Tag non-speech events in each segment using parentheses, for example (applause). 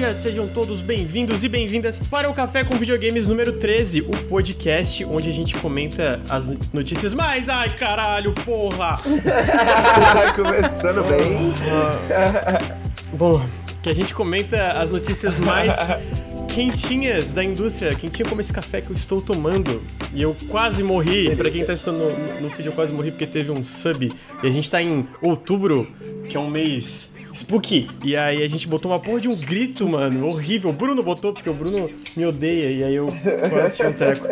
dia, sejam todos bem-vindos e bem-vindas para o Café com Videogames número 13, o podcast onde a gente comenta as notícias mais. Ai, caralho, porra! Começando bem. (laughs) Bom, que a gente comenta as notícias mais quentinhas da indústria, quentinha como esse café que eu estou tomando. E eu quase morri, pra quem tá assistindo no, no vídeo, eu quase morri porque teve um sub. E a gente tá em outubro, que é um mês spooky. E aí a gente botou uma porra de um grito, mano, horrível. O Bruno botou, porque o Bruno me odeia, e aí eu tinha um treco.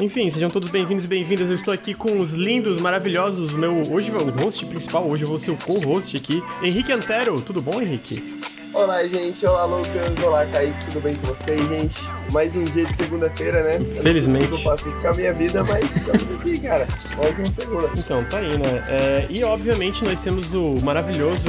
Enfim, sejam todos bem-vindos e bem-vindas. Eu estou aqui com os lindos, maravilhosos, meu. Hoje o host principal, hoje eu vou ser o co-host aqui, Henrique Antero. Tudo bom, Henrique? Olá, gente. Olá, Lucas. Olá, Kaique. Tudo bem com vocês, gente? Mais um dia de segunda-feira, né? Felizmente. Eu faço isso com a minha vida, mas estamos aqui, cara. Mais uma segunda. Então, tá aí, né? É, e obviamente nós temos o maravilhoso,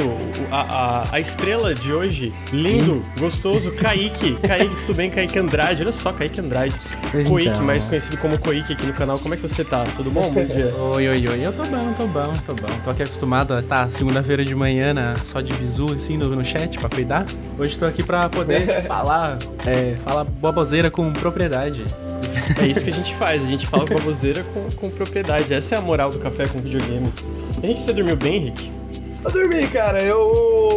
a, a, a estrela de hoje, lindo, gostoso, Kaique. Kaique, tudo bem? Kaique Andrade. Olha só, Kaique Andrade. Pois Coique, então. mais conhecido como Coique aqui no canal. Como é que você tá? Tudo bom? Bom dia. Oi, oi, oi. Eu tô bom, tô bom, tô bom. Tô aqui acostumado a estar segunda-feira de manhã na, só de bizu, assim, no, no chat pra cuidar. Hoje tô aqui pra poder (laughs) falar, é, falar baboseira com propriedade. É isso que a gente faz, a gente fala com baboseira com, com propriedade. Essa é a moral do café com videogames. Henrique, você dormiu bem, Henrique? Eu dormi, cara. Eu.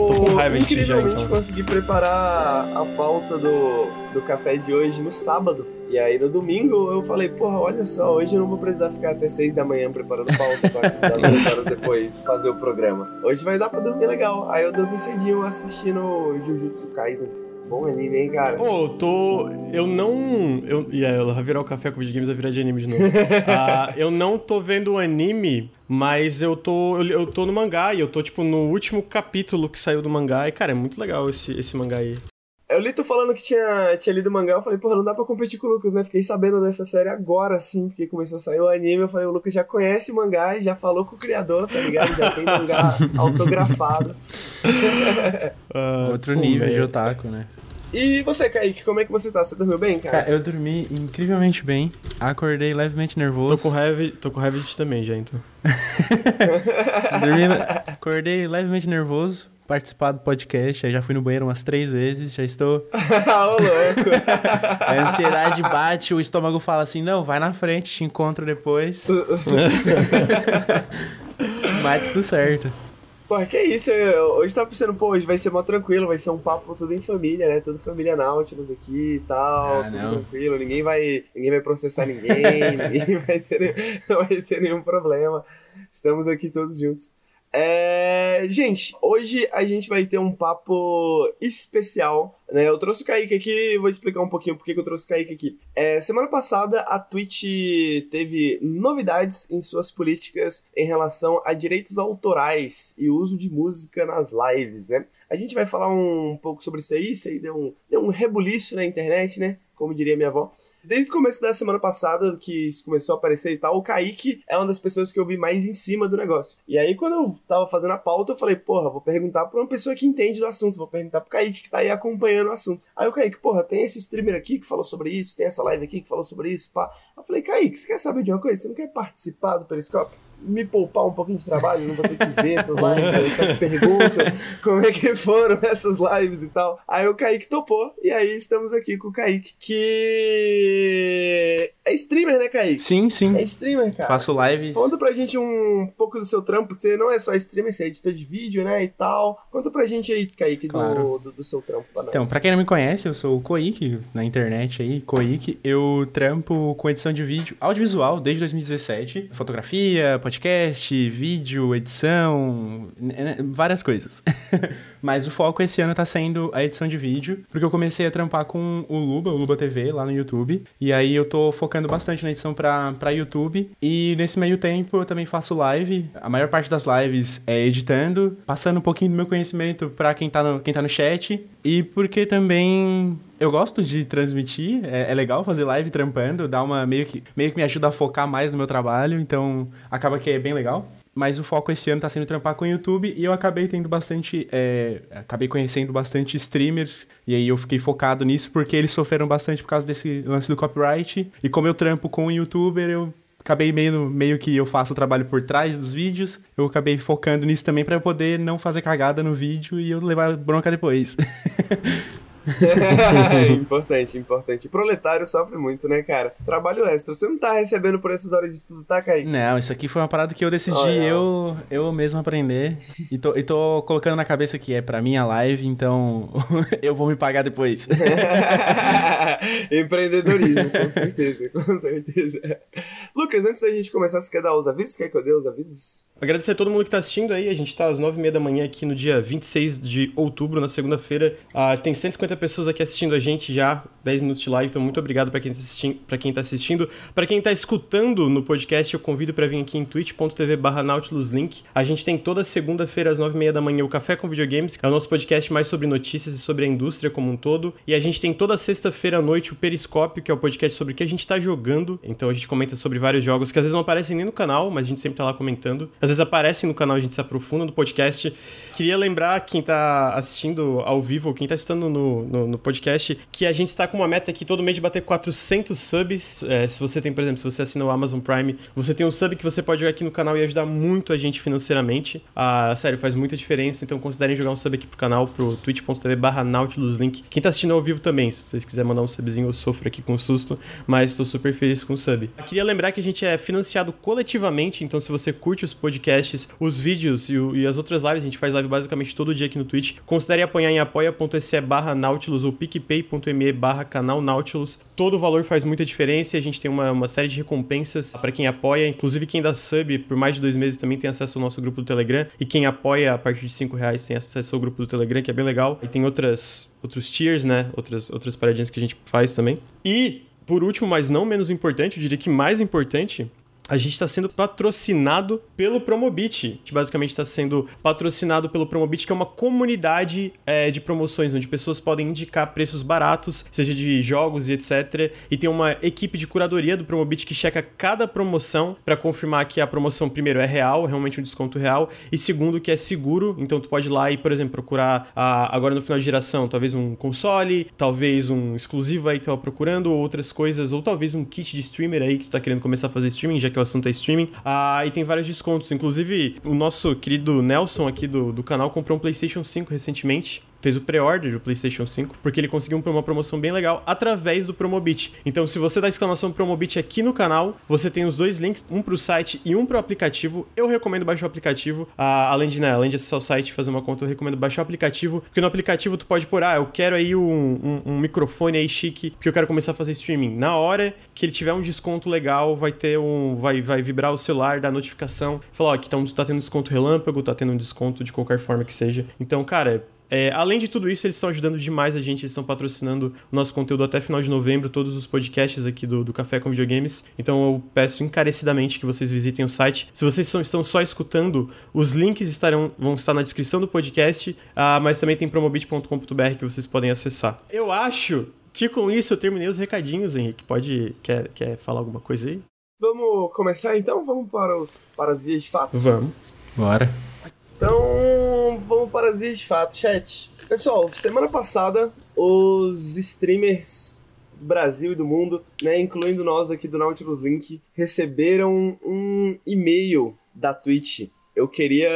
Tô com raiva de ti já, incrivelmente então. consegui preparar a pauta do, do café de hoje no sábado. E aí no domingo eu falei, porra, olha só, hoje eu não vou precisar ficar até seis da manhã preparando pauta pra (laughs) dar duas horas depois fazer o programa. Hoje vai dar pra dormir legal. Aí eu dormi cedinho assistindo Jujutsu Kaisen. Bom anime, hein, cara? Pô, eu tô. Eu não. Eu, e aí, ela vai virar o café com videogames, vai virar de anime de novo. (laughs) Ah, eu não tô vendo o anime, mas eu tô. Eu, eu tô no mangá e eu tô, tipo, no último capítulo que saiu do mangá. E, cara, é muito legal esse, esse mangá aí. Eu li tu falando que tinha, tinha lido mangá, eu falei, porra, não dá pra competir com o Lucas, né? Fiquei sabendo dessa série agora, sim, porque começou a sair o anime. Eu falei, o Lucas já conhece o mangá, já falou com o criador, tá ligado? Já tem mangá (laughs) autografado. Ah, Outro nível de otaku, né? E você, Kaique, como é que você tá? Você dormiu bem, cara? Cara, eu dormi incrivelmente bem, acordei levemente nervoso. Tô com raiva, tô com ti também já, então. (laughs) (laughs) Dormi, acordei levemente nervoso, participar do podcast, aí já fui no banheiro umas três vezes, já estou... (laughs) Ô, louco. (laughs) A ansiedade bate, o estômago fala assim, não, vai na frente, te encontro depois. (laughs) Mas tudo certo. Porra, que isso? Eu, hoje tava pensando, pô, hoje vai ser mó tranquilo, vai ser um papo tudo em família, né? Tudo família Nautilus aqui e tal, Ah, tudo não. tranquilo, ninguém vai, ninguém vai processar ninguém, ninguém vai ter, não vai ter nenhum problema. Estamos aqui todos juntos. É, gente, hoje a gente vai ter um papo especial, né? Eu trouxe o Kaique aqui, vou explicar um pouquinho por que eu trouxe o Kaique aqui. É, semana passada a Twitch teve novidades em suas políticas em relação a direitos autorais e uso de música nas lives, né? A gente vai falar um pouco sobre isso aí, isso aí deu um, deu um rebuliço na internet, né? Como diria minha avó. Desde o começo da semana passada, que isso começou a aparecer e tal, o Kaique é uma das pessoas que eu vi mais em cima do negócio. E aí, quando eu tava fazendo a pauta, eu falei, porra, vou perguntar pra uma pessoa que entende do assunto, vou perguntar pro Kaique que tá aí acompanhando o assunto. Aí o Kaique, porra, tem esse streamer aqui que falou sobre isso, tem essa live aqui que falou sobre isso, pá. Eu falei, Kaique, você quer saber de uma coisa? Você não quer participar do Periscope? Me poupar um pouquinho de trabalho, não vou ter que ver essas lives, aí só como é que foram essas lives e tal. Aí o Kaique topou, e aí estamos aqui com o Kaique, que é streamer, né, Kaique? Sim, sim. É streamer, cara. Faço live. Conta pra gente um pouco do seu trampo, porque você não é só streamer, você é editor de vídeo, né, e tal. Conta pra gente aí, Kaique, do, Claro. do, do seu trampo pra nós. Então, pra quem não me conhece, eu sou o Koik, na internet aí, Koik. Eu trampo com edição de vídeo audiovisual desde 2017. Fotografia, podcast, vídeo, edição, várias coisas. (laughs) Mas o foco esse ano tá sendo a edição de vídeo, porque eu comecei a trampar com o Luba, o Luba TV, lá no YouTube. E aí eu tô focando bastante na edição pra, pra YouTube. E nesse meio tempo eu também faço live. A maior parte das lives é editando, passando um pouquinho do meu conhecimento pra quem tá no, quem tá no chat. E porque também eu gosto de transmitir, é, é legal fazer live trampando, dá uma meio que, meio que me ajuda a focar mais no meu trabalho, então acaba que é bem legal. Mas o foco esse ano tá sendo trampar com o YouTube e eu acabei tendo bastante. é, acabei conhecendo bastante streamers e aí eu fiquei focado nisso porque eles sofreram bastante por causa desse lance do copyright. E como eu trampo com o youtuber, eu acabei meio, meio que eu faço o trabalho por trás dos vídeos. Eu acabei focando nisso também pra eu poder não fazer cagada no vídeo e eu levar bronca depois. (laughs) (laughs) importante, importante. Proletário sofre muito, né, cara? Trabalho extra. Você não tá recebendo por essas horas de estudo, tá, Kaique? Não, isso aqui foi uma parada que eu decidi Olha. eu, eu mesmo aprender. E tô, e tô colocando na cabeça que é pra minha live, então (laughs) eu vou me pagar depois. (laughs) Empreendedorismo, com certeza, com certeza. Lucas, antes da gente começar, você quer dar os avisos? Quer que eu dê os avisos? Agradecer a todo mundo que tá assistindo aí. A gente tá às 9h30 da manhã aqui no dia 26 de outubro, na segunda-feira. Ah, tem 150 pessoas aqui assistindo a gente já, 10 minutos de live. Então, muito obrigado pra quem tá quem tá, assistindo. Pra quem tá escutando no podcast, eu convido pra vir aqui em twitch.tv barra Nautilus Link. A gente tem toda segunda-feira às 9h30 da manhã o Café com Videogames, que é o nosso podcast mais sobre notícias e sobre a indústria como um todo. E a gente tem toda sexta-feira à noite o Periscópio, que é o podcast sobre o que a gente tá jogando. Então a gente comenta sobre vários jogos que às vezes não aparecem nem no canal, mas a gente sempre tá lá comentando. Às vezes aparecem no canal, a gente se aprofunda no podcast. Queria lembrar quem tá assistindo ao vivo, quem tá assistindo no, no, no podcast, que a gente está com uma meta aqui todo mês de bater 400 subs. É, se você tem, por exemplo, se você assina o Amazon Prime, você tem um sub que você pode jogar aqui no canal e ajudar muito a gente financeiramente. Ah, sério, faz muita diferença, então considerem jogar um sub aqui pro canal, pro twitch.tv barra Nautilus Link. Quem tá assistindo ao vivo também, se vocês quiserem mandar um subzinho, eu sofro aqui com susto, mas tô super feliz com o sub. Queria lembrar que a gente é financiado coletivamente, então se você curte os podcasts, os vídeos e, e as outras lives, a gente faz live basicamente todo dia aqui no Twitch, considere apoiar em apoia.se barra Nautilus ou picpay.me barra canal Nautilus. Todo o valor faz muita diferença e a gente tem uma, uma série de recompensas para quem apoia, inclusive quem dá sub por mais de dois meses também tem acesso ao nosso grupo do Telegram e quem apoia a partir de 5 reais tem acesso ao grupo do Telegram, que é bem legal. E tem outras, outros tiers, né? Outras, outras paradinhas que a gente faz também. E, por último, mas não menos importante, eu diria que mais importante, a gente está sendo patrocinado pelo Promobit. A gente basicamente está sendo patrocinado pelo Promobit, que é uma comunidade é, de promoções, onde pessoas podem indicar preços baratos, seja de jogos e etc. E tem uma equipe de curadoria do Promobit que checa cada promoção para confirmar que a promoção, primeiro, é real, realmente um desconto real, e segundo, que é seguro. Então, tu pode ir lá e, por exemplo, procurar ah, agora no final de geração, talvez um console, talvez um exclusivo aí que tu tava procurando, ou outras coisas, ou talvez um kit de streamer aí que tu tá querendo começar a fazer streaming, já que o assunto é streaming. Ah, e tem vários descontos. Inclusive, o nosso querido Nelson aqui do, do canal comprou um PlayStation 5 recentemente. Fez o pre-order do PlayStation 5, porque ele conseguiu uma promoção bem legal através do Promobit. Então, se você dá exclamação Promobit aqui no canal, você tem os dois links, um pro site e um pro aplicativo. Eu recomendo baixar o aplicativo. Além de, né, além de acessar o site e fazer uma conta, eu recomendo baixar o aplicativo, porque no aplicativo tu pode pôr, ah, eu quero aí um, um, um microfone aí chique, porque eu quero começar a fazer streaming. Na hora que ele tiver um desconto legal, vai ter um. Vai, vai vibrar o celular, dar notificação. Falar, ó, que tá, tá tendo desconto relâmpago, tá tendo um desconto de qualquer forma que seja. Então, cara, é, além de tudo isso, eles estão ajudando demais a gente, eles estão patrocinando o nosso conteúdo até final de novembro, todos os podcasts aqui do, do Café com Videogames. Então eu peço encarecidamente que vocês visitem o site. Se vocês são- estão só escutando, os links estarão, vão estar na descrição do podcast, ah, mas também tem promobit.com.br que vocês podem acessar. Eu acho que com isso eu terminei os recadinhos, Henrique. Pode. Quer, quer falar alguma coisa aí? Vamos começar então? Vamos para, os, para as vias de fato? Vamos. Bora. Então, vamos para as vias de fato, chat. Pessoal, semana passada, os streamers do Brasil e do mundo, né, incluindo nós aqui do Nautilus Link, receberam um e-mail da Twitch. Eu queria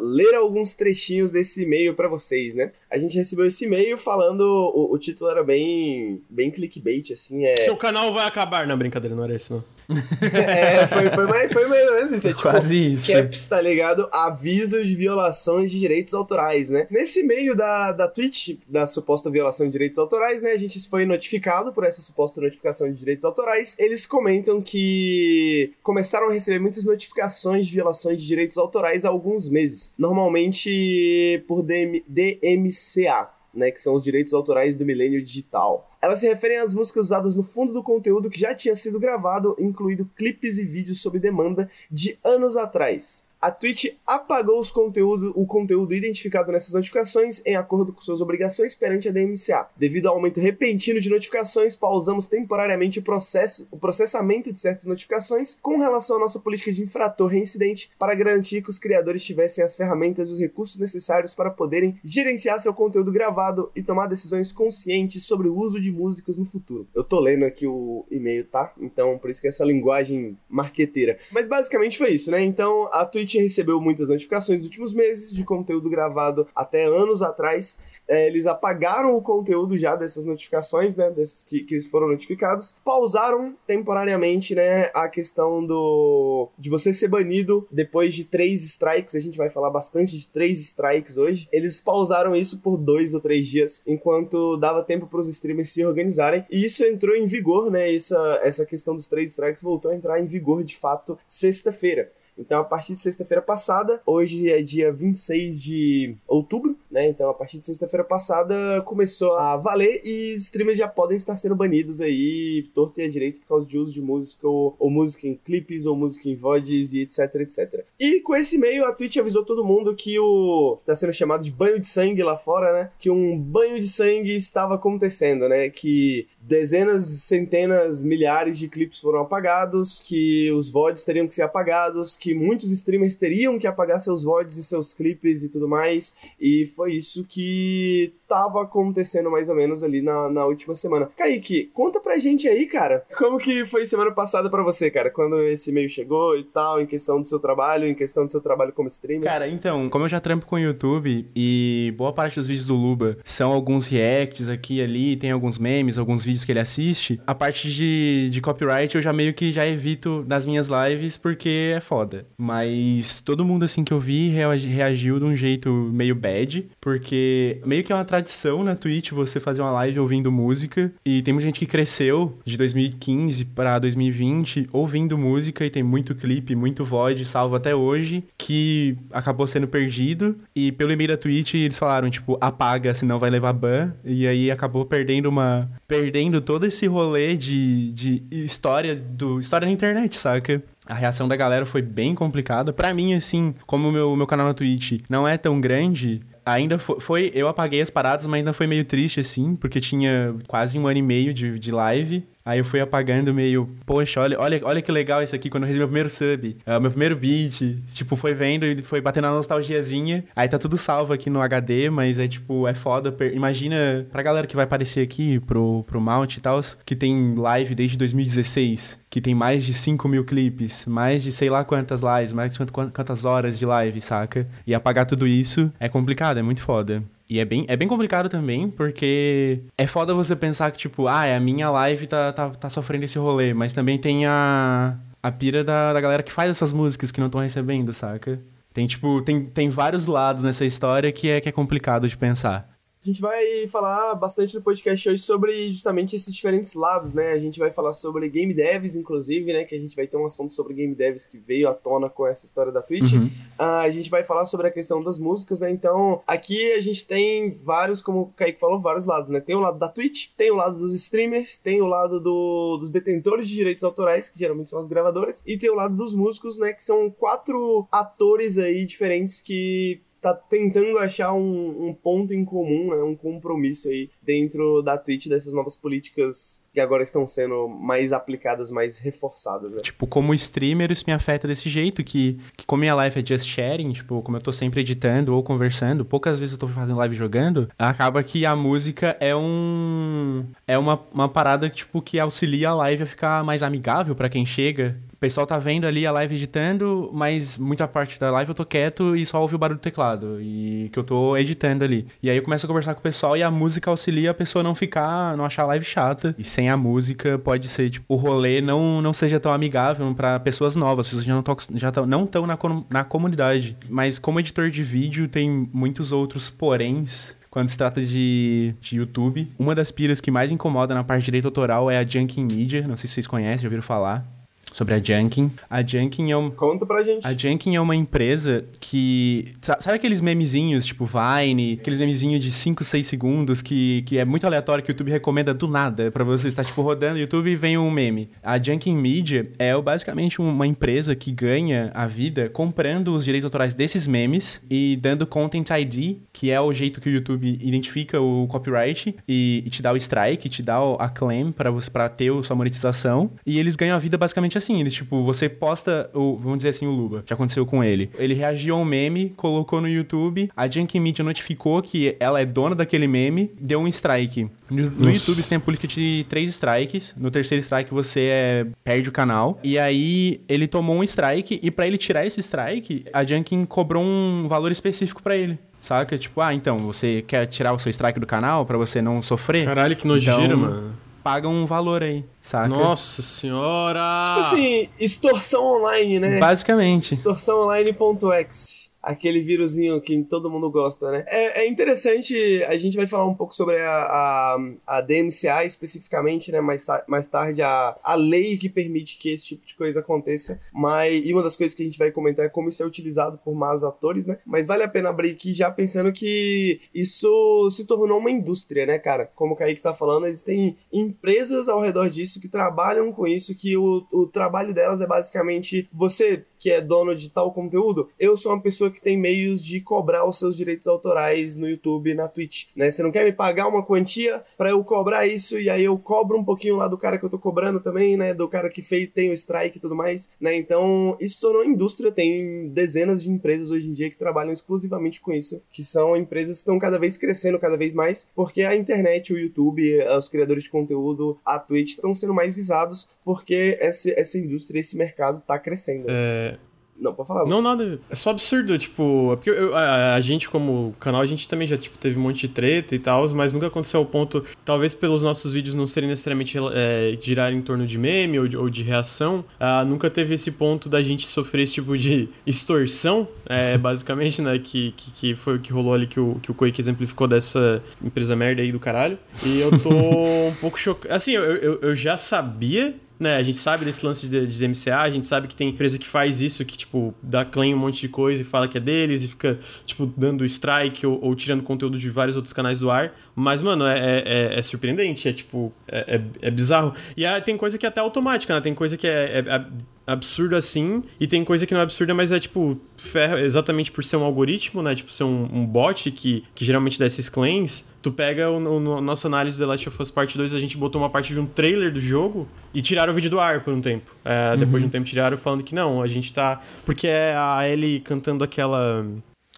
ler alguns trechinhos desse e-mail para vocês, né? A gente recebeu esse e-mail falando, o, o título era bem, bem clickbait, assim, é... Seu canal vai acabar. Não, brincadeira, não era esse, não. (laughs) é foi, foi, mais, foi mais ou menos isso. É, tipo, Quase isso. Caps, tá ligado? Aviso de violações de direitos autorais, né? Nesse meio da, da Twitch, da suposta violação de direitos autorais, né? A gente foi notificado por essa suposta notificação de direitos autorais. Eles comentam que começaram a receber muitas notificações de violações de direitos autorais há alguns meses. Normalmente por DM, DMCA. Né, que são os direitos autorais do milênio digital. Elas se referem às músicas usadas no fundo do conteúdo que já tinha sido gravado, incluindo clipes e vídeos sob demanda de anos atrás. A Twitch apagou conteúdo, o conteúdo identificado nessas notificações em acordo com suas obrigações perante a DMCA. Devido ao aumento repentino de notificações, pausamos temporariamente o, processo, o processamento de certas notificações com relação à nossa política de infrator reincidente para garantir que os criadores tivessem as ferramentas e os recursos necessários para poderem gerenciar seu conteúdo gravado e tomar decisões conscientes sobre o uso de músicas no futuro. Eu tô lendo aqui o e-mail, tá? Então, por isso que essa linguagem marqueteira. Mas basicamente foi isso, né? Então, a Twitch Twitch recebeu muitas notificações nos últimos meses de conteúdo gravado até anos atrás. É, eles apagaram o conteúdo já dessas notificações, né? Desses que, que foram notificados. Pausaram temporariamente, né? A questão do de você ser banido depois de três strikes. A gente vai falar bastante de três strikes hoje. Eles pausaram isso por dois ou três dias, enquanto dava tempo para os streamers se organizarem. E isso entrou em vigor, né? Essa, essa questão dos três strikes voltou a entrar em vigor de fato sexta-feira. Então, a partir de sexta-feira passada, hoje é dia 26 de outubro, né? Então, a partir de sexta-feira passada começou a valer e streamers já podem estar sendo banidos aí, torto e a direito, por causa de uso de música ou, ou música em clipes ou música em VODs e etc, etc. E com esse e-mail, a Twitch avisou todo mundo que o. está sendo chamado de banho de sangue lá fora, né? Que um banho de sangue estava acontecendo, né? Que dezenas, centenas, milhares de clipes foram apagados, que os VODs teriam que ser apagados, que muitos streamers teriam que apagar seus VODs e seus clipes e tudo mais. E foi isso que tava acontecendo mais ou menos ali na, na última semana. Kaique, conta pra gente aí, cara, como que foi semana passada para você, cara, quando esse e-mail chegou e tal, em questão do seu trabalho, em questão do seu trabalho como streamer? Cara, então, como eu já trampo com o YouTube e boa parte dos vídeos do Luba são alguns reacts aqui e ali, tem alguns memes, alguns vídeos que ele assiste, a parte de, de copyright eu já meio que já evito nas minhas lives porque é foda. Mas todo mundo assim que eu vi reagiu de um jeito meio bad, porque meio que é uma tradição na Twitch você fazer uma live ouvindo música. E tem muita gente que cresceu de 2015 para 2020 ouvindo música e tem muito clipe, muito VOD salvo até hoje, que acabou sendo perdido. E pelo e-mail da Twitch eles falaram, tipo, apaga, senão vai levar ban. E aí acabou perdendo uma. Perdendo todo esse rolê de, de história do. História na internet, saca? A reação da galera foi bem complicada. Para mim, assim, como o meu, meu canal na Twitch não é tão grande, ainda foi, foi, Eu apaguei as paradas, mas ainda foi meio triste, assim, porque tinha quase um ano e meio de, de live. Aí eu fui apagando meio, poxa, olha, olha, olha que legal isso aqui, quando eu recebi meu primeiro sub, uh, meu primeiro beat, tipo, foi vendo e foi batendo a nostalgiazinha. Aí tá tudo salvo aqui no HD, mas é tipo, é foda. Imagina, pra galera que vai aparecer aqui pro, pro Mount e tal, que tem live desde 2016, que tem mais de 5 mil clipes, mais de sei lá quantas lives, mais de quantas horas de live, saca? E apagar tudo isso é complicado, é muito foda. E é bem, é bem complicado também, porque é foda você pensar que, tipo, ah, a minha live tá, tá, tá sofrendo esse rolê, mas também tem a, a pira da, da galera que faz essas músicas que não estão recebendo, saca? Tem, tipo, tem, tem vários lados nessa história que é, que é complicado de pensar. A gente vai falar bastante no podcast hoje sobre justamente esses diferentes lados, né? A gente vai falar sobre game devs, inclusive, né? Que a gente vai ter um assunto sobre game devs que veio à tona com essa história da Twitch. Uhum. Uh, a gente vai falar sobre a questão das músicas, né? Então, aqui a gente tem vários, como o Kaique falou, vários lados, né? Tem o lado da Twitch, tem o lado dos streamers, tem o lado do, dos detentores de direitos autorais, que geralmente são as gravadoras, e tem o lado dos músicos, né? Que são quatro atores aí diferentes que tá tentando achar um, um, ponto em comum, né, um compromisso aí dentro da Twitch dessas novas políticas que agora estão sendo mais aplicadas, mais reforçadas. Né? Tipo, como streamer, isso me afeta desse jeito, que, que como minha live é just sharing, tipo, como eu tô sempre editando ou conversando, poucas vezes eu tô fazendo live jogando, acaba que a música é um... é uma, uma parada, tipo, que auxilia a live a ficar mais amigável para quem chega o pessoal tá vendo ali a live editando, mas muita parte da live eu tô quieto e só ouve o barulho do teclado. E que eu tô editando ali. E aí eu começo a conversar com o pessoal e a música auxilia a pessoa não ficar, não achar a live chata. E sem a música pode ser, tipo, o rolê não, não seja tão amigável para pessoas novas. As pessoas já não estão já tão, não tão na, na comunidade. Mas como editor de vídeo, tem muitos outros poréns quando se trata de, de YouTube. Uma das piras que mais incomoda na parte de direito autoral é a Junkin Media. Não sei se vocês conhecem, já ouviram falar sobre a Junkin. A Junkin é um... Conta pra gente. A Junkin é uma empresa que... Sabe aqueles memezinhos, tipo Vine? Aqueles memezinhos de 5, 6 segundos que, que é muito aleatório, que o YouTube recomenda do nada para você estar, tipo, rodando o YouTube e vem um meme. A Junkin Media é basicamente uma empresa que ganha a vida comprando os direitos autorais desses memes e dando Content ID, que é o jeito que o YouTube identifica o copyright e, e te dá o strike, te dá a claim para você para ter a sua monetização. E eles ganham a vida basicamente assim, ele, tipo, você posta, o, vamos dizer assim, o Luba, já aconteceu com ele. Ele reagiu a um meme, colocou no YouTube, a Junkie Media notificou que ela é dona daquele meme, deu um strike. No, no YouTube você tem a política de três strikes, no terceiro strike você é, perde o canal, e aí ele tomou um strike, e para ele tirar esse strike, a Junkin cobrou um valor específico para ele. Saca? Tipo, ah, então, você quer tirar o seu strike do canal para você não sofrer? Caralho, que nojeira, Então, mano. Paga um valor aí, saca? Nossa senhora! Tipo assim, extorsão online, né? Basicamente. Extorsão online.exe. Aquele vírusinho que todo mundo gosta, né? É, é interessante, a gente vai falar um pouco sobre a, a, a DMCA especificamente, né? Mais, mais tarde, a, a lei que permite que esse tipo de coisa aconteça. Mas, e uma das coisas que a gente vai comentar é como isso é utilizado por más atores, né? Mas vale a pena abrir aqui já pensando que isso se tornou uma indústria, né, cara? Como o Kaique tá falando, existem empresas ao redor disso que trabalham com isso, que o, o trabalho delas é basicamente você que é dono de tal conteúdo, eu sou uma pessoa que tem meios de cobrar os seus direitos autorais no YouTube e na Twitch, né? Você não quer me pagar uma quantia pra eu cobrar isso e aí eu cobro um pouquinho lá do cara que eu tô cobrando também, né? Do cara que fez, tem o strike e tudo mais, né? Então, isso tornou indústria, tem dezenas de empresas hoje em dia que trabalham exclusivamente com isso, que são empresas que estão cada vez crescendo cada vez mais, porque a internet, o YouTube, os criadores de conteúdo, a Twitch estão sendo mais visados porque essa, essa indústria, esse mercado tá crescendo. É, Não, pode falar. Não, Lucas. nada. É só absurdo, tipo. é Porque eu- a, a gente, como canal, a gente também já tipo, teve um monte de treta e tal, mas nunca aconteceu ao ponto. Talvez pelos nossos vídeos não serem necessariamente é, girar em torno de meme ou de, ou de reação. ah, nunca teve esse ponto da gente sofrer esse tipo de extorsão, é, (laughs) basicamente, né? Que, que, que foi o que rolou ali que o, que o Quake exemplificou dessa empresa merda aí do caralho. E eu tô (laughs) um pouco chocado. Assim, eu, eu, eu já sabia né, a gente sabe desse lance de, de MCA, a gente sabe que tem empresa que faz isso, que, tipo, dá claim um monte de coisa e fala que é deles e fica, tipo, dando strike ou, ou tirando conteúdo de vários outros canais do ar. Mas, mano, é, é, é surpreendente, é, tipo, é, é, é bizarro. E aí tem coisa que é até automática, né? Tem coisa que é, é- é absurdo assim, e tem coisa que não é absurda, mas é, tipo, ferra, exatamente por ser um algoritmo, né? Tipo, ser um, um bot que, que geralmente dá esses claims. Tu pega o, o, no- nossa análise do The Last of Us Part 2, a gente botou uma parte de um trailer do jogo e tiraram o vídeo do ar por um tempo. É, Depois de um tempo tiraram falando que não, a gente tá. Porque é a Ellie cantando aquela.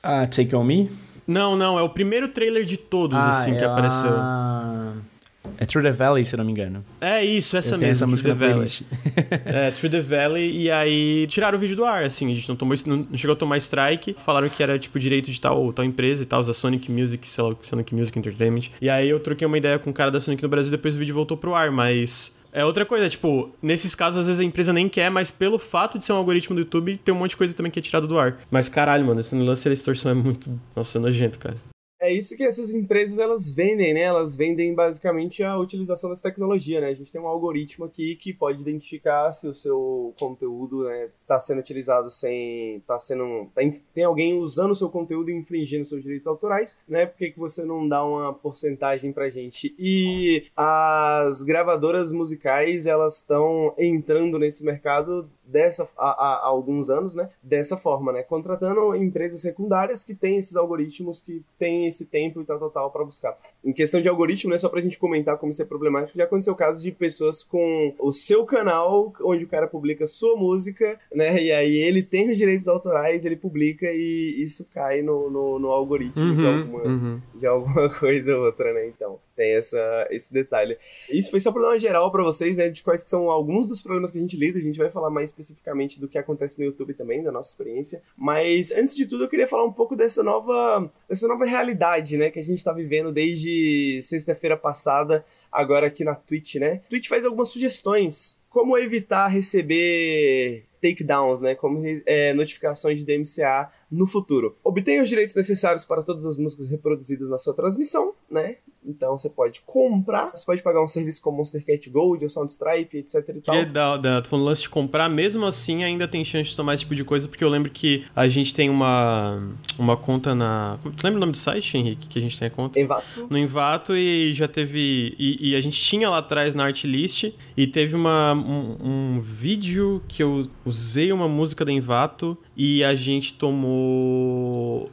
Ah, Take On Me? Não, não, é o primeiro trailer de todos, assim, que é apareceu. É Through the Valley, se eu não me engano. É isso, essa eu mesmo. essa Through música the na Valley. É, Through the Valley, e aí tiraram o vídeo do ar, assim, a gente não tomou, não não chegou a tomar strike, falaram que era, tipo, direito de tal, tal empresa e tal, da Sonic Music, sei lá, Sonic Music Entertainment. E aí eu troquei uma ideia com o cara da Sonic no Brasil, depois o vídeo voltou pro ar, mas... É outra coisa, tipo, nesses casos, às vezes a empresa nem quer, mas pelo fato de ser um algoritmo do YouTube, tem um monte de coisa também que é tirado do ar. Mas caralho, mano, esse lance da extorsão é muito. Nossa, é nojento, cara. É isso que essas empresas elas vendem, né? Elas vendem basicamente a utilização dessa tecnologia, né? A gente tem um algoritmo aqui que pode identificar se o seu conteúdo né, tá sendo utilizado sem. tá sendo. tá tem alguém usando o seu conteúdo e infringindo seus direitos autorais, né? Por que, que você não dá uma porcentagem pra gente? E as gravadoras musicais elas estão entrando nesse mercado dessa há, há- alguns anos, né? Dessa forma, né? Contratando empresas secundárias que têm esses algoritmos que têm esse tempo e tal, tal, tal para buscar. Em questão de algoritmo, né? Só pra gente comentar como isso é problemático, já aconteceu casos de pessoas com o seu canal, onde o cara publica sua música, né? E aí ele tem os direitos autorais, ele publica e isso cai no, no, no algoritmo de alguma, uhum. de alguma (laughs) coisa ou outra, né? Então, tem essa, esse detalhe. Isso foi só pra dar uma geral pra vocês, né? De quais são alguns dos problemas que a gente lida. A gente vai falar mais especificamente do que acontece no YouTube também, da nossa experiência. Mas, antes de tudo, eu queria falar um pouco dessa nova, dessa nova realidade, né? Que a gente tá vivendo desde sexta-feira passada, agora aqui na Twitch, né? Twitch faz algumas sugestões. Como evitar receber takedowns, né? Como é, notificações de DMCA no futuro. Obtenha os direitos necessários para todas as músicas reproduzidas na sua transmissão, né? Então você pode comprar, você pode pagar um serviço como Monster Cat Gold ou Soundstripe, etc e tal. Dar, dar, tô falando lance de comprar, mesmo assim ainda tem chance de tomar esse tipo de coisa, porque eu lembro que a gente tem uma, uma conta na. Tu lembra o nome do site, Henrique? Que a gente tem a conta? Envato. No Envato e já teve. E, e a gente tinha lá atrás na Artlist e teve uma, um, um vídeo que eu usei uma música da Envato e a gente tomou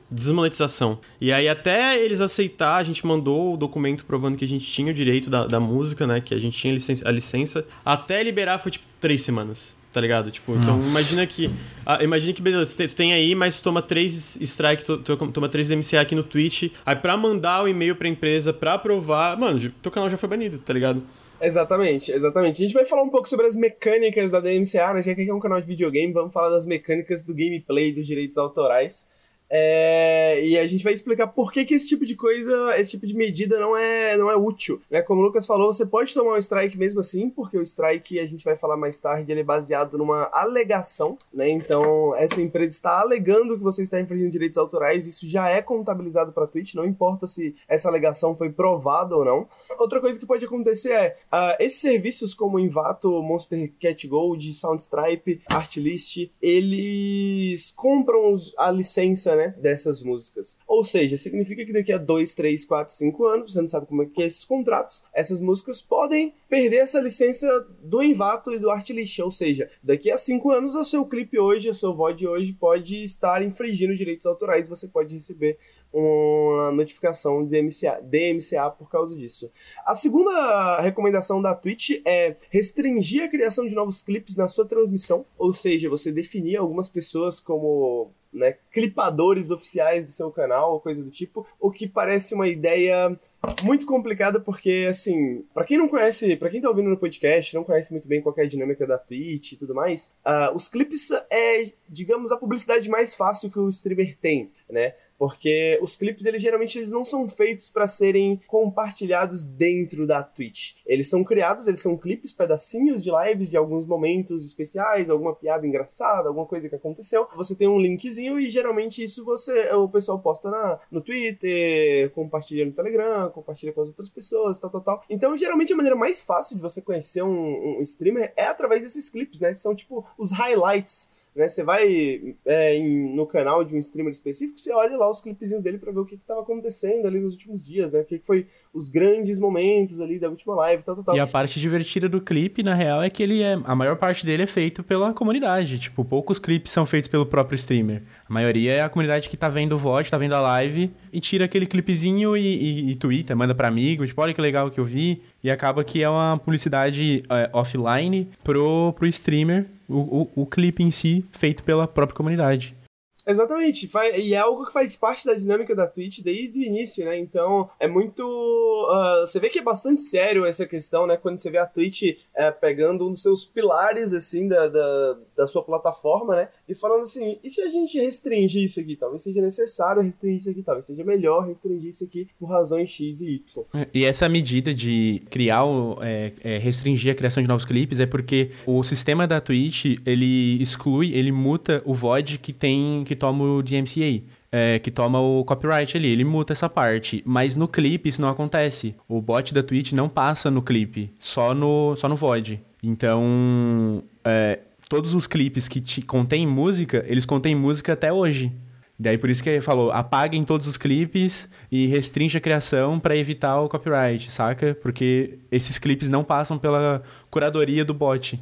desmonetização. E aí até eles aceitar, a gente mandou o documento provando que a gente tinha o direito da, da música, né? Que a gente tinha licença, a licença. Até liberar foi tipo três semanas. tá ligado? Tipo, então Nossa. imagina que. ah, imagina que, beleza, tu tem- aí, mas toma três strike, tu, tu toma três DMCA aqui no Twitch. Aí pra mandar o e-mail pra empresa pra aprovar, mano, teu canal já foi banido, tá ligado? Exatamente, exatamente. A gente vai falar um pouco sobre as mecânicas da DMCA, né? Já que aqui é um canal de videogame, vamos falar das mecânicas do gameplay dos direitos autorais. É, e a gente vai explicar por que, que esse tipo de coisa, esse tipo de medida não é, não é útil. Né? Como o Lucas falou, você pode tomar um strike mesmo assim, porque o strike, a gente vai falar mais tarde, ele é baseado numa alegação. Né? Então, essa empresa está alegando que você está infringindo direitos autorais, isso já é contabilizado para a Twitch, não importa se essa alegação foi provada ou não. Outra coisa que pode acontecer é, ah, esses serviços como Envato, Monster Cat Gold, Soundstripe, Artlist, eles compram a licença, né, dessas músicas. Ou seja, significa que daqui a 2, 3, 4, 5 anos, você não sabe como é que é esses contratos, essas músicas podem perder essa licença do Envato e do Artlist. Ou seja, daqui a 5 anos o seu clipe hoje, o seu VOD hoje pode estar infringindo direitos autorais, você pode receber uma notificação de DMCA, DMCA por causa disso. A segunda recomendação da Twitch é restringir a criação de novos clipes na sua transmissão, ou seja, você definir algumas pessoas como né, clipadores oficiais do seu canal ou coisa do tipo, o que parece uma ideia muito complicada porque assim, pra quem não conhece, pra quem tá ouvindo no podcast, não conhece muito bem qual é a dinâmica da Twitch e tudo mais, ah, os clipes é, digamos, a publicidade mais fácil que o streamer tem, né? Porque os clipes, eles geralmente eles não são feitos para serem compartilhados dentro da Twitch. Eles são criados, eles são clipes, pedacinhos de lives de alguns momentos especiais, alguma piada engraçada, alguma coisa que aconteceu. Você tem um linkzinho e geralmente isso você o pessoal posta na, no Twitter, compartilha no Telegram, compartilha com as outras pessoas, tal, tal, tal. Então, geralmente a maneira mais fácil de você conhecer um, um streamer é através desses clipes, né? São tipo os highlights né? Você vai é, em- no canal de um streamer específico, você olha lá os clipezinhos dele pra ver o que estava acontecendo ali nos últimos dias, né? O que, que foi os grandes momentos ali da última live, tal, tal, tal. E a parte divertida do clipe, na real, é que ele é. A maior parte dele é feito pela comunidade. Tipo, poucos clipes são feitos pelo próprio streamer. A maioria é a comunidade que tá vendo o VOD, tá vendo a live e tira aquele clipezinho e, e, e twitta, manda pra amigo, tipo, olha que legal que eu vi. E acaba que é uma publicidade é, offline pro, pro streamer, o, o, o clipe em si, feito pela própria comunidade. Exatamente, e é algo que faz parte da dinâmica da Twitch desde o início, né? Então é muito. ah, você vê que é bastante sério essa questão, né? Quando você vê a Twitch eh, pegando um dos seus pilares, assim, da, da, da sua plataforma, né? E falando assim: e se a gente restringir isso aqui? Talvez seja necessário restringir isso aqui, talvez seja melhor restringir isso aqui por razões X e Y. E essa medida de criar, é, é, restringir a criação de novos clipes é porque o sistema da Twitch, ele exclui, ele muta o VOD que tem, que toma o DMCA. é, que toma o copyright ali, ele muta essa parte, mas no clipe isso não acontece. O bot da Twitch não passa no clipe, só no, só no VOD. Então, é, todos os clipes que te, contêm música, eles contêm música até hoje. Daí por isso que ele falou, apaguem todos os clipes e restringe a criação pra evitar o copyright, saca? Porque esses clipes não passam pela curadoria do bot.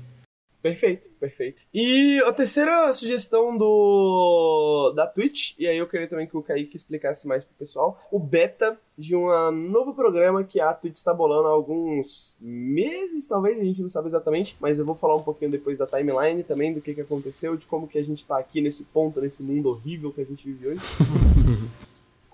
Perfeito, perfeito. E a terceira sugestão do da Twitch, e aí eu queria também que o Kaique explicasse mais pro pessoal, o beta de um novo programa que a Twitch está bolando há alguns meses, talvez, a gente não sabe exatamente, mas eu vou falar um pouquinho depois da timeline também, do que, que aconteceu, de como que a gente tá aqui nesse ponto, nesse mundo horrível que a gente vive hoje. (laughs)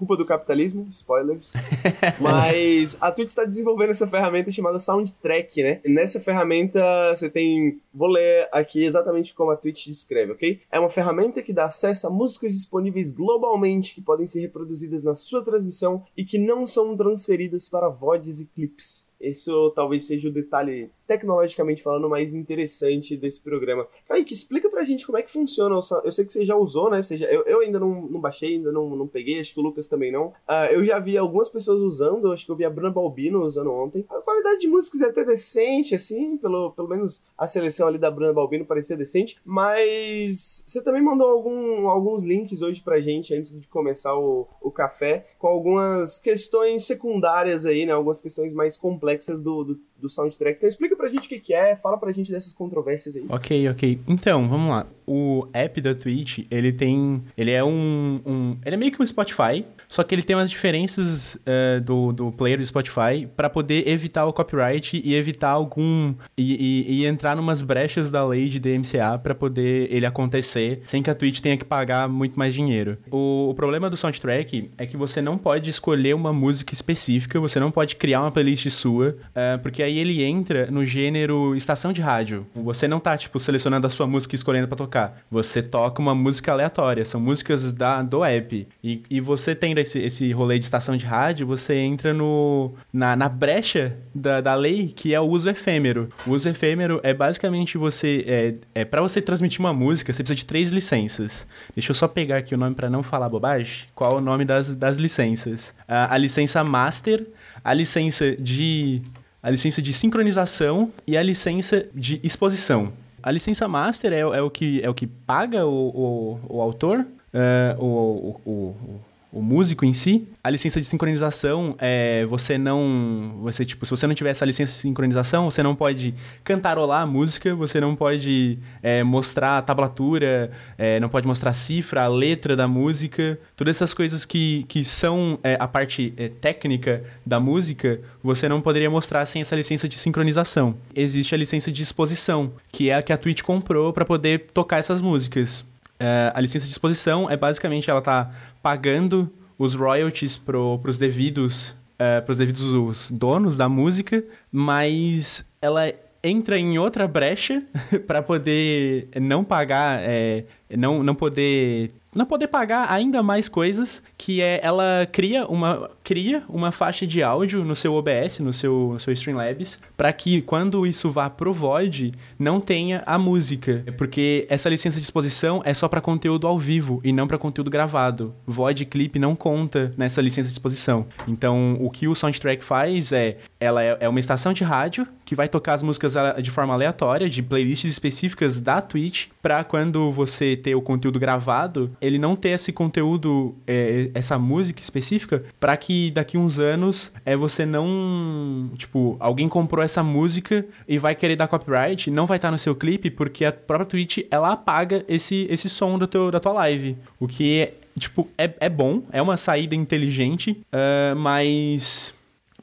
Culpa do capitalismo, spoilers. (laughs) Mas a Twitch está desenvolvendo essa ferramenta chamada Soundtrack, né? Nessa ferramenta você tem. Vou ler aqui exatamente como a Twitch descreve, ok? É uma ferramenta que dá acesso a músicas disponíveis globalmente que podem ser reproduzidas na sua transmissão e que não são transferidas para VODs e clips. Isso talvez seja o detalhe, tecnologicamente falando, mais interessante desse programa. Kaique, explica pra gente como é que funciona. Eu sei que você já usou, né? Já- eu, eu ainda não, não baixei, ainda não, não peguei, acho que o Lucas também não. Ah, eu já vi algumas pessoas usando, acho que eu vi a Bruna Balbino usando ontem. A qualidade de músicas é até decente, assim, pelo, pelo menos a seleção ali da Bruna Balbino parecia decente. Mas você também mandou algum, alguns links hoje pra gente antes de começar o, o café, com algumas questões secundárias aí, né? Algumas questões mais complexas do, do, do soundtrack. Então explica pra gente o que, que é, fala pra gente dessas controvérsias aí. Ok, ok. Então, vamos lá. O app da Twitch, ele tem. Ele é um. um ele é meio que um Spotify, só que ele tem umas diferenças uh, do, do player do Spotify para poder evitar o copyright e evitar algum. E, e, e entrar numas brechas da lei de DMCA para poder ele acontecer sem que a Twitch tenha que pagar muito mais dinheiro. O, o problema do soundtrack é que você não pode escolher uma música específica, você não pode criar uma playlist sua, uh, porque aí ele entra no gênero estação de rádio. Você não tá, tipo, selecionando a sua música e escolhendo pra tocar. Você toca uma música aleatória, são músicas da, do app. E, e você tendo esse, esse rolê de estação de rádio, você entra no, na, na brecha da, da lei, que é o uso efêmero. O uso efêmero é basicamente você. É, é para você transmitir uma música, você precisa de três licenças. Deixa eu só pegar aqui o nome para não falar bobagem. Qual é o nome das, das licenças? A, a licença master, a licença de. A licença de sincronização e a licença de exposição. A licença master é, é o, que, é o que paga o, o, o autor, uh, o, o, o o músico em si. A licença de sincronização é você não. Você, tipo, se você não tiver essa licença de sincronização, você não pode cantarolar a música, você não pode é, mostrar a tablatura, é, não pode mostrar a cifra, a letra da música. Todas essas coisas que, que são é, a parte é, técnica da música, você não poderia mostrar sem essa licença de sincronização. Existe a licença de exposição, que é a que a Twitch comprou para poder tocar essas músicas. É, a licença de exposição é basicamente ela tá pagando os royalties pro, pros devidos é, pros devidos donos da música, mas ela entra em outra brecha (laughs) para poder não pagar, é, não, não poder não poder pagar ainda mais coisas, que é ela cria uma cria uma faixa de áudio no seu OBS, no seu, no seu Streamlabs, para que quando isso vá pro Void, não tenha a música, porque essa licença de exposição é só para conteúdo ao vivo e não para conteúdo gravado. Void clip não conta nessa licença de exposição. Então, o que o Soundtrack faz é, ela é, é uma estação de rádio que vai tocar as músicas de forma aleatória, de playlists específicas da Twitch, para quando você ter o conteúdo gravado, ele não ter esse conteúdo, é, essa música específica, para que daqui uns anos é você não. Tipo, alguém comprou essa música e vai querer dar copyright, não vai estar no seu clipe, porque a própria Twitch ela apaga esse, esse som do teu, da tua live. O que é, tipo, é, é bom, é uma saída inteligente, uh, mas.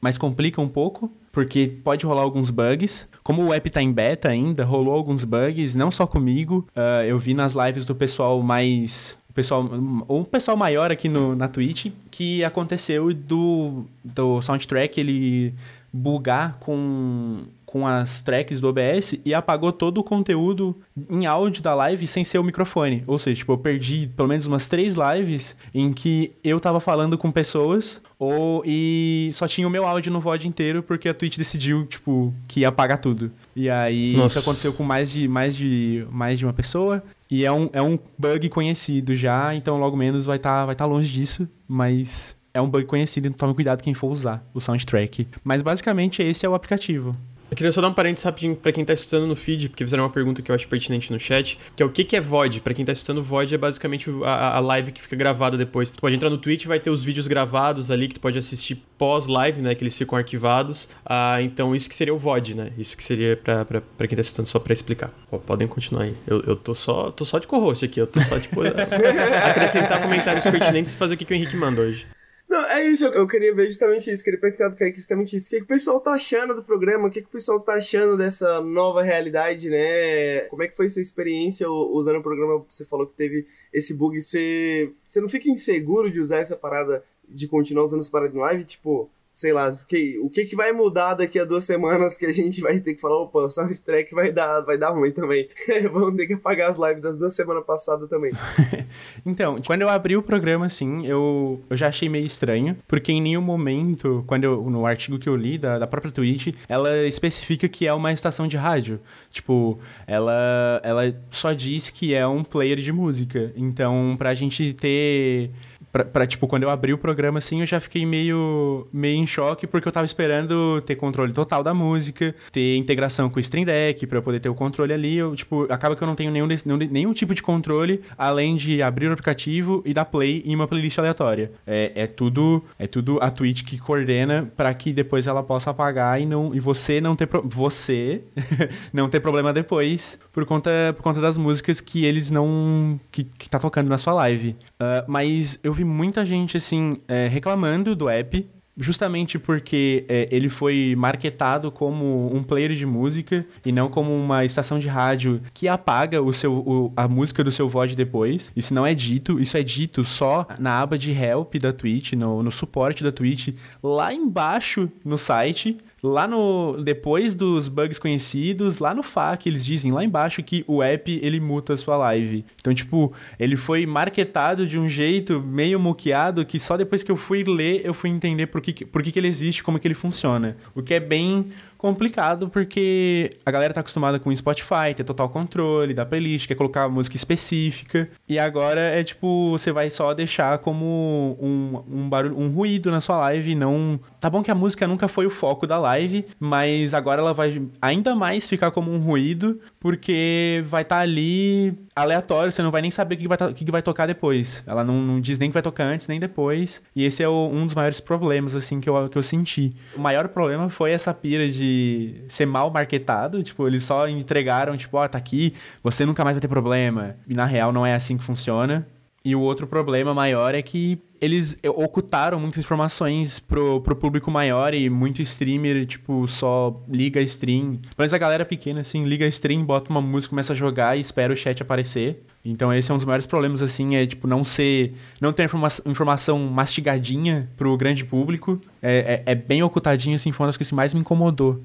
Mas complica um pouco, porque pode rolar alguns bugs. Como o app tá em beta ainda, rolou alguns bugs, não só comigo. Uh, eu vi nas lives do pessoal mais o pessoal, um pessoal maior aqui no, na Twitch, que aconteceu do, do soundtrack ele bugar com, com as tracks do OBS e apagou todo o conteúdo em áudio da live sem ser o microfone. Ou seja, tipo, eu perdi pelo menos umas três lives em que eu tava falando com pessoas ou e só tinha o meu áudio no VOD inteiro porque a Twitch decidiu, tipo, que ia apagar tudo. E aí Nossa. isso aconteceu com mais de mais de mais de uma pessoa. E é um, é um bug conhecido já, então logo menos vai estar tá, vai tá longe disso, mas é um bug conhecido, então tome cuidado quem for usar o soundtrack. Mas basicamente esse é o aplicativo. Eu queria só dar um parênteses rapidinho pra quem tá escutando no feed, porque fizeram uma pergunta que eu acho pertinente no chat, que é o que, que é VOD? Pra quem tá escutando, VOD é basicamente a, a live que fica gravada depois. Tu pode entrar no Twitch, vai ter os vídeos gravados ali que tu pode assistir pós-live, né? Que eles ficam arquivados. Ah, então isso que seria o VOD, né? Isso que seria pra quem tá escutando, só pra explicar. podem continuar aí. Eu, eu tô só tô só de co-host aqui, eu tô só, tipo, (laughs) acrescentar comentários pertinentes e fazer o que, que o Henrique manda hoje. Não, é isso, eu, queria ver justamente isso, queria perguntar do Kaique justamente isso. O que, que o pessoal tá achando do programa? O que, que o pessoal tá achando dessa nova realidade, né? Como é que foi sua experiência usando o programa? Você falou que teve esse bug. Você, você não fica inseguro de usar essa parada, de continuar usando essa parada em live? Tipo, sei lá, que, o que, que vai mudar daqui a duas semanas que a gente vai ter que falar, opa, o soundtrack vai dar, vai dar ruim também. (laughs) Vamos ter que apagar as lives das duas semanas passadas também. (laughs) então, quando eu abri o programa, assim, eu, eu já achei meio estranho, porque em nenhum momento, quando eu, no artigo que eu li da, da própria Twitch, ela especifica que é uma estação de rádio. Tipo, ela, ela só diz que é um player de música. Então, pra gente ter pra, pra, tipo, quando eu abri o programa, assim, eu já fiquei meio, meio em choque, porque eu tava esperando ter controle total da música, ter integração com o Stream Deck, pra eu poder ter o controle ali. Eu, tipo, acaba que eu não tenho nenhum, nenhum, nenhum tipo de controle, além de abrir o aplicativo e dar play em uma playlist aleatória. É, é tudo é tudo a Twitch que coordena para que depois ela possa apagar e não e você não ter pro, você (laughs) não ter problema depois por conta por conta das músicas que eles não que, que tá tocando na sua live. Uh, mas eu vi muita gente assim é, reclamando do app justamente porque é, ele foi marketado como um player de música e não como uma estação de rádio que apaga o seu, o, a música do seu VOD depois. Isso não é dito, isso é dito só na aba de help da Twitch, no, no suporte da Twitch, lá embaixo no site. Lá no. Depois dos bugs conhecidos, lá no FAQ, eles dizem lá embaixo que o app ele muta a sua live. Então, tipo, ele foi marketado de um jeito meio moqueado que só depois que eu fui ler eu fui entender por que, por que, que ele existe, como que ele funciona. O que é bem complicado porque a galera tá acostumada com o Spotify, ter total controle da playlist, quer colocar música específica. E agora é tipo, você vai só deixar como um, um barulho, um ruído na sua live, não. Tá bom que a música nunca foi o foco da live, mas agora ela vai ainda mais ficar como um ruído, porque vai estar tá ali aleatório, você não vai nem saber o que vai, o que vai tocar depois. Ela não, não, diz nem que vai tocar antes nem depois. E esse é o, um dos maiores problemas, assim, que eu, que eu senti. O maior problema foi essa pira de ser mal marketado. Tipo, eles só entregaram, tipo, ó, oh, tá aqui, você nunca mais vai ter problema. E na real não é assim que funciona. E o outro problema maior é que eles ocultaram muitas informações pro, pro público maior e muito streamer, tipo, só liga a stream. Mas a galera pequena, assim, liga a stream, bota uma música, começa a jogar e espera o chat aparecer. Então esse é um dos maiores problemas, assim, é tipo, não ser. não ter informa informação mastigadinha pro grande público. É, é, é bem ocultadinho, assim, foi uma das coisas que mais me incomodou.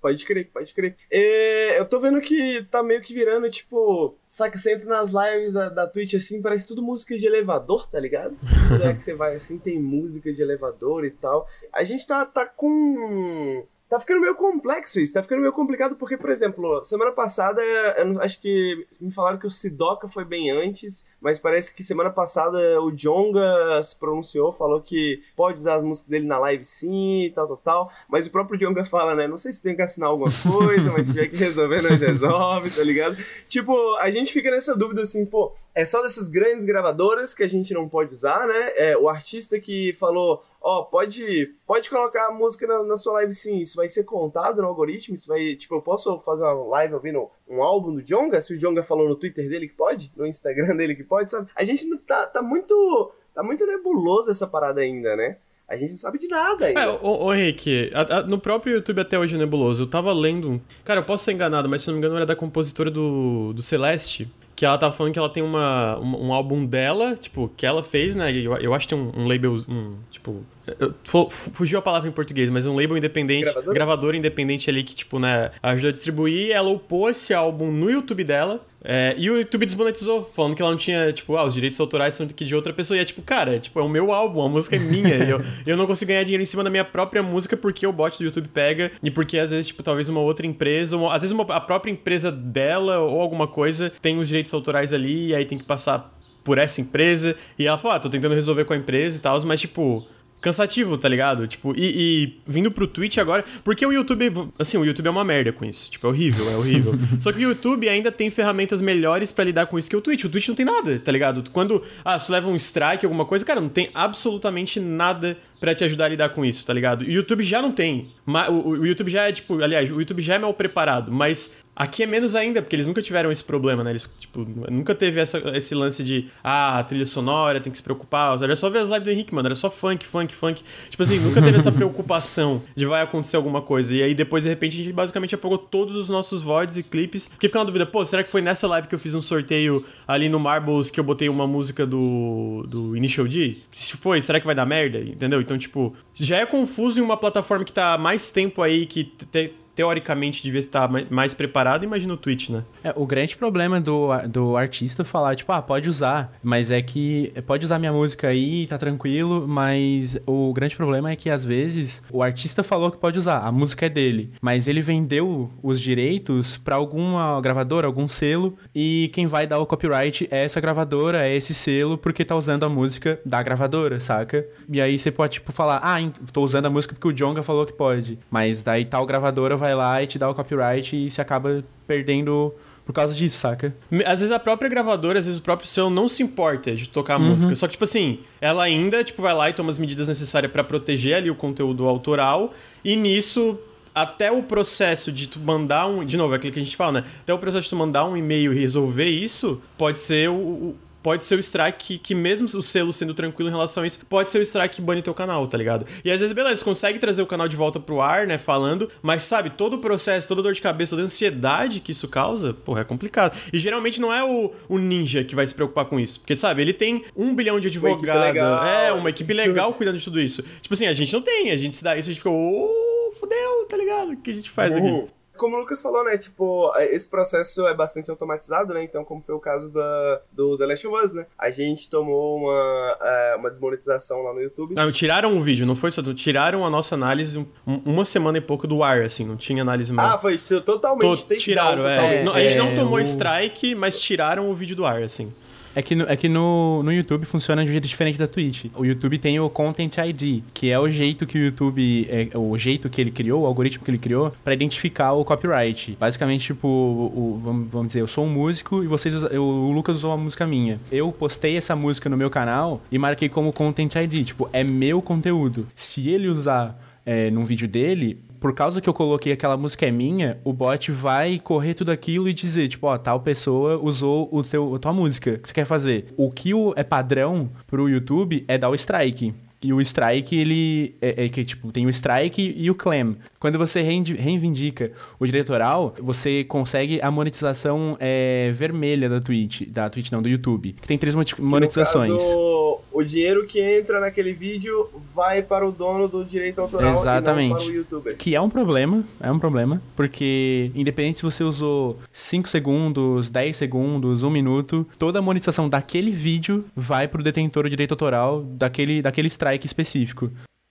Pode crer, pode crer. É, eu tô vendo que tá meio que virando, tipo, saca, você entra nas lives da, da Twitch assim, parece tudo música de elevador, tá ligado? (laughs) Tudo é que você vai assim, tem música de elevador e tal. A gente tá, tá com Tá ficando meio complexo isso, tá ficando meio complicado porque, por exemplo, semana passada, eu acho que me falaram que o Sidoca foi bem antes, mas parece que semana passada o Jonga se pronunciou, falou que pode usar as músicas dele na live sim, e tal, tal, tal, mas o próprio Jonga fala, né, não sei se tem que assinar alguma coisa, mas se tiver que resolver, nós resolve, tá ligado? Tipo, a gente fica nessa dúvida assim, pô, é só dessas grandes gravadoras que a gente não pode usar, né? É, o artista que falou, ó, oh, pode, pode colocar a música na, na, sua live sim, isso vai ser contado no algoritmo, isso vai, tipo, eu posso fazer uma live ouvindo um álbum do Jonga, se o Jonga falou no Twitter dele que pode, no Instagram dele que pode, sabe? A gente tá, tá muito, tá muito nebuloso essa parada ainda, né? A gente não sabe de nada ainda. É, ô, ô a, a, no próprio YouTube até hoje é nebuloso. Eu tava lendo. Cara, eu posso ser enganado, mas se não me engano era da compositora do, do Celeste que ela tá falando que ela tem uma, um, um, álbum dela, tipo, que ela fez, né? Eu, eu acho que tem um, um label, um, tipo... Eu, fugiu a palavra em português, mas um label independente, gravador? gravador independente ali que, tipo, né, ajuda a distribuir. Ela upou esse álbum no YouTube dela é, e o YouTube desmonetizou, falando que ela não tinha, tipo, ah, os direitos autorais são de outra pessoa. E é tipo, cara, é, tipo, é o meu álbum, a música é minha. e eu, (laughs) eu não consigo ganhar dinheiro em cima da minha própria música porque o bot do YouTube pega e porque às vezes, tipo, talvez uma outra empresa, uma, às vezes uma, a própria empresa dela ou alguma coisa tem os direitos autorais ali e aí tem que passar por essa empresa. E ela fala, ah, tô tentando resolver com a empresa e tal, mas tipo cansativo, tá ligado? Tipo, e, e, vindo pro Twitch agora, porque o YouTube, assim, o YouTube é uma merda com isso. Tipo, é horrível, é horrível. (laughs) Só que o YouTube ainda tem ferramentas melhores para lidar com isso que o Twitch. O Twitch não tem nada, tá ligado? Quando, ah, se leva um strike, alguma coisa, cara, não tem absolutamente nada para te ajudar a lidar com isso, tá ligado? O YouTube já não tem. O YouTube já é, tipo, aliás, o YouTube já é mal preparado, mas Aqui é menos ainda, porque eles nunca tiveram esse problema, né? Eles, tipo, nunca teve essa, esse lance de, ah, trilha sonora, tem que se preocupar. Era só ver as lives do Henrique, mano. Era só funk, funk, funk. Tipo assim, nunca teve essa (laughs) preocupação de vai acontecer alguma coisa. E aí depois, de repente, a gente basicamente apagou todos os nossos VODs e clipes. Porque fica uma dúvida, pô, será que foi nessa live que eu fiz um sorteio ali no Marbles que eu botei uma música do, do Initial D? Se foi, será que vai dar merda? Entendeu? Então, tipo, já é confuso em uma plataforma que tá há mais tempo aí, que te, teoricamente devia estar mais preparado, imagina o Twitch, né? É, o grande problema do, do artista falar, tipo, ah, pode usar, mas é que pode usar minha música aí, tá tranquilo, mas o grande problema é que às vezes o artista falou que pode usar, a música é dele, mas ele vendeu os direitos para alguma gravadora, algum selo, e quem vai dar o copyright é essa gravadora, é esse selo, porque tá usando a música da gravadora, saca? E aí você pode, tipo, falar, ah, tô usando a música porque o Jonga falou que pode, mas daí tal gravadora vai lá e te dá o copyright e você acaba perdendo por causa disso, saca? Às vezes a própria gravadora, às vezes o próprio seu não se importa de tocar a uhum. música. Só que, tipo assim, ela ainda, tipo, vai lá e toma as medidas necessárias para proteger ali o conteúdo autoral. E nisso, até o processo de tu mandar um. De novo, é aquilo que a gente fala, né? Até o processo de tu mandar um e-mail e resolver isso, pode ser o, pode ser o strike que, que, mesmo o selo sendo tranquilo em relação a isso, pode ser o strike que bane teu canal, tá ligado? E às vezes, beleza, consegue trazer o canal de volta pro ar, né, falando, mas sabe, todo o processo, toda dor de cabeça, toda a ansiedade que isso causa, porra, é complicado. E geralmente não é o, o ninja que vai se preocupar com isso, porque, sabe, ele tem um bilhão de advogados, é, uma equipe (laughs) legal cuidando de tudo isso. Tipo assim, a gente não tem, a gente se dá isso, a gente fica, ô, oh, fudeu, tá ligado? O que a gente faz uhum. aqui? Como o Lucas falou, né? Tipo, é, esse processo é bastante automatizado, né? Então, como foi o caso da, do The Last of Us, né? A gente tomou uma, é, uma desmonetização lá no YouTube. Não, tiraram o vídeo, não foi só. Tiraram a nossa análise um, uma semana e pouco do ar, assim, não tinha análise mais. Ah, foi totalmente. To, tiraram, é. Totalmente. A gente não tomou é, strike, mas tiraram o vídeo do ar, assim. É que, no, é que no, no YouTube funciona de um jeito diferente da Twitch. O YouTube tem o Content ID, que é o jeito que o YouTube. É, o jeito que ele criou, o algoritmo que ele criou, para identificar o copyright. Basicamente, tipo, o, o, vamos dizer, eu sou um músico e vocês eu, o Lucas usou uma música minha. Eu postei essa música no meu canal e marquei como Content ID. Tipo, é meu conteúdo. Se ele usar é, num vídeo dele, por causa que eu coloquei aquela música é minha, o bot vai correr tudo aquilo e dizer, tipo, ó, tal pessoa usou o teu, a tua música, que você quer fazer? O que é padrão pro YouTube é dar o strike. E o strike, ele é, é, que, tipo, tem o strike e o claim. Quando você reivindica o diretoral, você consegue a monetização é, vermelha da Twitch. Da Twitch não, do YouTube. Que tem três monetizações. caso, o dinheiro que entra naquele vídeo vai para o dono do direito autoral Exatamente. para o youtuber. Que é um problema, é um problema, porque independente se você usou 5 segundos, 10 segundos, 1 minuto, toda a monetização daquele vídeo vai para o detentor do direito autoral daquele, daquele strike strike específico.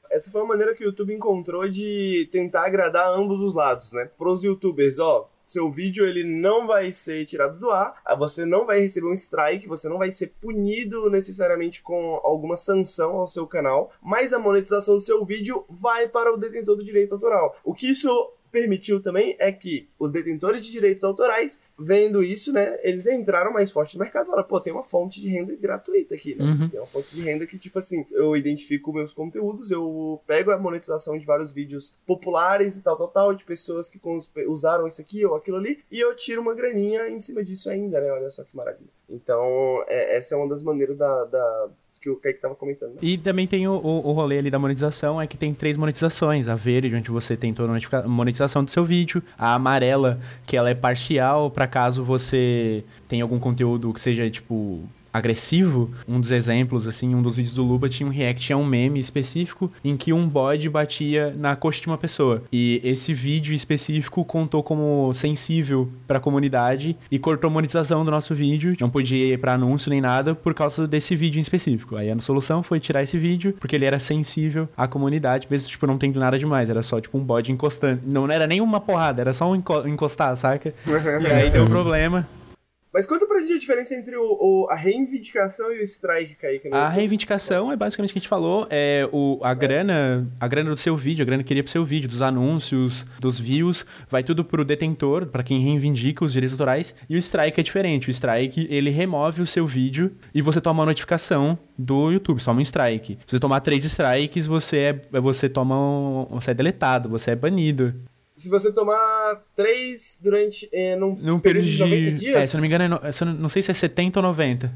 Essa foi uma maneira que o YouTube encontrou de tentar agradar ambos os lados, né? Para os youtubers, ó, seu vídeo ele não vai ser tirado do ar, você não vai receber um strike, você não vai ser punido necessariamente com alguma sanção ao seu canal, mas a monetização do seu vídeo vai para o detentor do direito autoral. O que isso permitiu também é que os detentores de direitos autorais, vendo isso, né, eles entraram mais forte no mercado. Falaram, pô, tem uma fonte de renda gratuita aqui, né? Uhum. Tem uma fonte de renda que, tipo assim, eu identifico meus conteúdos, eu pego a monetização de vários vídeos populares e tal, tal, tal, de pessoas que usaram isso aqui ou aquilo ali, e eu tiro uma graninha em cima disso ainda, né? Olha só que maravilha. Então, é, essa é uma das maneiras da, da que o Kaique tava comentando. Né? E também tem o, o, o rolê ali da monetização, é que tem três monetizações. A verde, onde você tem toda a monetização do seu vídeo. A amarela, que ela é parcial, para caso você tenha algum conteúdo que seja, tipo, agressivo, um dos exemplos, assim, um dos vídeos do Luba tinha um react, tinha um meme específico em que um bode batia na coxa de uma pessoa. E esse vídeo específico contou como sensível para a comunidade e cortou a monetização do nosso vídeo. Não podia ir para anúncio nem nada por causa desse vídeo em específico. Aí a solução foi tirar esse vídeo porque ele era sensível à comunidade, mesmo tipo não tendo nada demais, era só tipo um bode encostando. Não era nem uma porrada, era só um encostar, saca? e aí deu problema. Mas conta pra gente a diferença entre o, o a reivindicação e o strike, Kaique. Né? A reivindicação é basicamente o que a gente falou, é o, a grana, a grana do seu vídeo, a grana que queria pro seu vídeo, dos anúncios, dos views, vai tudo pro detentor, para quem reivindica os direitos autorais, e o strike é diferente. O strike, ele remove o seu vídeo e você toma uma notificação do YouTube, toma um strike. Se você tomar três strikes, você é, você toma um, você é deletado, você é banido se você tomar três durante. É, num, num período, de 90 dias. É, se eu não me engano, é no, não sei se é 70 ou 90.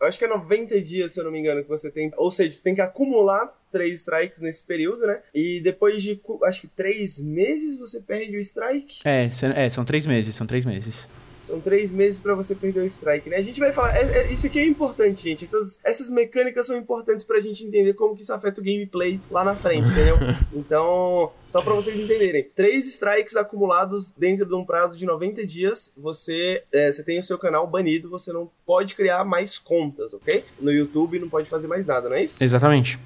Eu acho que é 90 dias, se eu não me engano, que você tem. Ou seja, você tem que acumular três strikes nesse período, né? E depois de, acho que três meses, você perde o strike. É, é são três meses, são três meses. São três meses para você perder o strike, né? A gente vai falar. É, é, isso aqui é importante, gente. Essas, essas mecânicas são importantes pra gente entender como que isso afeta o gameplay lá na frente, entendeu? (laughs) Então, só para vocês entenderem. Três strikes acumulados dentro de um prazo de 90 dias, você, é, você tem o seu canal banido, você não pode criar mais contas, ok? No YouTube não pode fazer mais nada, não é isso? Exatamente.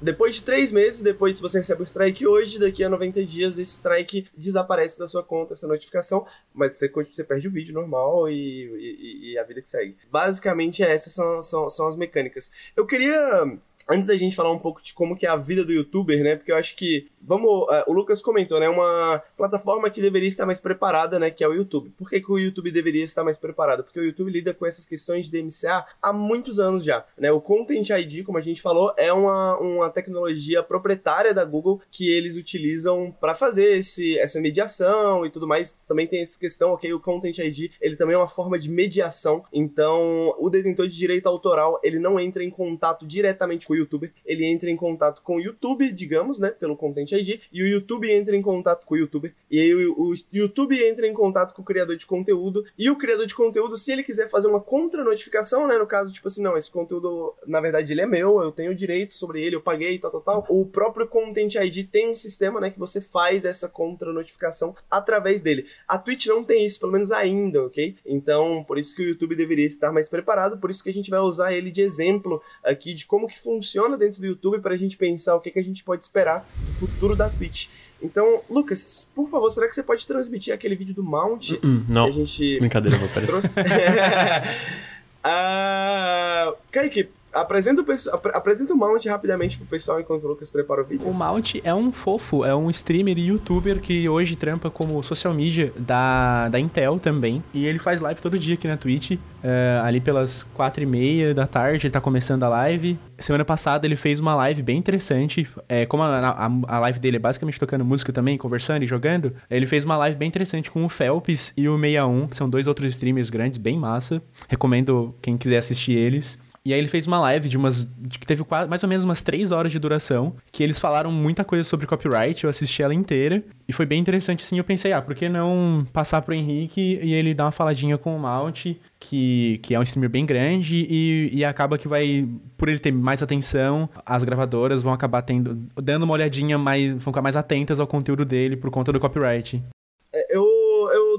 Depois de três meses, depois se você recebe o strike hoje, daqui a 90 dias esse strike desaparece da sua conta, essa notificação, mas você, você perde o vídeo normal e, e, e a vida que segue. Basicamente essas são, são, são as mecânicas. Eu queria antes da gente falar um pouco de como que é a vida do youtuber, né? Porque eu acho que, vamos, uh, o Lucas comentou, né? Uma plataforma que deveria estar mais preparada, né? Que é o YouTube. Por que, que o YouTube deveria estar mais preparado? Porque o YouTube lida com essas questões de DMCA há muitos anos já, né? O Content ID, como a gente falou, é uma, uma tecnologia proprietária da Google que eles utilizam para fazer esse, essa mediação e tudo mais. Também tem essa questão, ok? O Content ID, ele também é uma forma de mediação. Então, o detentor de direito autoral, ele não entra em contato diretamente com o youtuber, ele entra em contato com o YouTube, digamos, né, pelo Content ID, e o YouTube entra em contato com o youtuber, e aí o, o YouTube entra em contato com o criador de conteúdo, e o criador de conteúdo, se ele quiser fazer uma contra-notificação, né, no caso, tipo assim, não, esse conteúdo, na verdade, ele é meu, eu tenho direito sobre ele, eu paguei, tal, tal, tal, o próprio Content ID tem um sistema, né, que você faz essa contra-notificação através dele. A Twitch não tem isso, pelo menos ainda, ok? Então, por isso que o YouTube deveria estar mais preparado, por isso que a gente vai usar ele de exemplo aqui de como que funciona funciona dentro do YouTube para a gente pensar o que, que a gente pode esperar do futuro da Twitch. Então, Lucas, por favor, será que você pode transmitir aquele vídeo do Mount? Uh -uh, não. Que a gente Brincadeira, vou trouxe? uh, (laughs) Kaique, Apresenta o, apresenta o Mount rapidamente pro pessoal enquanto o Lucas prepara o vídeo. O Mount é um fofo, é um streamer e youtuber que hoje trampa como social media da, da Intel também. E ele faz live todo dia aqui na Twitch. Uh, ali pelas quatro e meia da tarde, ele tá começando a live. Semana passada ele fez uma live bem interessante. É, como a, a, a, live dele é basicamente tocando música também, conversando e jogando, ele fez uma live bem interessante com o Felps e o 61, que são dois outros streamers grandes, bem massa. Recomendo quem quiser assistir eles. E aí ele fez uma live de umas. De que teve quase, mais ou menos umas três horas de duração. Que eles falaram muita coisa sobre copyright. Eu assisti ela inteira. E foi bem interessante, assim. Eu pensei, ah, por que não passar pro Henrique e ele dar uma faladinha com o Malt, que, que é um streamer bem grande, e, e acaba que vai. Por ele ter mais atenção, as gravadoras vão acabar tendo. dando uma olhadinha mais. vão ficar mais atentas ao conteúdo dele por conta do copyright.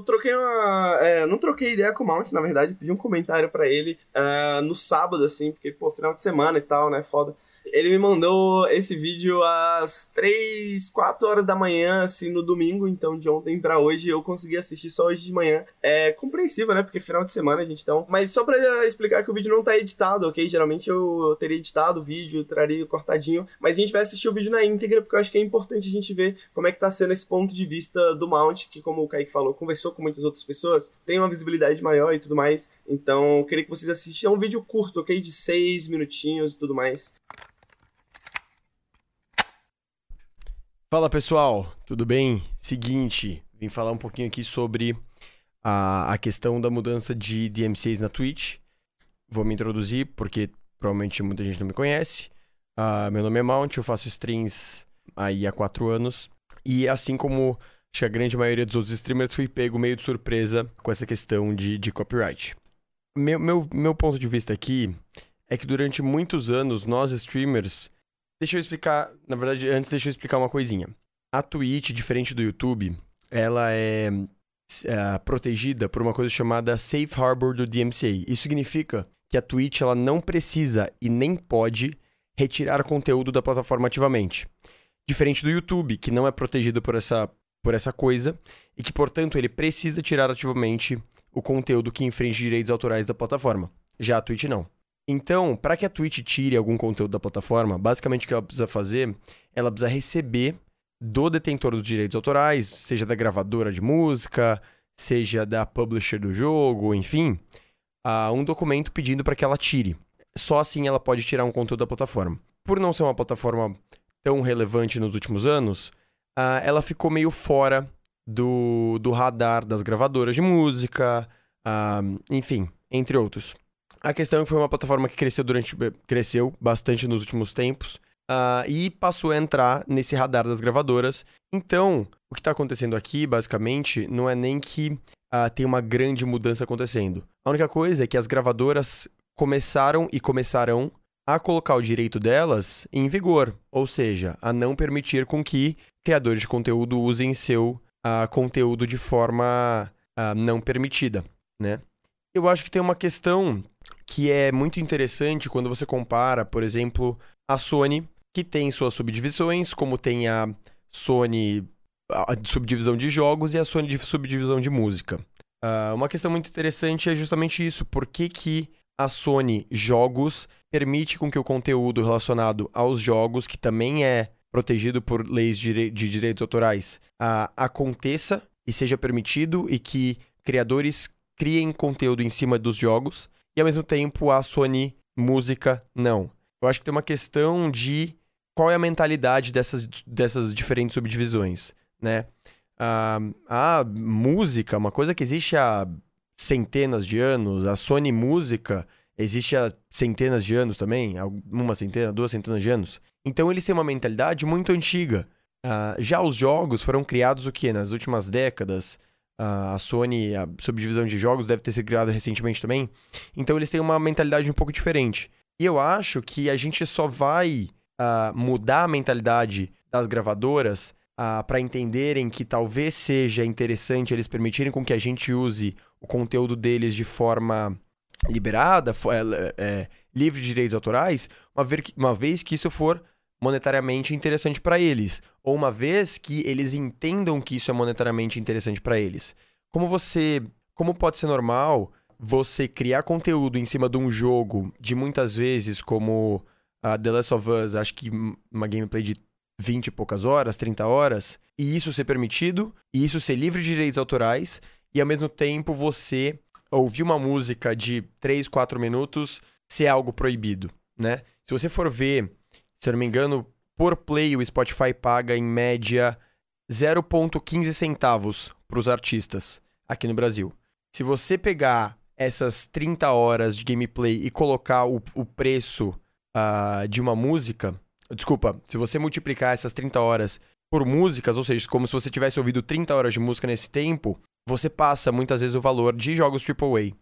Eu troquei uma. É, não troquei ideia com o Mount, na verdade, pedi um comentário para ele uh, no sábado, assim, porque, pô, final de semana e tal, né? Foda. Ele me mandou esse vídeo às 3, 4 horas da manhã, assim, no domingo. Então, de ontem para hoje, eu consegui assistir só hoje de manhã. É compreensível, né? Porque final de semana, a gente então. Mas só pra explicar que o vídeo não tá editado, ok? Geralmente eu, teria editado o vídeo, traria cortadinho. Mas a gente vai assistir o vídeo na íntegra, porque eu acho que é importante a gente ver como é que tá sendo esse ponto de vista do Mount, que, como o Kaique falou, conversou com muitas outras pessoas, tem uma visibilidade maior e tudo mais. Então, queria que vocês assistam. É um vídeo curto, ok? De 6 minutinhos e tudo mais. Fala pessoal, tudo bem? Seguinte, vim falar um pouquinho aqui sobre a, a questão da mudança de DMCs na Twitch. Vou me introduzir porque provavelmente muita gente não me conhece. Uh, meu nome é Mount, eu faço streams aí há quatro anos. E assim como acho que a grande maioria dos outros streamers, fui pego meio de surpresa com essa questão de, de copyright. Meu, meu, meu ponto de vista aqui é que durante muitos anos nós streamers Deixa eu explicar, na verdade, antes deixa eu explicar uma coisinha. A Twitch, diferente do YouTube, ela é, é protegida por uma coisa chamada Safe Harbor do DMCA. Isso significa que a Twitch ela não precisa e nem pode retirar conteúdo da plataforma ativamente. Diferente do YouTube, que não é protegido por essa, por essa coisa e que, portanto, ele precisa tirar ativamente o conteúdo que infringe direitos autorais da plataforma. Já a Twitch não. Então, para que a Twitch tire algum conteúdo da plataforma, basicamente o que ela precisa fazer, ela precisa receber do detentor dos direitos autorais, seja da gravadora de música, seja da publisher do jogo, enfim, um documento pedindo para que ela tire. Só assim ela pode tirar um conteúdo da plataforma. Por não ser uma plataforma tão relevante nos últimos anos, ela ficou meio fora do, do radar das gravadoras de música, enfim, entre outros. A questão é que foi uma plataforma que cresceu durante cresceu bastante nos últimos tempos uh, e passou a entrar nesse radar das gravadoras. Então, o que está acontecendo aqui, basicamente, não é nem que uh, tem uma grande mudança acontecendo. A única coisa é que as gravadoras começaram e começarão a colocar o direito delas em vigor, ou seja, a não permitir com que criadores de conteúdo usem seu uh, conteúdo de forma uh, não permitida, né? Eu acho que tem uma questão que é muito interessante quando você compara, por exemplo, a Sony, que tem suas subdivisões, como tem a Sony a subdivisão de jogos e a Sony de subdivisão de música. Uh, uma questão muito interessante é justamente isso. Por que, que a Sony Jogos permite com que o conteúdo relacionado aos jogos, que também é protegido por leis de, direitos autorais, uh, aconteça e seja permitido e que criadores criem conteúdo em cima dos jogos e ao mesmo tempo a Sony Música não. Eu acho que tem uma questão de qual é a mentalidade dessas, dessas diferentes subdivisões, né? a a música, uma coisa que existe há centenas de anos, a Sony Música existe há centenas de anos também, uma centena, duas centenas de anos. Então eles têm uma mentalidade muito antiga. Uh, já os jogos foram criados o que? Nas últimas décadas. A Sony, a subdivisão de jogos, deve ter sido criada recentemente também. Então eles têm uma mentalidade um pouco diferente. E eu acho que a gente só vai uh, mudar a mentalidade das gravadoras uh, para entenderem que talvez seja interessante eles permitirem com que a gente use o conteúdo deles de forma liberada, é, é, livre de direitos autorais, uma, ver, uma vez que isso for monetariamente interessante para eles, ou uma vez que eles entendam que isso é monetariamente interessante para eles. Como você, como pode ser normal você criar conteúdo em cima de um jogo de muitas vezes como a The Last of Us, acho que uma gameplay de 20 e poucas horas, 30 horas, e isso ser permitido, e isso ser livre de direitos autorais, e ao mesmo tempo você ouvir uma música de 3, 4 minutos ser algo proibido, né? Se você for ver, se eu não me engano, por play o Spotify paga em média 0,15 centavos para os artistas aqui no Brasil. Se você pegar essas 30 horas de gameplay e colocar o, o preço uh, de uma música, Desculpa, se você multiplicar essas 30 horas por músicas, ou seja, como se você tivesse ouvido 30 horas de música nesse tempo, você passa muitas vezes o valor de jogos AAA. Uh,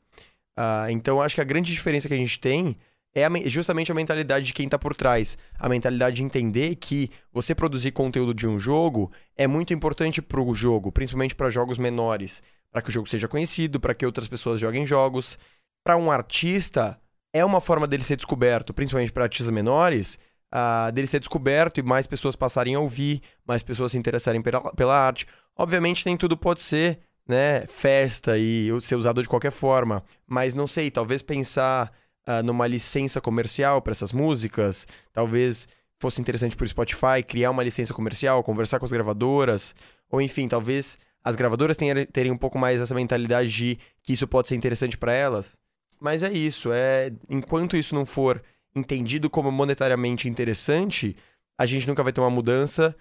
ah, então, acho que a grande diferença que a gente tem é a, justamente a mentalidade de quem está por trás. A mentalidade de entender que você produzir conteúdo de um jogo é muito importante para o jogo, principalmente para jogos menores, para que o jogo seja conhecido, para que outras pessoas joguem jogos. Para um artista, é uma forma dele ser descoberto, principalmente para artistas menores, uh, dele ser descoberto e mais pessoas passarem a ouvir, mais pessoas se interessarem pela, pela arte. Obviamente, nem tudo pode ser né, festa e ser usado de qualquer forma, mas não sei, talvez pensar uh, numa licença comercial para essas músicas, talvez fosse interessante para o Spotify criar uma licença comercial, conversar com as gravadoras, ou enfim, talvez as gravadoras tenham, terem um pouco mais essa mentalidade de que isso pode ser interessante para elas. Mas é isso, é enquanto isso não for entendido como monetariamente interessante, a gente nunca vai ter uma mudança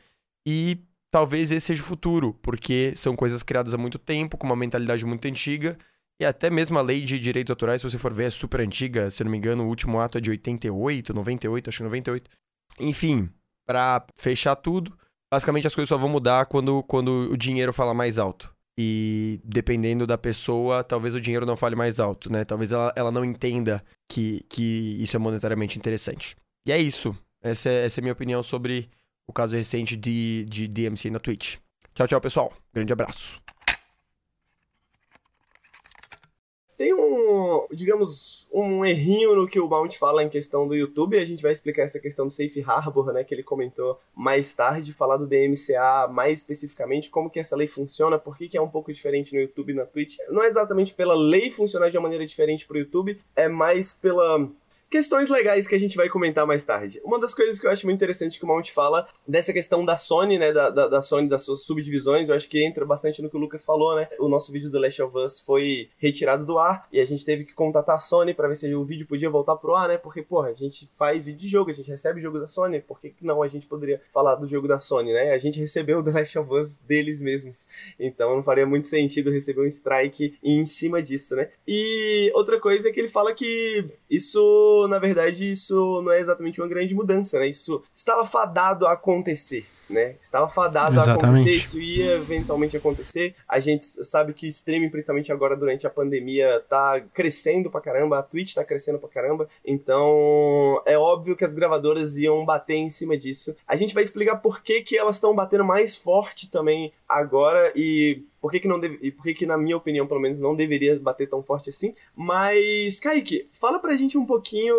e talvez esse seja o futuro, porque são coisas criadas há muito tempo, com uma mentalidade muito antiga, e até mesmo a lei de direitos autorais, se você for ver, é super antiga, se não me engano, o último ato é de 88, 98, acho que 98. Enfim, para fechar tudo, basicamente as coisas só vão mudar quando, quando o dinheiro fala mais alto. E dependendo da pessoa, talvez o dinheiro não fale mais alto, né? Talvez ela, ela não entenda que, que isso é monetariamente interessante. E é isso. Essa é, essa é a minha opinião sobre o caso recente de, de DMC na Twitch. Tchau, tchau, pessoal. Grande abraço. Tem um, digamos, um errinho no que o Mount fala em questão do YouTube. A gente vai explicar essa questão do Safe Harbor, né, que ele comentou mais tarde, falar do DMCA mais especificamente, como que essa lei funciona, por que, que é um pouco diferente no YouTube e na Twitch. Não é exatamente pela lei funcionar de uma maneira diferente para o YouTube, é mais pela Questões legais que a gente vai comentar mais tarde. Uma das coisas que eu acho muito interessante que o Mount fala dessa questão da Sony, né? Da, da, da, Sony, das suas subdivisões, eu acho que entra bastante no que o Lucas falou, né? O nosso vídeo do Last of Us foi retirado do ar e a gente teve que contatar a Sony para ver se o vídeo podia voltar pro ar, né? Porque, porra, a gente faz vídeo de jogo, a gente recebe jogo da Sony, por que não a gente poderia falar do jogo da Sony, né? A gente recebeu o The Last of Us deles mesmos, então não faria muito sentido receber um strike em cima disso, né? E outra coisa é que ele fala que isso, na verdade, isso não é exatamente uma grande mudança, né? Isso estava fadado a acontecer. Né? Estava fadado Exatamente. a acontecer, isso ia eventualmente acontecer. A gente sabe que streaming, principalmente agora durante a pandemia, tá crescendo pra caramba, a Twitch tá crescendo pra caramba. Então, é óbvio que as gravadoras iam bater em cima disso. A gente vai explicar por que, que elas estão batendo mais forte também agora e por que, que não deve, e por que, que, na minha opinião, pelo menos, não deveria bater tão forte assim. Mas, Kaique, fala pra gente um pouquinho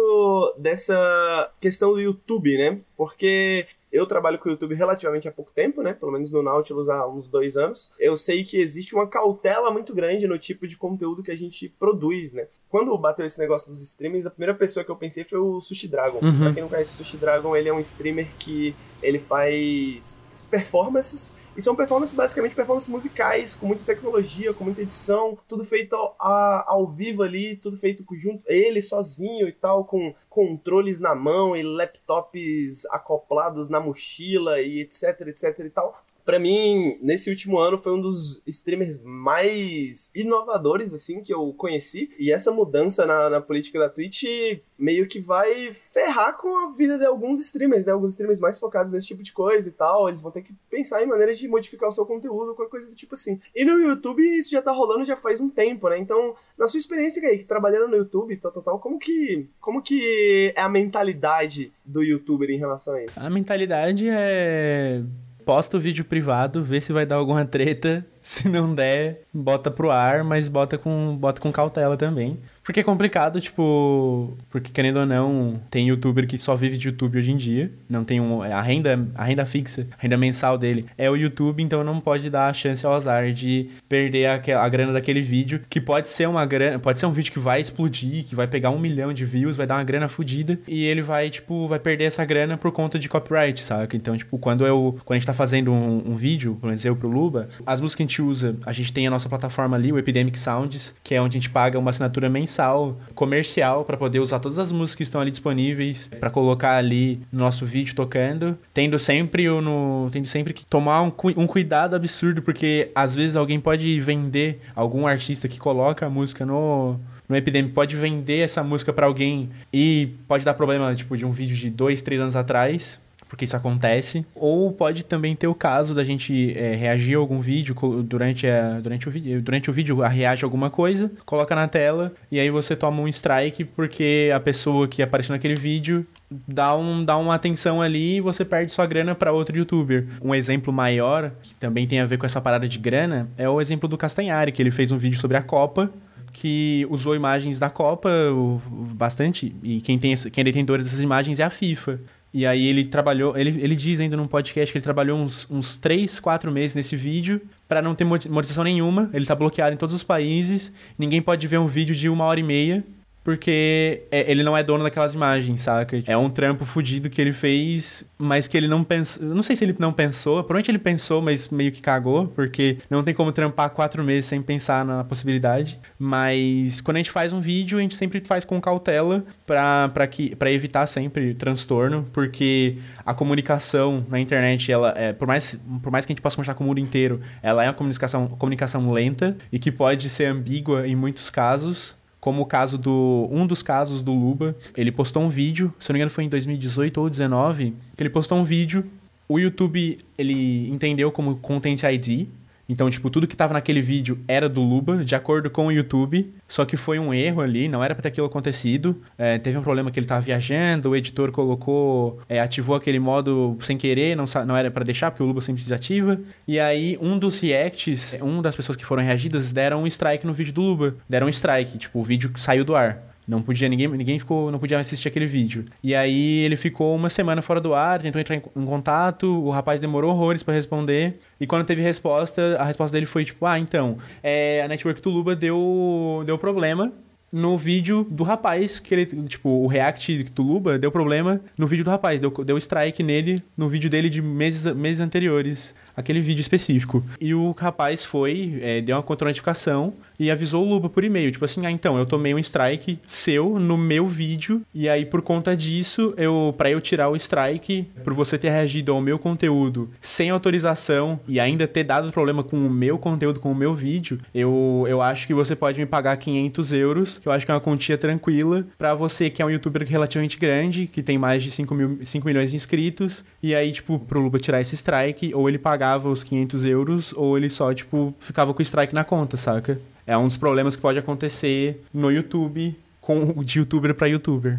dessa questão do YouTube, né? Porque eu trabalho com o YouTube relativamente há pouco tempo, né? Pelo menos no Nautilus há uns dois anos. Eu sei que existe uma cautela muito grande no tipo de conteúdo que a gente produz, né? Quando bateu esse negócio dos streamers, a primeira pessoa que eu pensei foi o Sushi Dragon. Uhum. Pra quem não conhece o Sushi Dragon, ele é um streamer que ele faz performances e são performances, basicamente, performances musicais, com muita tecnologia, com muita edição, tudo feito ao, a, ao vivo ali, tudo feito junto, ele sozinho e tal, com controles na mão e laptops acoplados na mochila e etc, etc e tal. Pra mim, nesse último ano, foi um dos streamers mais inovadores, assim, que eu conheci. E essa mudança na, na política da Twitch meio que vai ferrar com a vida de alguns streamers, né? Alguns streamers mais focados nesse tipo de coisa e tal. Eles vão ter que pensar em maneiras de modificar o seu conteúdo, qualquer coisa do tipo assim. E no YouTube isso já tá rolando já faz um tempo, né? Então, na sua experiência, Kaique, trabalhando no YouTube, tal, tal, tal, como que, como que é a mentalidade do youtuber em relação a isso? A mentalidade é posta o vídeo privado, vê se vai dar alguma treta. (laughs) Se não der, bota pro ar, mas bota com, bota com cautela também. Porque é complicado, tipo. Porque querendo ou não, tem youtuber que só vive de YouTube hoje em dia. Não tem um. A renda, a renda fixa, a renda mensal dele é o YouTube, então não pode dar a chance ao azar de perder a, a grana daquele vídeo. Que pode ser uma grana. Pode ser um vídeo que vai explodir, que vai pegar um milhão de views, vai dar uma grana fodida. E ele vai, tipo, vai perder essa grana por conta de copyright, saca? Então, tipo, quando eu. Quando a gente tá fazendo um, um vídeo, menos eu pro Luba, as músicas que a gente usa, a gente tem a nossa plataforma ali, o Epidemic Sounds, que é onde a gente paga uma assinatura mensal, comercial, para poder usar todas as músicas que estão ali disponíveis, para colocar ali no nosso vídeo tocando, tendo sempre o no, tendo sempre que tomar um, um cuidado absurdo, porque às vezes alguém pode vender algum artista que coloca a música no no Epidemic pode vender essa música para alguém e pode dar problema, tipo, de um vídeo de dois, três anos atrás porque isso acontece. Ou pode também ter o caso da gente é, reagir a algum vídeo durante, a, durante, o vídeo, durante o vídeo, reage a alguma coisa, coloca na tela e aí você toma um strike porque a pessoa que apareceu naquele vídeo dá, um, dá uma atenção ali e você perde sua grana para outro youtuber. Um exemplo maior, que também tem a ver com essa parada de grana, é o exemplo do Castanhari, que ele fez um vídeo sobre a Copa que usou imagens da Copa bastante, e quem tem quem é detentor dessas imagens é a FIFA. E aí ele trabalhou, ele, ele diz ainda num podcast que ele trabalhou uns, uns 3, 4 meses nesse vídeo para não ter monetização nenhuma. Ele tá bloqueado em todos os países. Ninguém pode ver um vídeo de uma hora e meia porque é, ele não é dono daquelas imagens, saca? É um trampo fudido que ele fez, mas que ele não pensou. Não sei se ele não pensou, provavelmente ele pensou, mas meio que cagou, porque não tem como trampar quatro meses sem pensar na possibilidade. Mas quando a gente faz um vídeo, a gente sempre faz com cautela pra, pra, que, pra evitar sempre transtorno, porque a comunicação na internet, ela é, por mais, por mais que a gente possa conversar com o mundo inteiro, ela é uma comunicação, comunicação lenta e que pode ser ambígua em muitos casos como o caso do um dos casos do Luba, ele postou um vídeo, se não me engano foi em 2018 ou 2019, que ele postou um vídeo, o YouTube ele entendeu como Content ID, então, tipo, tudo que tava naquele vídeo era do Luba, de acordo com o YouTube. Só que foi um erro ali, não era pra ter aquilo acontecido. É, teve um problema que ele tava viajando, o editor colocou, é, ativou aquele modo sem querer, não, não era para deixar, porque o Luba sempre desativa. E aí, um dos reacts, um das pessoas que foram reagidas, deram um strike no vídeo do Luba. Deram um strike, tipo, o vídeo saiu do ar. Não podia, ninguém, ninguém ficou, não podia assistir aquele vídeo. E aí ele ficou uma semana fora do ar, tentou entrar em, em contato, o rapaz demorou horrores para responder. E quando teve resposta, a resposta dele foi tipo: Ah, então, é, a network Tuluba deu, deu problema no vídeo do rapaz, que ele, tipo, o React Tuluba deu problema no vídeo do rapaz, deu, deu strike nele no vídeo dele de meses, meses anteriores. Aquele vídeo específico. E o rapaz foi, é, deu uma contra-notificação e avisou o Luba por e-mail, tipo assim, ah, então, eu tomei um strike seu no meu vídeo, e aí por conta disso, eu para eu tirar o strike, por você ter reagido ao meu conteúdo sem autorização e ainda ter dado problema com o meu conteúdo, com o meu vídeo, eu, eu acho que você pode me pagar 500 euros, que eu acho que é uma quantia tranquila, para você que é um youtuber relativamente grande, que tem mais de 5, mil, 5 milhões de inscritos, e aí, tipo, pro Luba tirar esse strike, ou ele pagava os 500 euros, ou ele só, tipo, ficava com o strike na conta, saca? É um dos problemas que pode acontecer no YouTube, com de youtuber para youtuber.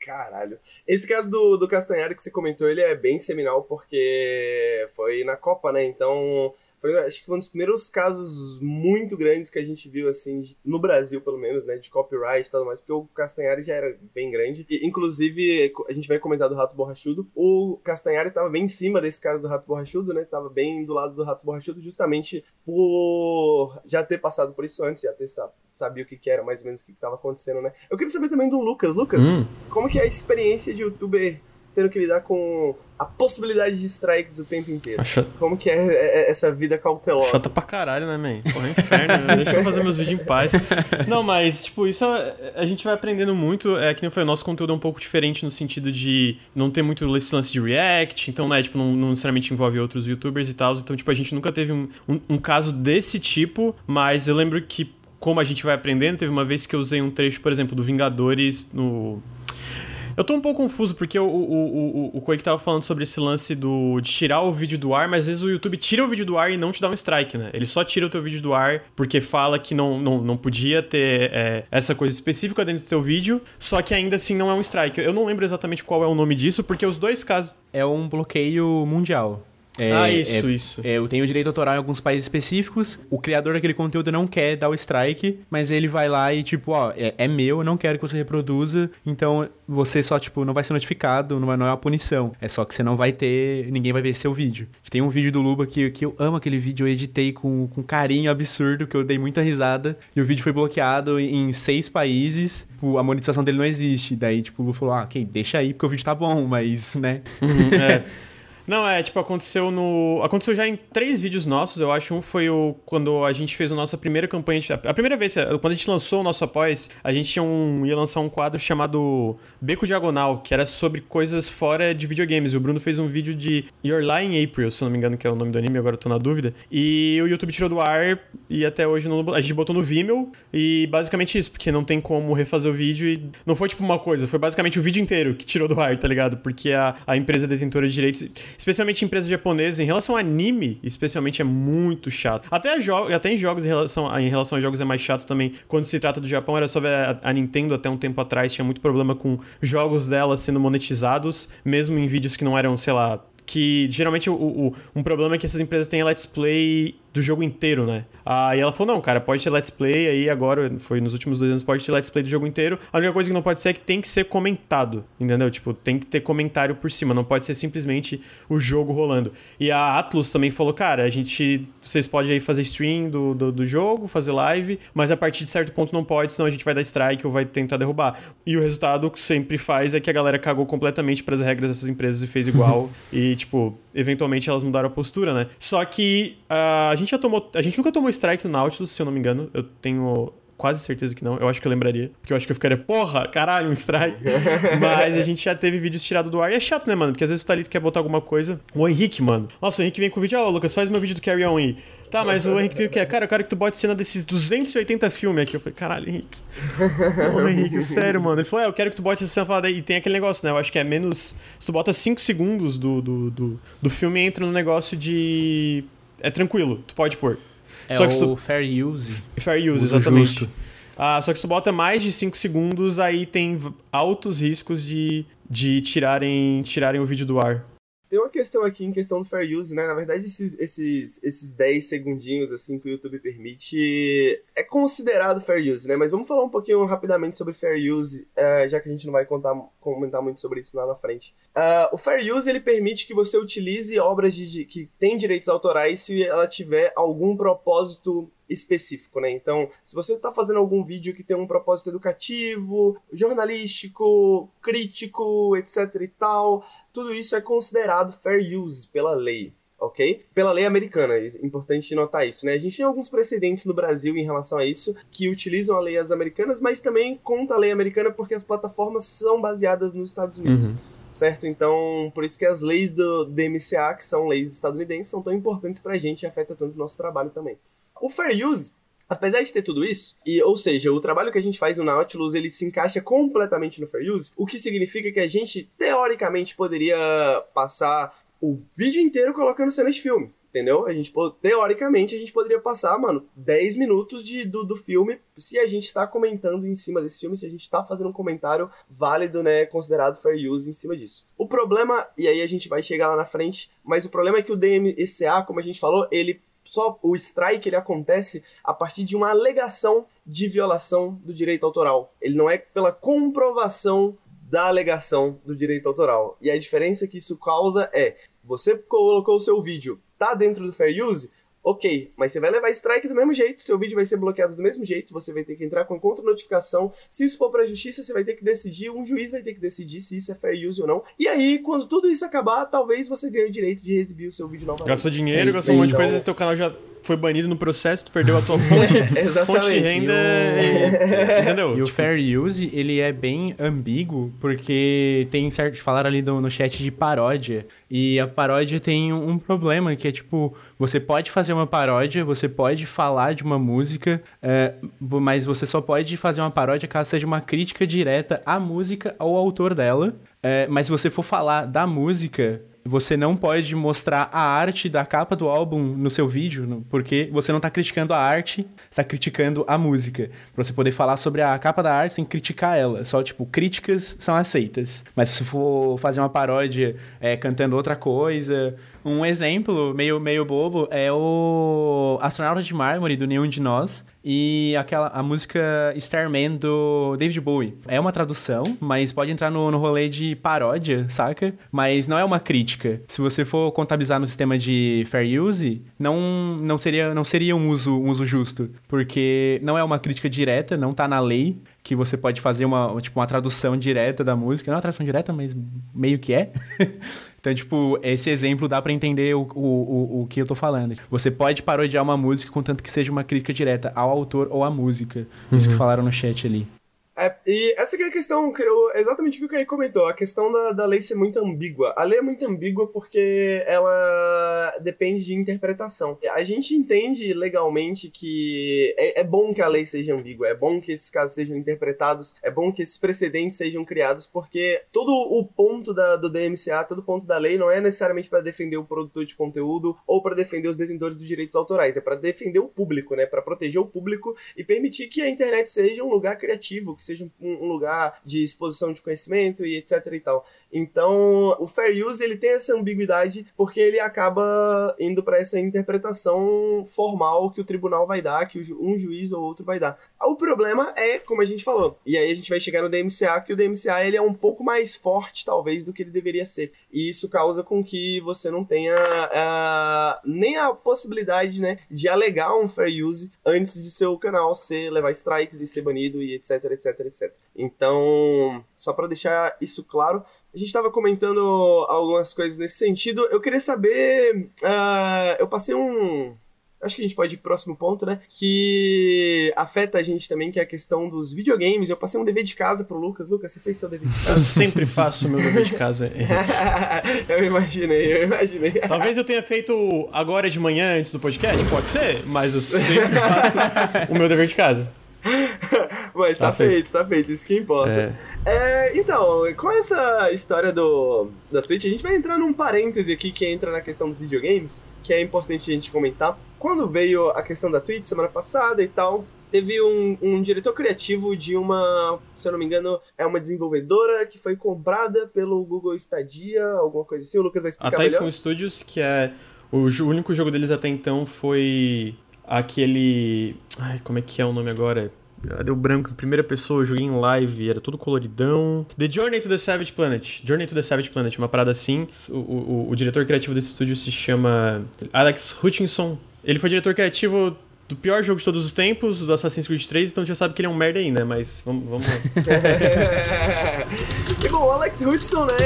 Caralho. Esse caso do, do Castanhari que você comentou, ele é bem seminal porque foi na Copa, né? Então foi, acho que foi um dos primeiros casos muito grandes que a gente viu, assim, no Brasil, pelo menos, né? De copyright e tudo mais, porque o Castanhari já era bem grande. E, inclusive, a gente vai comentar do Rato Borrachudo. O Castanhari tava bem em cima desse caso do Rato Borrachudo, né? Tava bem do lado do Rato Borrachudo, justamente por já ter passado por isso antes, já ter sabia o que, que era mais ou menos o que estava acontecendo, né? Eu queria saber também do Lucas. Lucas, hum. como que é a experiência de youtuber tendo que lidar com a possibilidade de strikes o tempo inteiro. Como que é, é, é, essa vida cautelosa? Chata pra caralho, né, man? Porra, é inferno. Né? Deixa eu fazer meus vídeos em paz. (laughs) Não, mas, tipo, isso a, gente vai aprendendo muito. É que nem foi, o nosso conteúdo é um pouco diferente no sentido de não ter muito esse lance de react. Então, né, tipo, não, não necessariamente envolve outros youtubers e tal. Então, tipo, a gente nunca teve um, um, um caso desse tipo, mas eu lembro que como a gente vai aprendendo, teve uma vez que eu usei um trecho, por exemplo, do Vingadores no eu tô um pouco confuso porque o, o, o, o Quake tava falando sobre esse lance do, de tirar o vídeo do ar, mas às vezes o YouTube tira o vídeo do ar e não te dá um strike, né? Ele só tira o teu vídeo do ar porque fala que não, não, não podia ter é, essa coisa específica dentro do teu vídeo, só que ainda assim não é um strike. Eu não lembro exatamente qual é o nome disso, porque os dois casos. É um bloqueio mundial. É, ah, isso, é, isso. É, eu tenho direito autoral em alguns países específicos. O criador daquele conteúdo não quer dar o strike, mas ele vai lá e, tipo, ó, é, é meu, eu não quero que você reproduza. Então você só, tipo, não vai ser notificado, não, vai, não é uma punição. É só que você não vai ter. Ninguém vai ver seu vídeo. Tem um vídeo do Luba que, que eu amo aquele vídeo, eu editei com, com carinho absurdo, que eu dei muita risada. E o vídeo foi bloqueado em seis países. Tipo, a monetização dele não existe. Daí, tipo, o Lu falou: ah, ok, deixa aí, porque o vídeo tá bom, mas, né. Uhum, (laughs) é. Não, é, tipo, aconteceu no. Aconteceu já em três vídeos nossos, eu acho. Um foi o quando a gente fez a nossa primeira campanha. De... A primeira vez, quando a gente lançou o nosso após, a gente tinha um... ia lançar um quadro chamado Beco Diagonal, que era sobre coisas fora de videogames. O Bruno fez um vídeo de Your Lie in April, se não me engano, que é o nome do anime, agora eu tô na dúvida. E o YouTube tirou do ar e até hoje não... a gente botou no Vimeo. E basicamente isso, porque não tem como refazer o vídeo. E não foi tipo uma coisa, foi basicamente o vídeo inteiro que tirou do ar, tá ligado? Porque a, a empresa detentora de direitos especialmente empresas japonesas, em relação a anime, especialmente é muito chato. Até, até em jogos, em relação, a, em relação a jogos é mais chato também. Quando se trata do Japão, era só ver a, a, Nintendo até um tempo atrás, tinha muito problema com jogos dela sendo monetizados, mesmo em vídeos que não eram, sei lá, que geralmente o, o, um problema é que essas empresas têm let's play do jogo inteiro, né? Aí ela falou: não, cara, pode ter let's play aí agora, foi nos últimos dois anos, pode ter let's play do jogo inteiro. A única coisa que não pode ser é que tem que ser comentado, entendeu? Tipo, tem que ter comentário por cima, não pode ser simplesmente o jogo rolando. E a Atlus também falou: cara, a gente, vocês podem aí fazer stream do, do, do jogo, fazer live, mas a partir de certo ponto não pode, senão a gente vai dar strike ou vai tentar derrubar. E o resultado que sempre faz é que a galera cagou completamente para as regras dessas empresas e fez igual. (laughs) e, tipo, eventualmente elas mudaram a postura, né? Só que uh, a gente já tomou. A gente nunca tomou strike no Nautilus, se eu não me engano. Eu tenho quase certeza que não. Eu acho que eu lembraria. Porque eu acho que eu ficaria, porra, caralho, um strike. (laughs) Mas a gente já teve vídeos tirados do ar. E é chato, né, mano? Porque às vezes o Thalito quer botar alguma coisa. O Henrique, mano. Nossa, o Henrique vem com o vídeo. Ó, oh, Lucas, faz meu vídeo do Carry On aí. Tá, mas o Henrique quer, cara, eu quero que tu bote cena desses 280 filmes aqui. Eu falei, caralho, Henrique. Ô, (laughs) Henrique, sério, mano. Ele falou, é, eu quero que tu bote essa cena falada. E tem aquele negócio, né? Eu acho que é menos. Se tu bota 5 segundos do, do, do, do filme, entra no negócio de. É tranquilo, tu pode pôr. É só que o tu... fair use. Fair use, Uso exatamente. Justo. Ah, só que se tu bota mais de 5 segundos, aí tem altos riscos de, de tirarem, tirarem o vídeo do ar. Tem uma questão aqui em questão do fair use, né? Na verdade, esses, esses, esses 10 segundinhos assim que o YouTube permite é considerado fair use, né? Mas vamos falar um pouquinho rapidamente sobre fair use, uh, já que a gente não vai contar, comentar muito sobre isso lá na frente. Uh, o fair use ele permite que você utilize obras de, de, que têm direitos autorais se ela tiver algum propósito específico, né? Então, se você está fazendo algum vídeo que tem um propósito educativo, jornalístico, crítico, etc e tal, tudo isso é considerado fair use pela lei, ok? Pela lei americana, é importante notar isso, né? A gente tem alguns precedentes no Brasil em relação a isso, que utilizam a lei americanas, mas também conta a lei americana porque as plataformas são baseadas nos Estados Unidos. Uhum. Certo? Então, por isso que as leis do DMCA, que são leis estadunidenses, são tão importantes pra gente e afetam tanto o nosso trabalho também. O Fair Use Apesar de ter tudo isso, e ou seja, o trabalho que a gente faz no Nautilus, ele se encaixa completamente no Fair Use, o que significa que a gente teoricamente poderia passar o vídeo inteiro colocando cenas de filme. Entendeu? A gente, teoricamente, a gente poderia passar, mano, 10 minutos de, do, do filme se a gente está comentando em cima desse filme, se a gente está fazendo um comentário válido, né, considerado fair use em cima disso. O problema, e aí a gente vai chegar lá na frente, mas o problema é que o DMCA, como a gente falou, ele só o strike ele acontece a partir de uma alegação de violação do direito autoral. Ele não é pela comprovação da alegação do direito autoral. E a diferença que isso causa é você colocou o seu vídeo, tá dentro do fair use? Ok, mas você vai levar strike do mesmo jeito, seu vídeo vai ser bloqueado do mesmo jeito, você vai ter que entrar com contra-notificação. Se isso for pra justiça, você vai ter que decidir, um juiz vai ter que decidir se isso é fair use ou não. E aí, quando tudo isso acabar, talvez você ganhe o direito de exibir o seu vídeo novamente. Gastou dinheiro, gastou um monte de coisa, então... seu canal já foi banido no processo, tu perdeu a tua (laughs) fonte, (laughs) fonte de renda. E o... Entendeu? E o tipo fair use, ele é bem ambíguo, porque tem certo. Falaram ali no, no chat de paródia. E a paródia tem um problema, que é tipo, você pode fazer uma paródia, você pode falar de uma música, é, mas você só pode fazer uma paródia caso seja uma crítica direta à música ou ao autor dela. É, mas se você for falar da música, você não pode mostrar a arte da capa do álbum no seu vídeo, porque você não está criticando a arte, está criticando a música. Pra você poder falar sobre a capa da arte sem criticar ela. Só, tipo, críticas são aceitas. Mas se você for fazer uma paródia é, cantando outra coisa. Um exemplo meio, meio bobo é o Astronauta de Mármore, do Nenhum de Nós, e aquela a música Starman do David Bowie. É uma tradução, mas pode entrar no, no rolê de paródia, saca? Mas não é uma crítica. Se você for contabilizar no sistema de fair use, não, não, seria, não seria um uso, um uso justo, porque não é uma crítica direta, não tá na lei que você pode fazer uma, tipo, uma tradução direta da música. Não é uma tradução direta, mas meio que é. (laughs) Então, tipo, esse exemplo dá para entender o, o, o, que eu tô falando. Você pode parodiar uma música contanto que seja uma crítica direta ao autor ou à música. Uhum. Isso que falaram no chat ali. É, e essa é a questão, que eu, exatamente o que o Caí comentou, a questão da, da lei ser muito ambígua. A lei é muito ambígua porque ela depende de interpretação. A gente entende legalmente que é, é, bom que a lei seja ambígua, é bom que esses casos sejam interpretados, é bom que esses precedentes sejam criados, porque todo o ponto da, do DMCA, todo o ponto da lei não é necessariamente para defender o produtor de conteúdo ou para defender os detentores dos direitos autorais, é para defender o público, né? Para proteger o público e permitir que a internet seja um lugar criativo, seja um, lugar de exposição de conhecimento e etc e tal. Então, o fair use ele tem essa ambiguidade porque ele acaba indo para essa interpretação formal que o tribunal vai dar, que um juiz ou outro vai dar. O problema é, como a gente falou, e aí a gente vai chegar no DMCA, que o DMCA ele é um pouco mais forte, talvez, do que ele deveria ser. E isso causa com que você não tenha uh, nem a possibilidade né, de alegar um fair use antes de seu canal ser levar strikes e ser banido e etc, etc, etc. Então, só para deixar isso claro, a gente estava comentando algumas coisas nesse sentido. Eu queria saber. Uh, eu passei um. Acho que a gente pode ir pro próximo ponto, né? Que afeta a gente também, que é a questão dos videogames. Eu passei um dever de casa pro Lucas. Lucas, você fez seu dever de casa? Eu sempre faço meu dever de (laughs) casa. eu imaginei, eu imaginei. Talvez eu tenha feito agora de manhã antes do podcast, pode ser, mas eu sempre faço o meu dever de casa. Mas tá, tá feito, feito, tá feito, isso que importa. É. É, então, com essa história do, da Twitch, a gente vai entrar num parêntese aqui que entra na questão dos videogames, que é importante a gente comentar. Quando veio a questão da Twitch semana passada e tal, teve um, um, diretor criativo de uma, se eu não me engano, é uma desenvolvedora que foi comprada pelo Google Stadia, alguma coisa assim. O Lucas vai explicar a melhor. A Typhoon Studios, que é o, o único jogo deles até então foi aquele, ai, como é que é o nome agora? Deu branco em primeira pessoa, eu joguei em live, era tudo coloridão. The Journey to the Savage Planet. Journey to the Savage Planet, uma parada assim. O, o, o diretor criativo desse estúdio se chama Alex Hutchinson. Ele foi diretor criativo do pior jogo de todos os tempos, do Assassin's Creed 3, então já sabe que ele é um merda ainda, mas vamos, vamos lá. (laughs) e bom, o Alex Hutchinson, né,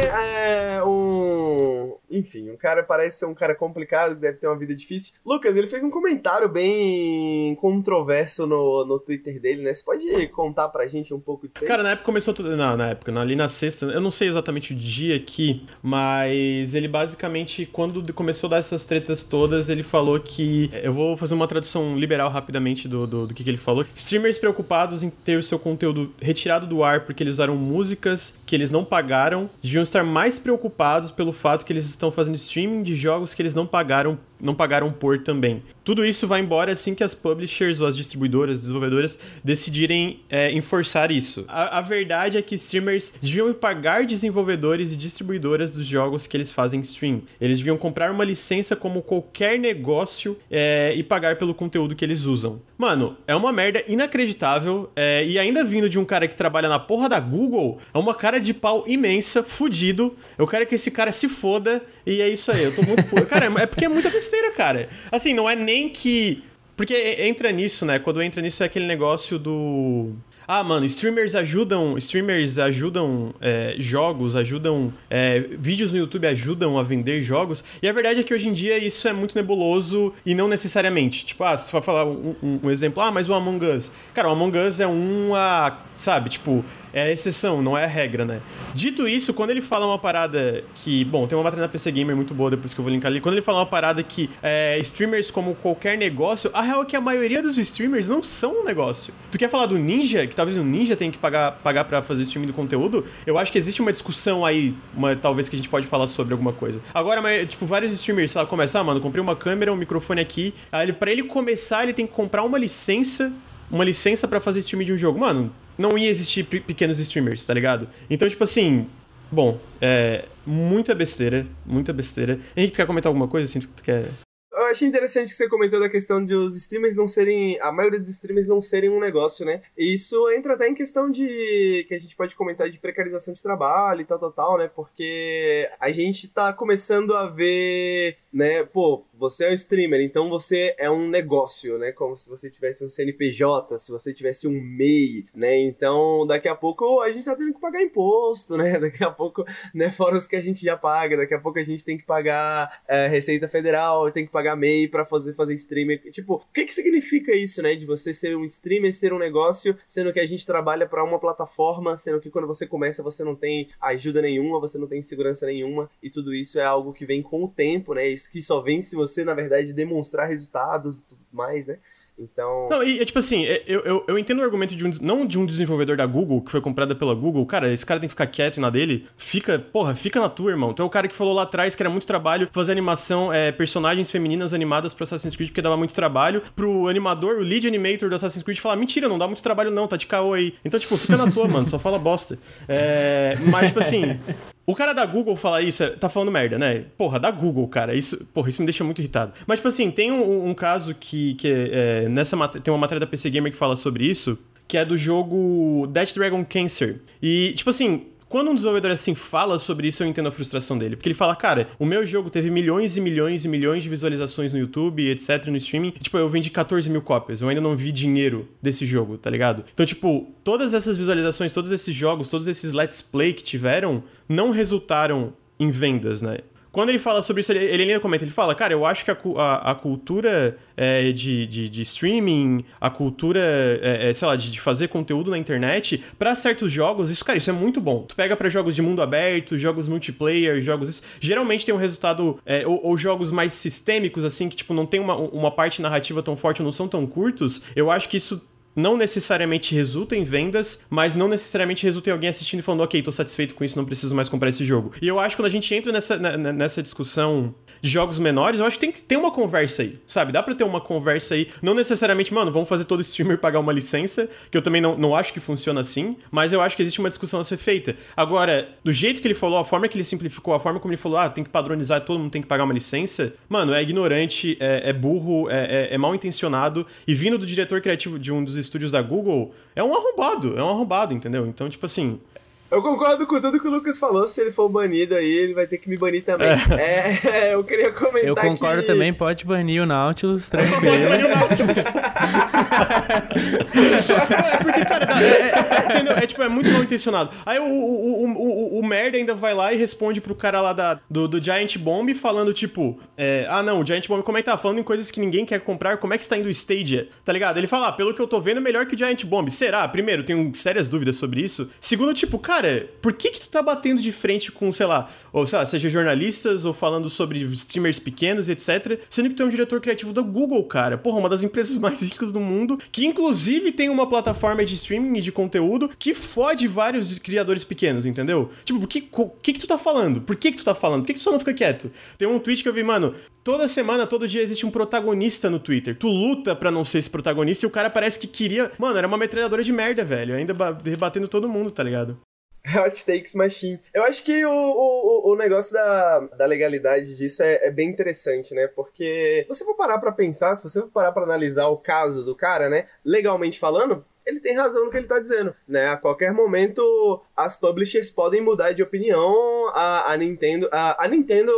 é um enfim, um cara parece ser um cara complicado, deve ter uma vida difícil. Lucas, ele fez um comentário bem controverso no, no Twitter dele, né? Você pode contar pra gente um pouco disso aí? Cara, na época começou tudo. Não, na época, ali na sexta, eu não sei exatamente o dia aqui, mas ele basicamente, quando começou a dar essas tretas todas, ele falou que. Eu vou fazer uma tradução liberal rapidamente do, do, do que, que ele falou. Streamers preocupados em ter o seu conteúdo retirado do ar porque eles usaram músicas que eles não pagaram, deviam estar mais preocupados pelo fato que eles estão fazendo streaming de jogos que eles não pagaram não pagaram por também. Tudo isso vai embora assim que as publishers ou as distribuidoras, desenvolvedoras decidirem é, enforçar isso. A, a, verdade é que streamers deviam pagar desenvolvedores e distribuidoras dos jogos que eles fazem stream. Eles deviam comprar uma licença como qualquer negócio é, e pagar pelo conteúdo que eles usam. Mano, é uma merda inacreditável é, e ainda vindo de um cara que trabalha na porra da Google, é uma cara de pau imensa, fudido. Eu quero que esse cara se foda e é isso aí. Eu tô muito. cara, é porque é muita besteira, cara. Assim, não é nem que. Porque entra nisso, né? Quando entra nisso é aquele negócio do. Ah, mano, streamers ajudam. Streamers ajudam é, jogos, ajudam. É, vídeos no YouTube ajudam a vender jogos. E a verdade é que hoje em dia isso é muito nebuloso e não necessariamente. Tipo, ah, se for falar um, um, um exemplo, ah, mas o Among Us. Cara, o Among Us é uma. Sabe, tipo, é a exceção, não é a regra, né? Dito isso, quando ele fala uma parada que. Bom, tem uma matéria na PC Gamer muito boa, depois que eu vou linkar ali. Quando ele fala uma parada que é, streamers, como qualquer negócio, a real é que a maioria dos streamers não são um negócio. Tu quer falar do Ninja, que talvez o Ninja tenha que pagar, pagar pra fazer streaming do conteúdo? Eu acho que existe uma discussão aí, uma, talvez que a gente pode falar sobre alguma coisa. Agora, mas, tipo, vários streamers, sei lá, começar, ah, mano, comprei uma câmera, um microfone aqui. Aí, pra ele começar, ele tem que comprar uma licença uma licença para fazer streaming de um jogo. Mano, não ia existir pequenos streamers, tá ligado? Então, tipo assim, bom, é muita besteira, muita besteira. Henrique, tu quer comentar alguma coisa assim? Tu quer eu achei interessante que você comentou da questão de os streamers não serem. A maioria dos streamers não serem um negócio, né? E isso entra até em questão de. que a gente pode comentar de precarização de trabalho e tal, tal, tal, né? Porque a gente tá começando a ver, né? Pô, você é um streamer, então você é um negócio, né? Como se você tivesse um CNPJ, se você tivesse um MEI, né? Então, daqui a pouco a gente tá tendo que pagar imposto, (laughs) né? Daqui a pouco, né? Fora os que a gente já paga, daqui a pouco a gente tem que pagar é, Receita Federal, tem que pagar MEI para fazer, fazer streamer. Tipo, o que que significa isso, né? De você ser um streamer, ser um negócio, sendo que a gente trabalha para uma plataforma, sendo que quando você começa você não tem ajuda nenhuma, você não tem segurança nenhuma, e tudo isso é algo que vem com o tempo, né? Que só vem se você, na verdade, demonstrar resultados e tudo mais, né? Então. Não, e é tipo assim, é, eu, eu, eu, entendo o argumento de um. Não de um desenvolvedor da Google, que foi comprada pela Google. Cara, esse cara tem que ficar quieto na dele. Fica, porra, fica na tua, irmão. Tu é o cara que falou lá atrás que era muito trabalho fazer animação, é, personagens femininas animadas pro Assassin's Creed, porque dava muito trabalho. Pro animador, o lead animator do Assassin's Creed falar: mentira, não dá muito trabalho, não, tá de caô aí. Então, tipo, fica na tua, (laughs) mano, só fala bosta. É, mas, tipo assim. O cara da Google falar isso, é, tá falando merda, né? Porra, da Google, cara. Isso, porra, isso me deixa muito irritado. Mas, tipo assim, tem um, um caso que, que é, nessa tem uma matéria da PC Gamer que fala sobre isso, que é do jogo Death Dragon Cancer. E, tipo assim, quando um desenvolvedor assim fala sobre isso, eu entendo a frustração dele. Porque ele fala, cara, o meu jogo teve milhões e milhões e milhões de visualizações no YouTube, etc, no streaming. E, tipo, eu vendi 14 mil cópias. Eu ainda não vi dinheiro desse jogo, tá ligado? Então, tipo, todas essas visualizações, todos esses jogos, todos esses let's play que tiveram, não resultaram em vendas, né? Quando ele fala sobre isso, ele, ele ainda comenta, ele fala, cara, eu acho que a, a, a cultura é, de, de, de, streaming, a cultura, é, é, sei lá, de, de, fazer conteúdo na internet, para certos jogos, isso, cara, isso é muito bom. Tu pega para jogos de mundo aberto, jogos multiplayer, jogos... Isso, geralmente tem um resultado, é, ou, ou, jogos mais sistêmicos, assim, que, tipo, não tem uma, uma parte narrativa tão forte, não são tão curtos, eu acho que isso não necessariamente resulta em vendas, mas não necessariamente resulta em alguém assistindo e falando, ok, tô satisfeito com isso, não preciso mais comprar esse jogo. E eu acho que quando a gente entra nessa, nessa discussão jogos menores, eu acho que tem que ter uma conversa aí, sabe? Dá pra ter uma conversa aí, não necessariamente, mano, vamos fazer todo streamer (laughs) pagar uma licença, que eu também não, não acho que funciona assim, mas eu acho que existe uma discussão a ser feita. Agora, do jeito que ele falou, a forma que ele simplificou, a forma como ele falou, ah, tem que padronizar, todo mundo tem que pagar uma licença, mano, é ignorante, é, é burro, é, é, é mal intencionado, e vindo do diretor criativo de um dos estúdios da Google, é um arrombado, é um arrombado, entendeu? Então, tipo assim, Eu concordo com tudo que o Lucas falou. Se ele for banido aí, ele vai ter que me banir também. É, é (laughs) eu queria comentar. Eu concordo que... também, pode banir o Nautilus, tranquilo. Pode banir o Nautilus. (laughs) é porque, cara, é, é, é, tipo, é muito mal intencionado. Aí o, o, o, o, o merda ainda vai lá e responde pro cara lá da, do, do Giant Bomb falando, tipo, é, ah não, o Giant Bomb, como é que tá? Falando em coisas que ninguém quer comprar, como é que está indo o Stadia? Tá ligado? Ele fala, ah, pelo que eu tô vendo, melhor que o Giant Bomb. Será? Primeiro, tenho sérias dúvidas sobre isso. Segundo, tipo, cara, cara, por que que tu tá batendo de frente com, sei lá, ou sei lá, seja jornalistas ou falando sobre streamers pequenos, etc, sendo que tu é um diretor criativo da Google, cara. Porra, uma das empresas (laughs) mais ricas do mundo, que inclusive tem uma plataforma de streaming e de conteúdo que fode vários criadores pequenos, entendeu? Tipo, o que, que que tu tá falando? Por que que tu tá falando? Por que que tu só não fica quieto? Tem um tweet que eu vi, mano, toda semana, todo dia existe um protagonista no Twitter. Tu luta para não ser esse protagonista e o cara parece que queria. Mano, era uma metralhadora de merda, velho. Ainda rebatendo todo mundo, tá ligado? (laughs) Hot Takes Machine. Eu acho que o, o, o negócio da, da legalidade disso é, é, bem interessante, né? Porque você for parar pra pensar, se você for parar pra analisar o caso do cara, né? Legalmente falando, ele tem razão no que ele tá dizendo, né? A qualquer momento as publishers podem mudar de opinião. A, a Nintendo, a, a Nintendo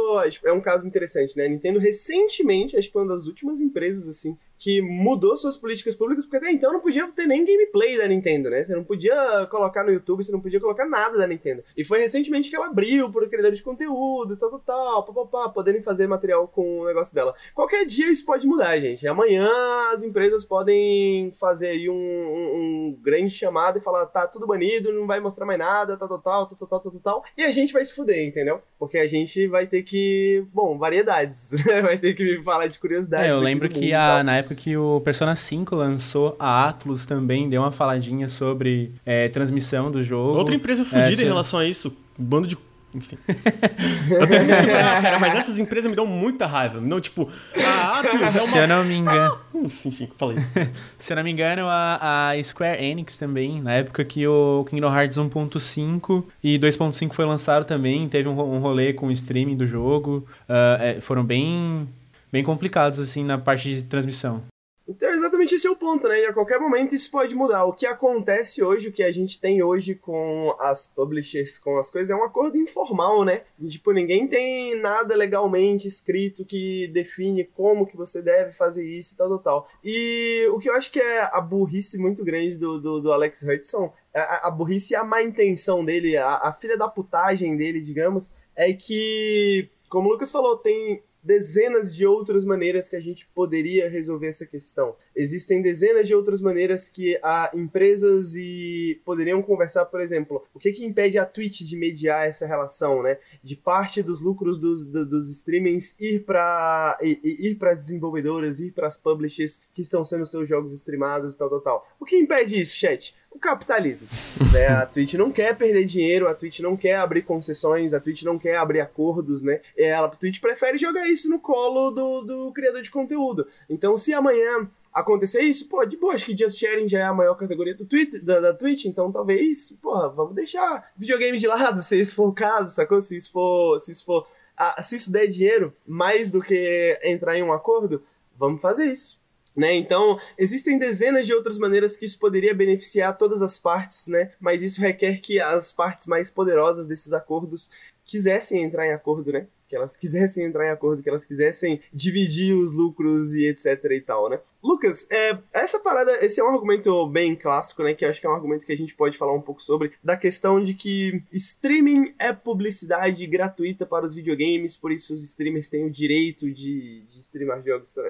é um caso interessante, né? A Nintendo recentemente, acho que foi uma das últimas empresas assim que mudou suas políticas públicas, porque até então não podia ter nem gameplay da Nintendo, né? Você não podia colocar no YouTube, você não podia colocar nada da Nintendo. E foi recentemente que ela abriu por criadores de conteúdo, tal, tal, tal, papapá, poderem fazer material com o negócio dela. Qualquer dia isso pode mudar, gente. Amanhã as empresas podem fazer aí um, um, um grande chamado e falar, tá tudo banido, não vai mostrar mais nada, tal, tal, tal, tal, tal, tal, tal, tal, e a gente vai se fuder, entendeu? Porque a gente vai ter que, bom, variedades, (laughs) vai ter que falar de curiosidades. É, eu lembro que a, na época época que o Persona 5 lançou, a Atlus também deu uma faladinha sobre é, transmissão do jogo. Outra empresa fodida é, em relação a isso. Bando de enfim. (laughs) eu tenho que me segurar, cara, mas essas empresas me dão muita raiva. Não, tipo, a Atlus é uma... Se eu não me engano... Ah, enfim, falei. (laughs) Se eu não me engano, a, a Square Enix também, na época que o Kingdom Hearts 1.5 e 2.5 foi lançado também, teve um, um rolê com o streaming do jogo. Uh, foram bem bem complicados, assim, na parte de transmissão. Então, exatamente esse é o ponto, né? E a qualquer momento isso pode mudar. O que acontece hoje, o que a gente tem hoje com as publishers, com as coisas, é um acordo informal, né? Tipo, ninguém tem nada legalmente escrito que define como que você deve fazer isso e tal, tal, tal. E o que eu acho que é a burrice muito grande do, do, do Alex Hudson a, a, burrice e a má intenção dele, a, a filha da putagem dele, digamos, é que, como o Lucas falou, tem dezenas de outras maneiras que a gente poderia resolver essa questão. Existem dezenas de outras maneiras que a empresas e poderiam conversar, por exemplo, o que que impede a Twitch de mediar essa relação, né? De parte dos lucros dos, dos streamings ir para ir para as desenvolvedoras, ir para as publishers que estão sendo seus jogos streamados e tal, tal, tal. O que impede isso, chat? O capitalismo. né? A Twitch não quer perder dinheiro, a Twitch não quer abrir concessões, a Twitch não quer abrir acordos, né? Ela, a Twitch prefere jogar isso no colo do, do criador de conteúdo. Então, se amanhã acontecer isso, pô, de boa, acho que Just Sharing já é a maior categoria do Twitter, da, da Twitch, então talvez, porra, vamos deixar videogame de lado, (laughs) se isso for o caso, sacou? Se isso for, se isso for, ah, se isso der dinheiro, mais do que entrar em um acordo, vamos fazer isso. Né? Então, existem dezenas de outras maneiras que isso poderia beneficiar todas as partes, né? mas isso requer que as partes mais poderosas desses acordos quisessem entrar em acordo, né? Que elas quisessem entrar em acordo, que elas quisessem dividir os lucros e etc e tal, né? Lucas, é, essa parada, esse é um argumento bem clássico, né? Que acho que é um argumento que a gente pode falar um pouco sobre, da questão de que streaming é publicidade gratuita para os videogames, por isso os streamers têm o direito de, de streamar jogos. O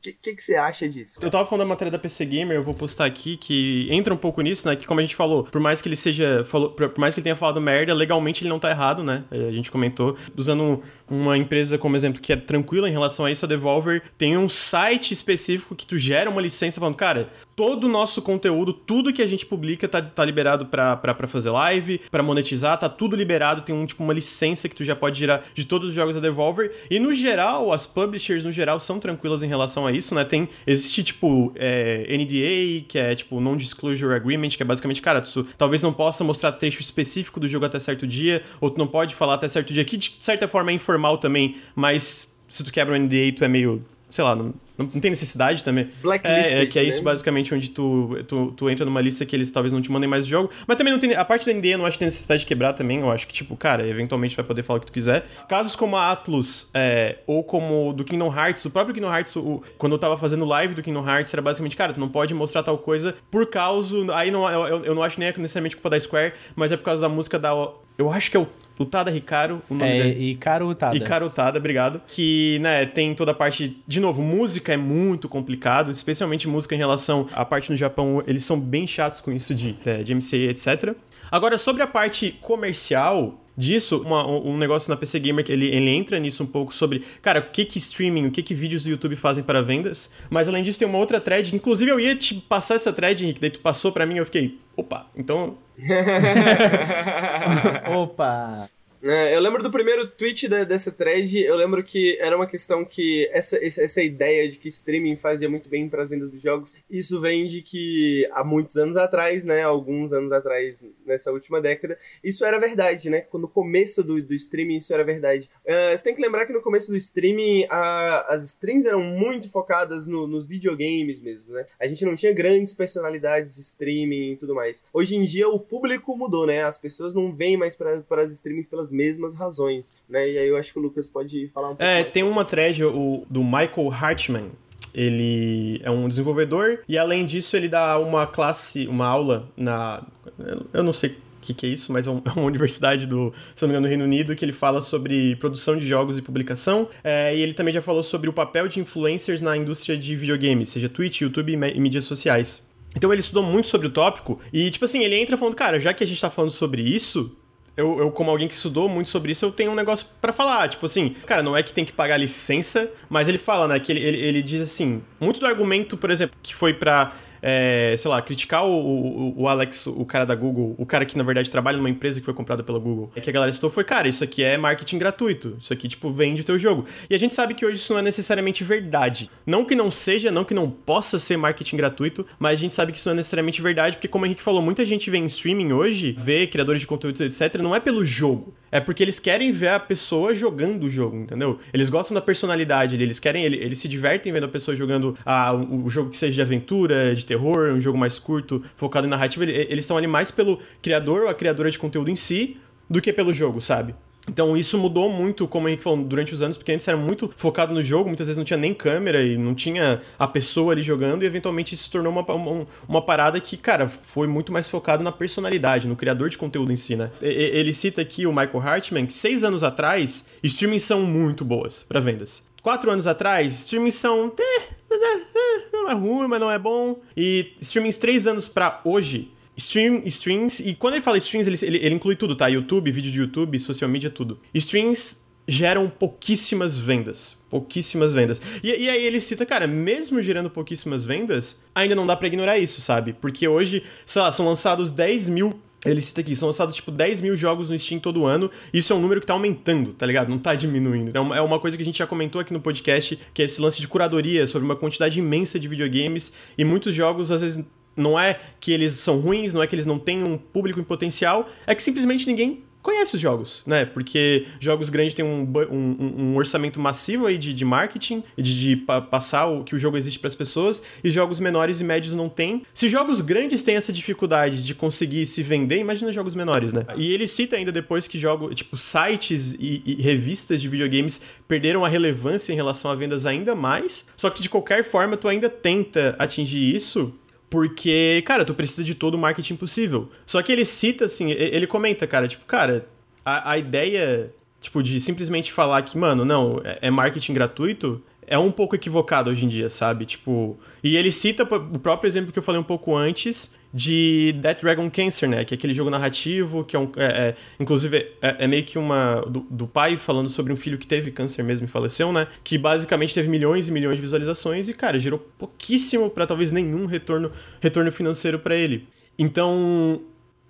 que, que, que, você acha disso? Eu tava falando da matéria da PC Gamer, eu vou postar aqui, que entra um pouco nisso, né? Que como a gente falou, por mais que ele seja. Falou, por mais que ele tenha falado merda, legalmente ele não tá errado, né? É, a gente comentou. Usando uma empresa como exemplo que é tranquila em relação a isso, a Devolver tem um site específico que tu tu gera uma licença falando, cara, todo o nosso conteúdo, tudo que a gente publica tá, tá liberado pra, fazer live, para monetizar, tá tudo liberado, tem um tipo uma licença que tu já pode gerar de todos os jogos da Devolver. E no geral, as publishers no geral são tranquilas em relação a isso, né? Tem existe tipo é, NDA, que é tipo non-disclosure agreement, que é basicamente, cara, tu talvez não possa mostrar trecho específico do jogo até certo dia, ou tu não pode falar até certo dia, que de certa forma é informal também, mas se tu quebra o NDA, tu é meio sei lá, não, Não, não tem necessidade também. Blacklisted, É, é que é né? isso basicamente onde tu, tu, tu entra numa lista que eles talvez não te mandem mais o jogo. Mas também não tem. A parte do NDA eu não acho que tem necessidade de quebrar também. Eu acho que, tipo, cara, eventualmente vai poder falar o que tu quiser. Casos como a Atlus, é, ou como do Kingdom Hearts, o próprio Kingdom Hearts, o- quando eu tava fazendo live do Kingdom Hearts, era basicamente, cara, tu não pode mostrar tal coisa por causa. Aí não, eu, eu- não acho nem necessariamente culpa da Square, mas é por causa da música da. Eu acho que é o, o Tada Hikaru, o nome É, dele. e Caro Tada. E carotada, obrigado. Que, né, tem toda a parte. De novo, música é muito complicado, especialmente música em relação à parte no Japão. Eles são bem chatos com isso de, é, de MCA, etc. Agora, sobre a parte comercial disso, uma- um negócio na PC Gamer que ele, ele entra nisso um pouco sobre, cara, o que que streaming, o que que vídeos do YouTube fazem para vendas. Mas além disso, tem uma outra thread. Inclusive, eu ia te passar essa thread, Henrique, daí tu passou pra mim eu fiquei, opa, então. (laughs) Opa! É, eu lembro do primeiro tweet da- dessa thread, eu lembro que era uma questão que essa, essa ideia de que streaming fazia muito bem para as vendas dos jogos, isso vem de que há muitos anos atrás, né, alguns anos atrás, nessa última década, isso era verdade, né, no começo do, do streaming isso era verdade. É, você tem que lembrar que no começo do streaming a- as streams eram muito focadas no- nos videogames mesmo, né, a gente não tinha grandes personalidades de streaming e tudo mais. Hoje em dia o público mudou, né, as pessoas não vêm mais para as streamings pelas mesmas razões, né? E aí eu acho que o Lucas pode falar um pouco É, mais. tem uma thread o, do Michael Hartman. Ele é um desenvolvedor e além disso ele dá uma classe, uma aula na, eu não sei o que, que é isso, mas é, (laughs) é uma universidade do, se não me engano, do Reino Unido que ele fala sobre produção de jogos e publicação. É, e ele também já falou sobre o papel de influencers na indústria de videogames, seja Twitch, YouTube e mídias sociais. Então ele estudou muito sobre o tópico e, tipo assim, ele entra falando, cara, já que a gente tá falando sobre isso, eu, eu, como alguém que estudou muito sobre isso, eu tenho um negócio pra falar. Tipo assim, cara, não é que tem que pagar licença, mas ele fala, né, que ele, ele, ele diz assim, muito do argumento, por exemplo, que foi pra, é, sei lá, criticar o, o, o Alex, o cara da Google, o cara que na verdade trabalha numa empresa que foi comprada pela Google, é que a galera citou foi, cara, isso aqui é marketing gratuito, isso aqui, tipo, vende o teu jogo. E a gente sabe que hoje isso não é necessariamente verdade. Não que não seja, não que não possa ser marketing gratuito, mas a gente sabe que isso não é necessariamente verdade, porque como o Henrique falou, muita gente vê em streaming hoje, vê criadores de conteúdo, etc., não é pelo jogo. É porque eles querem ver a pessoa jogando o jogo, entendeu? Eles gostam da personalidade, ali, eles querem, ele- eles se divertem vendo a pessoa jogando ah, o jogo que seja de aventura, de terror, um jogo mais curto, focado em narrativa. Ele- Eles estão ali mais pelo criador ou a criadora de conteúdo em si do que pelo jogo, sabe? Então isso mudou muito, como o Henrique falou, durante os anos, porque antes era muito focado no jogo, muitas vezes não tinha nem câmera e não tinha a pessoa ali jogando, e eventualmente isso se tornou uma, uma, uma parada que, cara, foi muito mais focado na personalidade, no criador de conteúdo em si, né? Ele cita aqui o Michael Hartman, que seis anos atrás, streamings são muito boas para vendas. Quatro anos atrás, streamings são. eh, eh, Não é ruim, mas não é bom. E streamings três anos pra hoje, Stream, streams, e quando ele fala streams, ele, ele, ele inclui tudo, tá? YouTube, vídeo de YouTube, social media, tudo. Streams geram pouquíssimas vendas. Pouquíssimas vendas. E, e aí ele cita, cara, mesmo gerando pouquíssimas vendas, ainda não dá pra ignorar isso, sabe? Porque hoje, sei lá, são lançados 10 mil. Ele cita aqui, são lançados tipo 10 mil jogos no Steam todo ano. Isso é um número que tá aumentando, tá ligado? Não tá diminuindo. Então é uma coisa que a gente já comentou aqui no podcast, que é esse lance de curadoria sobre uma quantidade imensa de videogames. E muitos jogos, às vezes, não é que eles são ruins, não é que eles não têm um público em potencial, é que simplesmente ninguém conhece os jogos, né? Porque jogos grandes têm um, um- um- orçamento massivo aí de, de marketing, de, de pa- passar o que o jogo existe para as pessoas, e jogos menores e médios não têm. Se jogos grandes têm essa dificuldade de conseguir se vender, imagina jogos menores, né? E ele cita ainda depois que jogos, tipo, sites e, e revistas de videogames perderam a relevância em relação a vendas ainda mais, só que de qualquer forma tu ainda tenta atingir isso porque, cara, tu precisa de todo o marketing possível. Só que ele cita, assim, ele comenta, cara, tipo, cara, a, a ideia, tipo, de simplesmente falar que, mano, não, é, é marketing gratuito, é um pouco equivocado hoje em dia, sabe? Tipo. E ele cita o próprio exemplo que eu falei um pouco antes de Death Dragon Cancer, né? Que é aquele jogo narrativo, que é um. é- é- inclusive, é, é meio que uma. Do, do pai falando sobre um filho que teve câncer mesmo e faleceu, né? Que basicamente teve milhões e milhões de visualizações e, cara, gerou pouquíssimo pra talvez nenhum retorno, retorno financeiro pra ele. Então,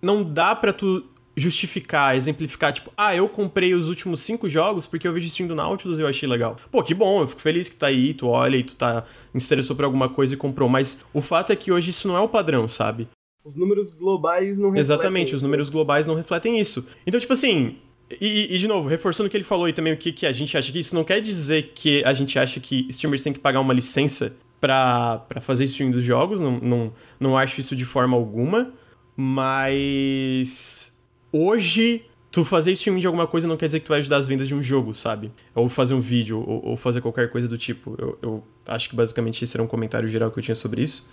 não dá pra tu justificar, exemplificar, tipo, ah, eu comprei os últimos cinco jogos porque eu vejo stream do Nautilus e eu achei legal. Pô, que bom, eu fico feliz que tá aí, tu olha e tu tá interessou por alguma coisa e comprou, mas o fato é que hoje isso não é o padrão, sabe? Os números globais não refletem Exatamente, os isso. números globais não refletem isso. Então, tipo assim, E, e, de novo, reforçando o que ele falou e também o que, que a gente acha que isso não quer dizer que a gente acha que streamers têm que pagar uma licença para fazer stream dos jogos, não, não, não acho isso de forma alguma, mas hoje tu fazer streaming de alguma coisa não quer dizer que tu vai ajudar as vendas de um jogo, sabe? Ou fazer um vídeo, ou, ou fazer qualquer coisa do tipo. Eu, eu acho que basicamente esse era um comentário geral que eu tinha sobre isso.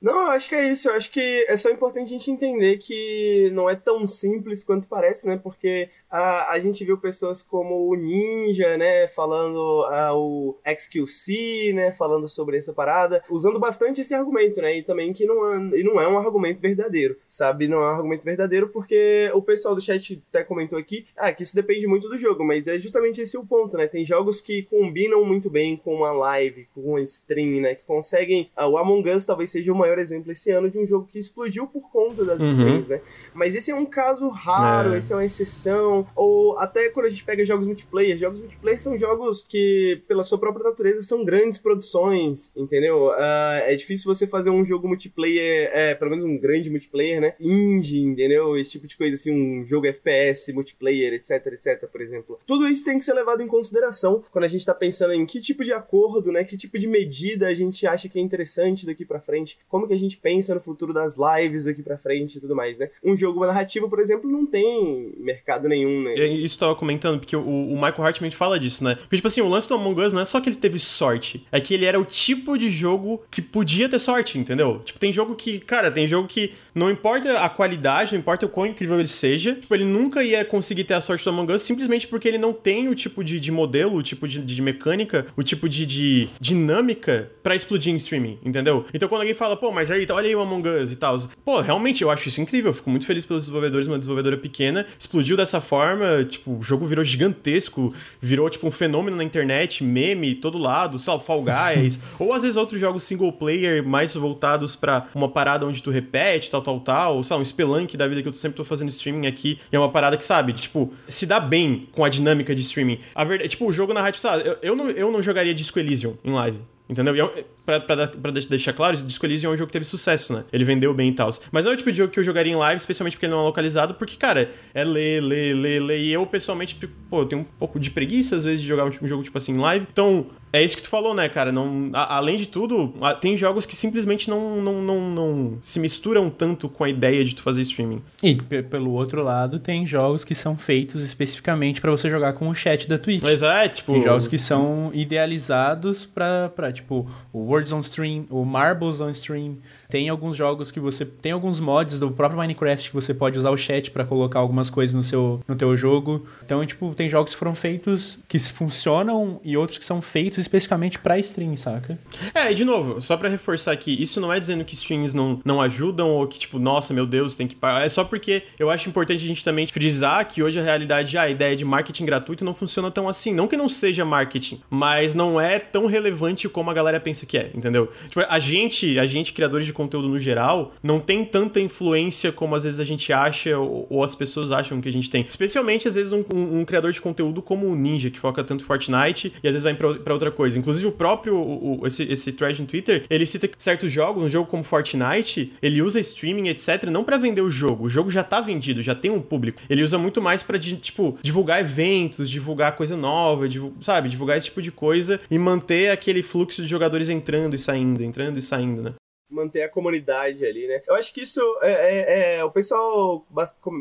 Não, eu acho que é isso. Eu acho que é só importante a gente entender que não é tão simples quanto parece, né? Porque a, a gente viu pessoas como o Ninja, né, falando a, o XQC, né, falando sobre essa parada, usando bastante esse argumento, né, e também que não é, e não é um argumento verdadeiro, sabe? Não é um argumento verdadeiro porque o pessoal do chat até comentou aqui, ah, que isso depende muito do jogo, mas é justamente esse o ponto, né? Tem jogos que combinam muito bem com uma live, com uma stream, né, que conseguem, ah, o Among Us talvez seja o maior exemplo esse ano de um jogo que explodiu por conta das uhum. streams, né? Mas esse é um caso raro, é. esse é uma exceção, ou até quando a gente pega jogos multiplayer, jogos multiplayer são jogos que, pela sua própria natureza, são grandes produções, entendeu? Uh, é difícil você fazer um jogo multiplayer, é, pelo menos um grande multiplayer, né? Indie, entendeu? Esse tipo de coisa, assim, um jogo FPS, multiplayer, etc, etc, por exemplo. Tudo isso tem que ser levado em consideração quando a gente tá pensando em que tipo de acordo, né? Que tipo de medida a gente acha que é interessante daqui para frente, como que a gente pensa no futuro das lives daqui para frente e tudo mais, né? Um jogo narrativo, por exemplo, não tem mercado nenhum né? Isso tava comentando, porque o, o Michael Hartman fala disso, né? Porque, tipo assim, o lance do Among Us não é só que ele teve sorte, é que ele era o tipo de jogo que podia ter sorte, entendeu? Tipo, tem jogo que, cara, tem jogo que não importa a qualidade, não importa o quão incrível ele seja, tipo, ele nunca ia conseguir ter a sorte do Among Us simplesmente porque ele não tem o tipo de, de modelo, o tipo de, de mecânica, o tipo de, de dinâmica para explodir em streaming, entendeu? Então quando alguém fala, pô, mas aí, olha aí o Among Us e tal, pô, realmente eu acho isso incrível, eu fico muito feliz pelos desenvolvedores, uma desenvolvedora pequena, explodiu dessa forma tipo, o jogo virou gigantesco, virou, tipo, um fenômeno na internet, meme, todo lado, sei lá, Fall Guys, (laughs) ou às vezes outros jogos single player mais voltados para uma parada onde tu repete, tal, tal, tal, sei lá, um Spelunk da vida que eu sempre tô fazendo streaming aqui, e é uma parada que, sabe, tipo, se dá bem com a dinâmica de streaming. A verdade, tipo, o jogo narrativo, sabe, eu, eu, não, eu não jogaria Disco Elysium em live. Entendeu? E pra, deixar claro, Disco Elysium é um jogo que teve sucesso, né? Ele vendeu bem e tal. Mas não é o tipo de jogo que eu jogaria em live, especialmente porque ele não é localizado, porque, cara, é ler, ler, ler, ler. E eu, pessoalmente, pô, eu tenho um pouco de preguiça, às vezes, de jogar um, um jogo, tipo assim, em live. Então, é isso que tu falou, né, cara? Não, a, além de tudo, a, tem jogos que simplesmente não, não, não, não se misturam tanto com a ideia de tu fazer streaming. E pelo outro lado, tem jogos que são feitos especificamente para você jogar com o chat da Twitch. Mas é, tipo. Tem jogos que são idealizados pra, pra tipo, o Words on Stream, o Marbles on Stream. Tem alguns jogos que você. Tem alguns mods do próprio Minecraft que você pode usar o chat para colocar algumas coisas no seu no teu jogo. Então, tipo, tem jogos que foram feitos que funcionam e outros que são feitos especificamente para stream, saca? É, e de novo, só para reforçar aqui, isso não é dizendo que streams não, não ajudam ou que, tipo, nossa, meu Deus, tem que pagar. É só porque eu acho importante a gente também frisar que hoje a realidade, a ideia de marketing gratuito não funciona tão assim. Não que não seja marketing, mas não é tão relevante como a galera pensa que é, entendeu? Tipo, a gente, a gente, criadores de conteúdo no geral, não tem tanta influência como às vezes a gente acha ou, ou as pessoas acham que a gente tem. Especialmente, às vezes, um, um, um, criador de conteúdo como o Ninja, que foca tanto em Fortnite e às vezes vai pra, outra coisa. Inclusive, o próprio, o, o, esse, esse thread no Twitter, ele cita certos jogos, um jogo como Fortnite, ele usa streaming, etc., não para vender o jogo. O jogo já tá vendido, já tem um público. Ele usa muito mais para tipo, divulgar eventos, divulgar coisa nova, sabe? Divulgar esse tipo de coisa e manter aquele fluxo de jogadores entrando e saindo, entrando e saindo, né? Manter a comunidade ali, né? Eu acho que isso é, é, é, o pessoal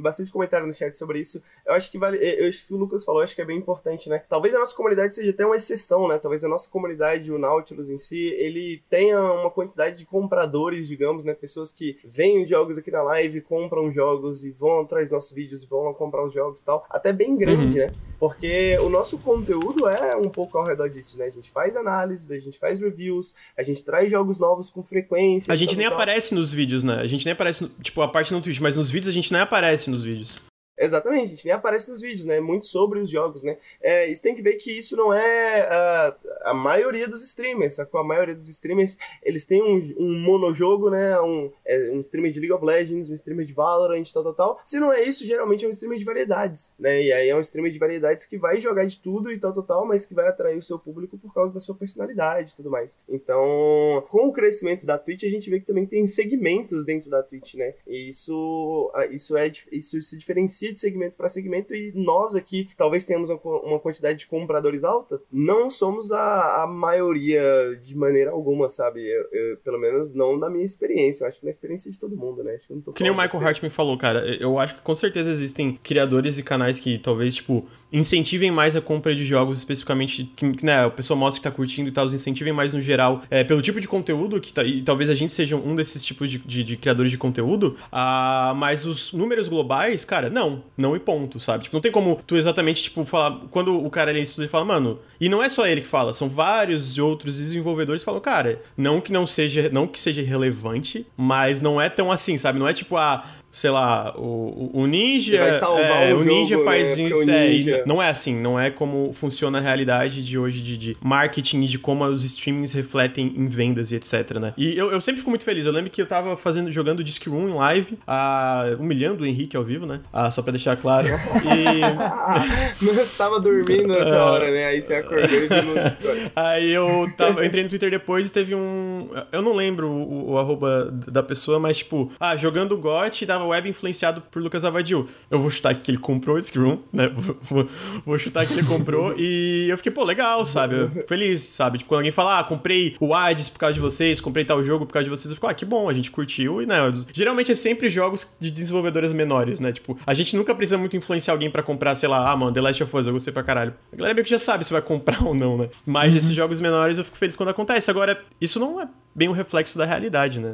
bastante comentário no chat sobre isso. Eu acho que vale, eu, que o Lucas falou, acho que é bem importante, né? Talvez a nossa comunidade seja até uma exceção, né? Talvez a nossa comunidade, o Nautilus em si, ele tenha uma quantidade de compradores, digamos, né? Pessoas que veem jogos aqui na live, compram jogos e vão atrás dos nossos vídeos e vão lá comprar os jogos e tal, até bem grande, uhum. né? Porque o nosso conteúdo é um pouco ao redor disso, né? A gente faz análises, a gente faz reviews, a gente traz jogos novos com frequência. A gente nem aparece nos vídeos, né? A gente nem aparece, tipo, a parte no Twitch, mas nos vídeos a gente nem aparece nos vídeos. Exatamente, a gente nem aparece nos vídeos, né? Muito sobre os jogos, né? É, você tem que ver que isso não é. Uh, a maioria dos streamers, sacou? A maioria dos streamers, eles têm um, um monojogo, né? Um, é, um streamer de League of Legends, um streamer de Valorant, tal, tal, tal. Se não é isso, geralmente é um streamer de variedades, né? E aí é um streamer de variedades que vai jogar de tudo e tal, tal, tal, mas que vai atrair o seu público por causa da sua personalidade e tudo mais. Então, com o crescimento da Twitch, a gente vê que também tem segmentos dentro da Twitch, né? E isso, isso, é, isso se diferencia de segmento para segmento e nós aqui talvez tenhamos uma quantidade de compradores alta, não somos a, a maioria de maneira alguma, sabe? Eu, eu, pelo menos não na minha experiência. Eu acho que na experiência de todo mundo, né? Acho que, não tô que nem o Michael Hartman falou, cara. Eu acho que com certeza existem criadores e canais que talvez, tipo, incentivem mais a compra de jogos, especificamente, que, né, a pessoa mostra que tá curtindo e tal, os incentivem mais no geral, é, pelo tipo de conteúdo, que tá, e talvez a gente seja um desses tipos de, de, de criadores de conteúdo, ah, mas os números globais, cara, não. Não e ponto, sabe? Tipo, não tem como tu exatamente, tipo, falar. Quando o cara ali estuda e fala, mano, e não é só ele que fala, são vários outros desenvolvedores que falam, cara, não que não seja, não que seja relevante, mas não é tão assim, sabe? Não é tipo, ah, sei lá, o, o ninja. Você vai salvar é, o, o ninja jogo, faz né? isso. É, não é assim, não é como funciona a realidade de hoje de, de marketing e de como os streamings refletem em vendas e etc, né? E eu, eu sempre fico muito feliz. Eu lembro que eu tava fazendo, jogando Disc Room em live, ah, humilhando o Henrique ao vivo, né? Ah, só pra deixar claro. (laughs) e. Não estava dormindo nessa hora, né? Aí você acordou e viu (laughs) Aí eu, tava, eu entrei no Twitter depois e teve um. Eu não lembro o, o arroba da pessoa, mas tipo, ah, jogando GOT, dava web influenciado por Lucas Avadil. Eu vou chutar que ele comprou esse Room, né? (laughs) Vou, vou, chutar que ele comprou e eu fiquei, pô, legal, sabe? Eu feliz, sabe? Tipo, quando alguém fala, ah, comprei o Hades por causa de vocês, comprei tal jogo por causa de vocês, eu fico, ah, que bom, a gente curtiu e, né? Geralmente é sempre jogos de desenvolvedoras menores, né? Tipo, a gente nunca precisa muito influenciar alguém para comprar, sei lá, ah, mano, The Last of Us, eu gostei pra caralho. A galera meio que já sabe se vai comprar ou não, né? Mas uhum. esses jogos menores eu fico feliz quando acontece. Agora, isso não é bem um reflexo da realidade, né?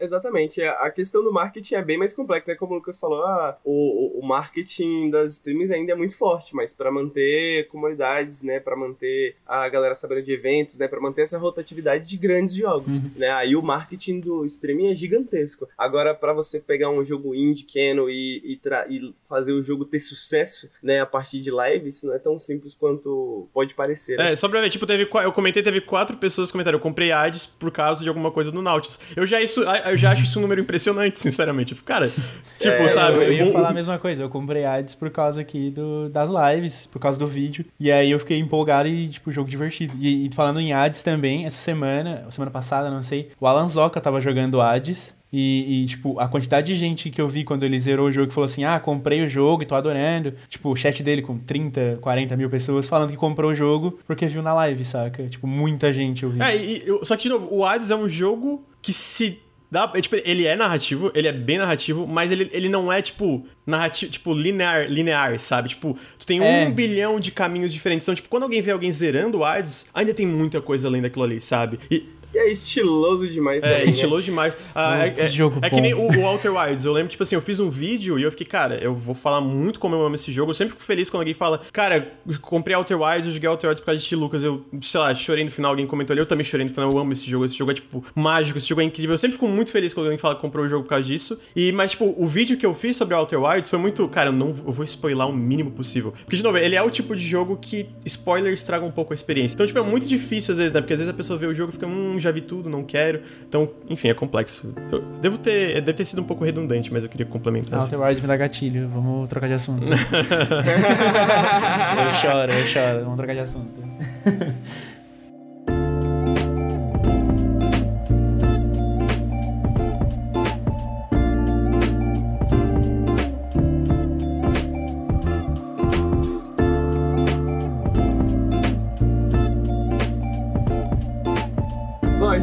Exatamente. A questão do marketing é bem mais complexa, né? Como o Lucas falou, ah, o, o marketing das streams ainda é muito forte, mas para manter comunidades, né, para manter a galera sabendo de eventos, né, para manter essa rotatividade de grandes jogos, uhum. né? Aí o marketing do streaming é gigantesco. Agora para você pegar um jogo indie, Canon e, e, e, fazer o jogo ter sucesso, né, a partir de live, isso não é tão simples quanto pode parecer. Né? É, só pra ver, tipo, teve eu comentei, teve quatro pessoas que comentaram, eu comprei ads por causa de alguma coisa do Nautilus. Eu já isso eu já acho isso um número impressionante, sinceramente. Tipo, cara, tipo, é, sabe? Eu ia um, falar a mesma coisa. Eu comprei ads por causa aqui do, das lives, por causa do vídeo. E aí eu fiquei empolgado e, tipo, jogo divertido. E, e falando em ads também, essa semana, semana passada, não sei, o Alan Zoka tava jogando ads. E, e, tipo, a quantidade de gente que eu vi quando ele zerou o jogo e falou assim: Ah, comprei o jogo e tô adorando. Tipo, o chat dele com 30, 40 mil pessoas falando que comprou o jogo porque viu na live, saca? Tipo, muita gente ouvindo. É, e, só que, de novo, o Hades é um jogo que se Dá, é, tipo, ele é narrativo, ele é bem narrativo, mas ele, ele não é, tipo, narrativo, tipo, linear, linear, sabe? Tipo, tu tem é. um bilhão de caminhos diferentes. Então, tipo, quando alguém vê alguém zerando o Hades, ainda tem muita coisa além daquilo ali, sabe? E e é estiloso demais. É, também, né? estiloso né? demais. Ah, é, é, jogo é que nem o, o Walter Wilds. Eu lembro, tipo assim, eu fiz um vídeo e eu fiquei, cara, eu vou falar muito como eu amo esse jogo. Eu sempre fico feliz quando alguém fala, cara, comprei Walter Wilds, eu joguei Walter Wilds por causa de Lucas. Eu, sei lá, chorei no final, alguém comentou ali, eu também chorei no final, eu amo esse jogo. Esse jogo é, tipo, mágico, esse jogo é incrível. Eu sempre fico muito feliz quando alguém fala que comprou o jogo por causa disso. E, mas, tipo, o vídeo que eu fiz sobre Walter Wilds foi muito, cara, eu não eu vou spoiler o mínimo possível. Porque, de novo, ele é o tipo de jogo que spoiler estraga um pouco a experiência. Então, tipo, é muito difícil às vezes, né? Porque às vezes a pessoa vê o jogo e fica, hum, já vi tudo, não quer quero. Então, enfim, é complexo. Eu devo ter, deve ter sido um pouco redundante, mas eu queria complementar. Outer Wilds me dá gatilho. Vamos trocar de assunto. (laughs) (laughs) eu choro, eu choro. Vamos trocar de assunto. (laughs)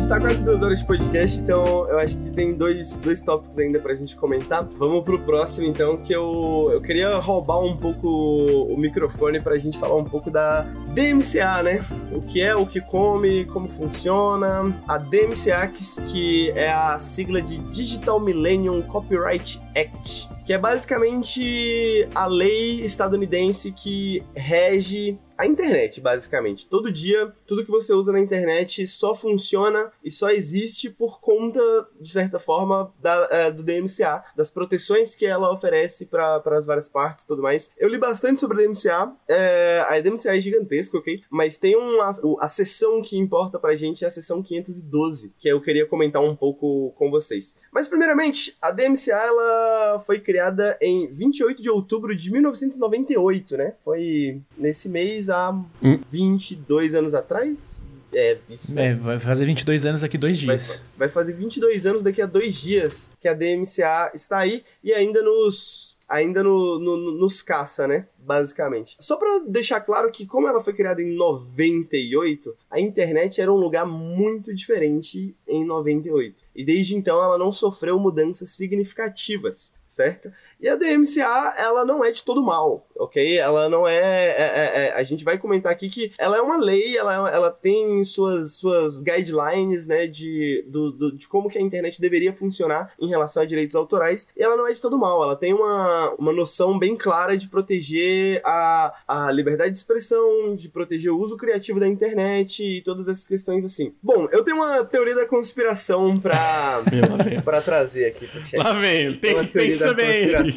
gente tá quase duas horas de podcast, então eu acho que tem dois, dois tópicos ainda pra gente comentar. Vamos pro próximo, então, que eu, eu queria roubar um pouco o microfone pra gente falar um pouco da DMCA, né? O que é, o que come, como funciona. A DMCA, que é a sigla de Digital Millennium Copyright Act que é basicamente a lei estadunidense que rege a internet, basicamente. Todo dia, tudo que você usa na internet só funciona e só existe por conta, de certa forma, da, é, do DMCA, das proteções que ela oferece para as várias partes e tudo mais. Eu li bastante sobre a DMCA, é, a DMCA é gigantesca, ok? Mas tem uma, a seção que importa pra gente é a seção 512, que eu queria comentar um pouco com vocês. Mas, primeiramente, a DMCA ela foi criada em 28 de outubro de 1998, né? Foi nesse mês há hum. 22 anos atrás. É, isso. É, vai fazer 22 anos daqui dois dias. Vai, vai fazer 22 anos daqui a dois dias que a DMCA está aí e ainda nos ainda no, no, nos caça, né? Basicamente. Só para deixar claro que, como ela foi criada em 98, a internet era um lugar muito diferente em 98. E desde então ela não sofreu mudanças significativas, certo? E a DMCA, ela não é de todo mal, ok? Ela não é, é, é, é A gente vai comentar aqui que ela é uma lei, ela, ela tem suas, suas guidelines, né, de, do, do, de como que a internet deveria funcionar em relação a direitos autorais, e ela não é de todo mal, ela tem uma, uma noção bem clara de proteger a, a liberdade de expressão, de proteger o uso criativo da internet e todas essas questões assim. Bom, eu tenho uma teoria da conspiração pra, (laughs) pra trazer aqui pro chat. Lá vem, tem, tem que saber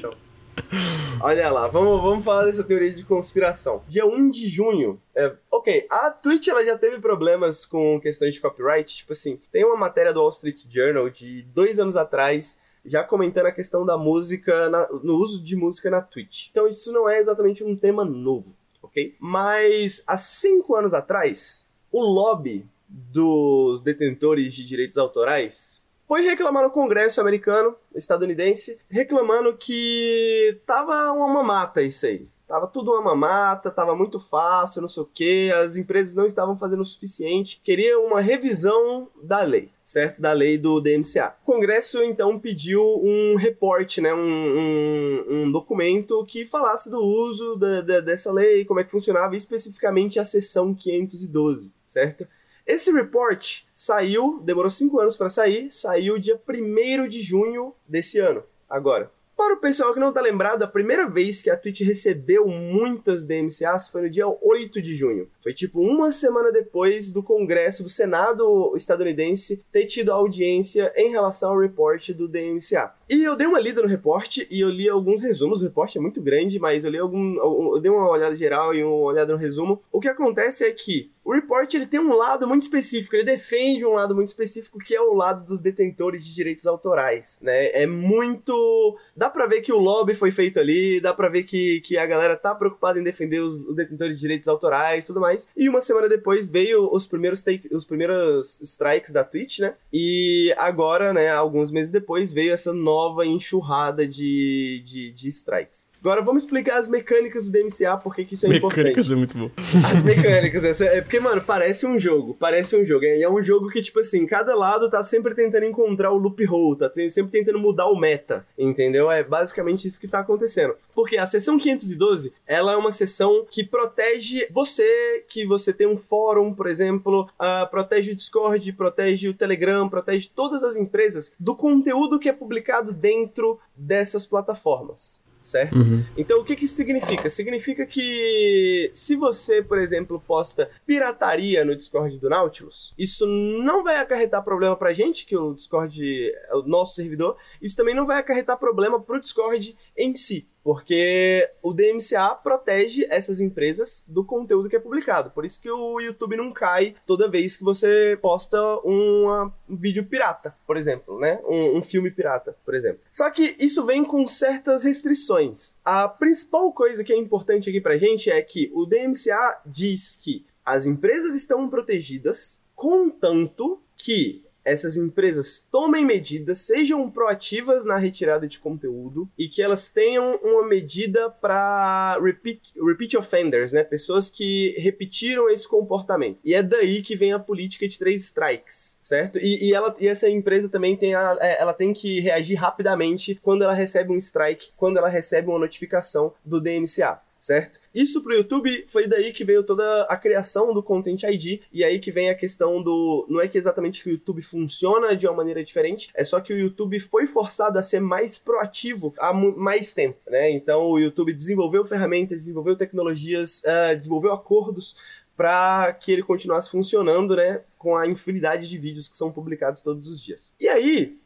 Olha lá, vamos, vamos falar dessa teoria de conspiração. Dia 1 de junho. É, ok, a Twitch ela já teve problemas com questões de copyright. Tipo assim, tem uma matéria do Wall Street Journal de dois anos atrás já comentando a questão da música, na, no uso de música na Twitch. Então isso não é exatamente um tema novo, ok? Mas há cinco anos atrás, o lobby dos detentores de direitos autorais foi reclamar no Congresso americano, estadunidense, reclamando que tava uma mamata isso aí. Tava tudo uma mamata, tava muito fácil, não sei o que, as empresas não estavam fazendo o suficiente, queria uma revisão da lei, certo? Da lei do DMCA. O Congresso então pediu um reporte, né? Um, um, um documento que falasse do uso da, da, dessa lei, como é que funcionava, especificamente a seção 512, certo? Esse report saiu, demorou cinco anos para sair, saiu dia 1 de junho desse ano, agora. Para o pessoal que não tá lembrado, a primeira vez que a Twitch recebeu muitas DMCAs foi no dia 8 de junho. Foi tipo uma semana depois do Congresso do Senado estadunidense ter tido audiência em relação ao report do DMCA. E eu dei uma lida no report e eu li alguns resumos. O report é muito grande, mas eu li algum. Eu dei uma olhada geral e uma olhada no resumo. O que acontece é que o report ele tem um lado muito específico, ele defende um lado muito específico que é o lado dos detentores de direitos autorais, né? É muito, dá para ver que o lobby foi feito ali, dá para ver que, que a galera tá preocupada em defender os, os, detentores de direitos autorais, tudo mais. E uma semana depois veio os primeiros take, os primeiros strikes da Twitch, né? E agora, né, alguns meses depois veio essa nova enxurrada de, de, de strikes. Agora vamos explicar as mecânicas do DMCA, porque que isso é mecânicas importante. Mecânicas é muito bom. As mecânicas, é, é porque, mano, parece um jogo, parece um jogo. É, é um jogo que, tipo assim, cada lado tá sempre tentando encontrar o loophole, tá sempre tentando mudar o meta, entendeu? É basicamente isso que tá acontecendo. Porque a seção 512, ela é uma seção que protege você, que você tem um fórum, por exemplo, uh, protege o Discord, protege o Telegram, protege todas as empresas do conteúdo que é publicado dentro dessas plataformas certo? Uhum. Então o que, que isso significa? Significa que se você, por exemplo, posta pirataria no Discord do Nautilus, isso não vai acarretar problema pra gente, que o Discord é o nosso servidor, isso também não vai acarretar problema pro Discord em si. Porque o DMCA protege essas empresas do conteúdo que é publicado. Por isso que o YouTube não cai toda vez que você posta um vídeo pirata, por exemplo, né? Um, um filme pirata, por exemplo. Só que isso vem com certas restrições. A principal coisa que é importante aqui pra gente é que o DMCA diz que as empresas estão protegidas contanto que essas empresas tomem medidas, sejam proativas na retirada de conteúdo e que elas tenham uma medida para repeat, repeat offenders, né? Pessoas que repetiram esse comportamento. E é daí que vem a política de três strikes, certo? E, e ela, e essa empresa também tem, a, é, ela tem que reagir rapidamente quando ela recebe um strike, quando ela recebe uma notificação do DMCA. certo? Isso pro YouTube foi daí que veio toda a criação do Content ID, e aí que vem a questão do. Não é que exatamente que o YouTube funciona de uma maneira diferente, é só que o YouTube foi forçado a ser mais proativo há mais tempo, né? Então o YouTube desenvolveu ferramentas, desenvolveu tecnologias, uh, desenvolveu acordos para que ele continuasse funcionando, né, com a infinidade de vídeos que são publicados todos os dias. E aí,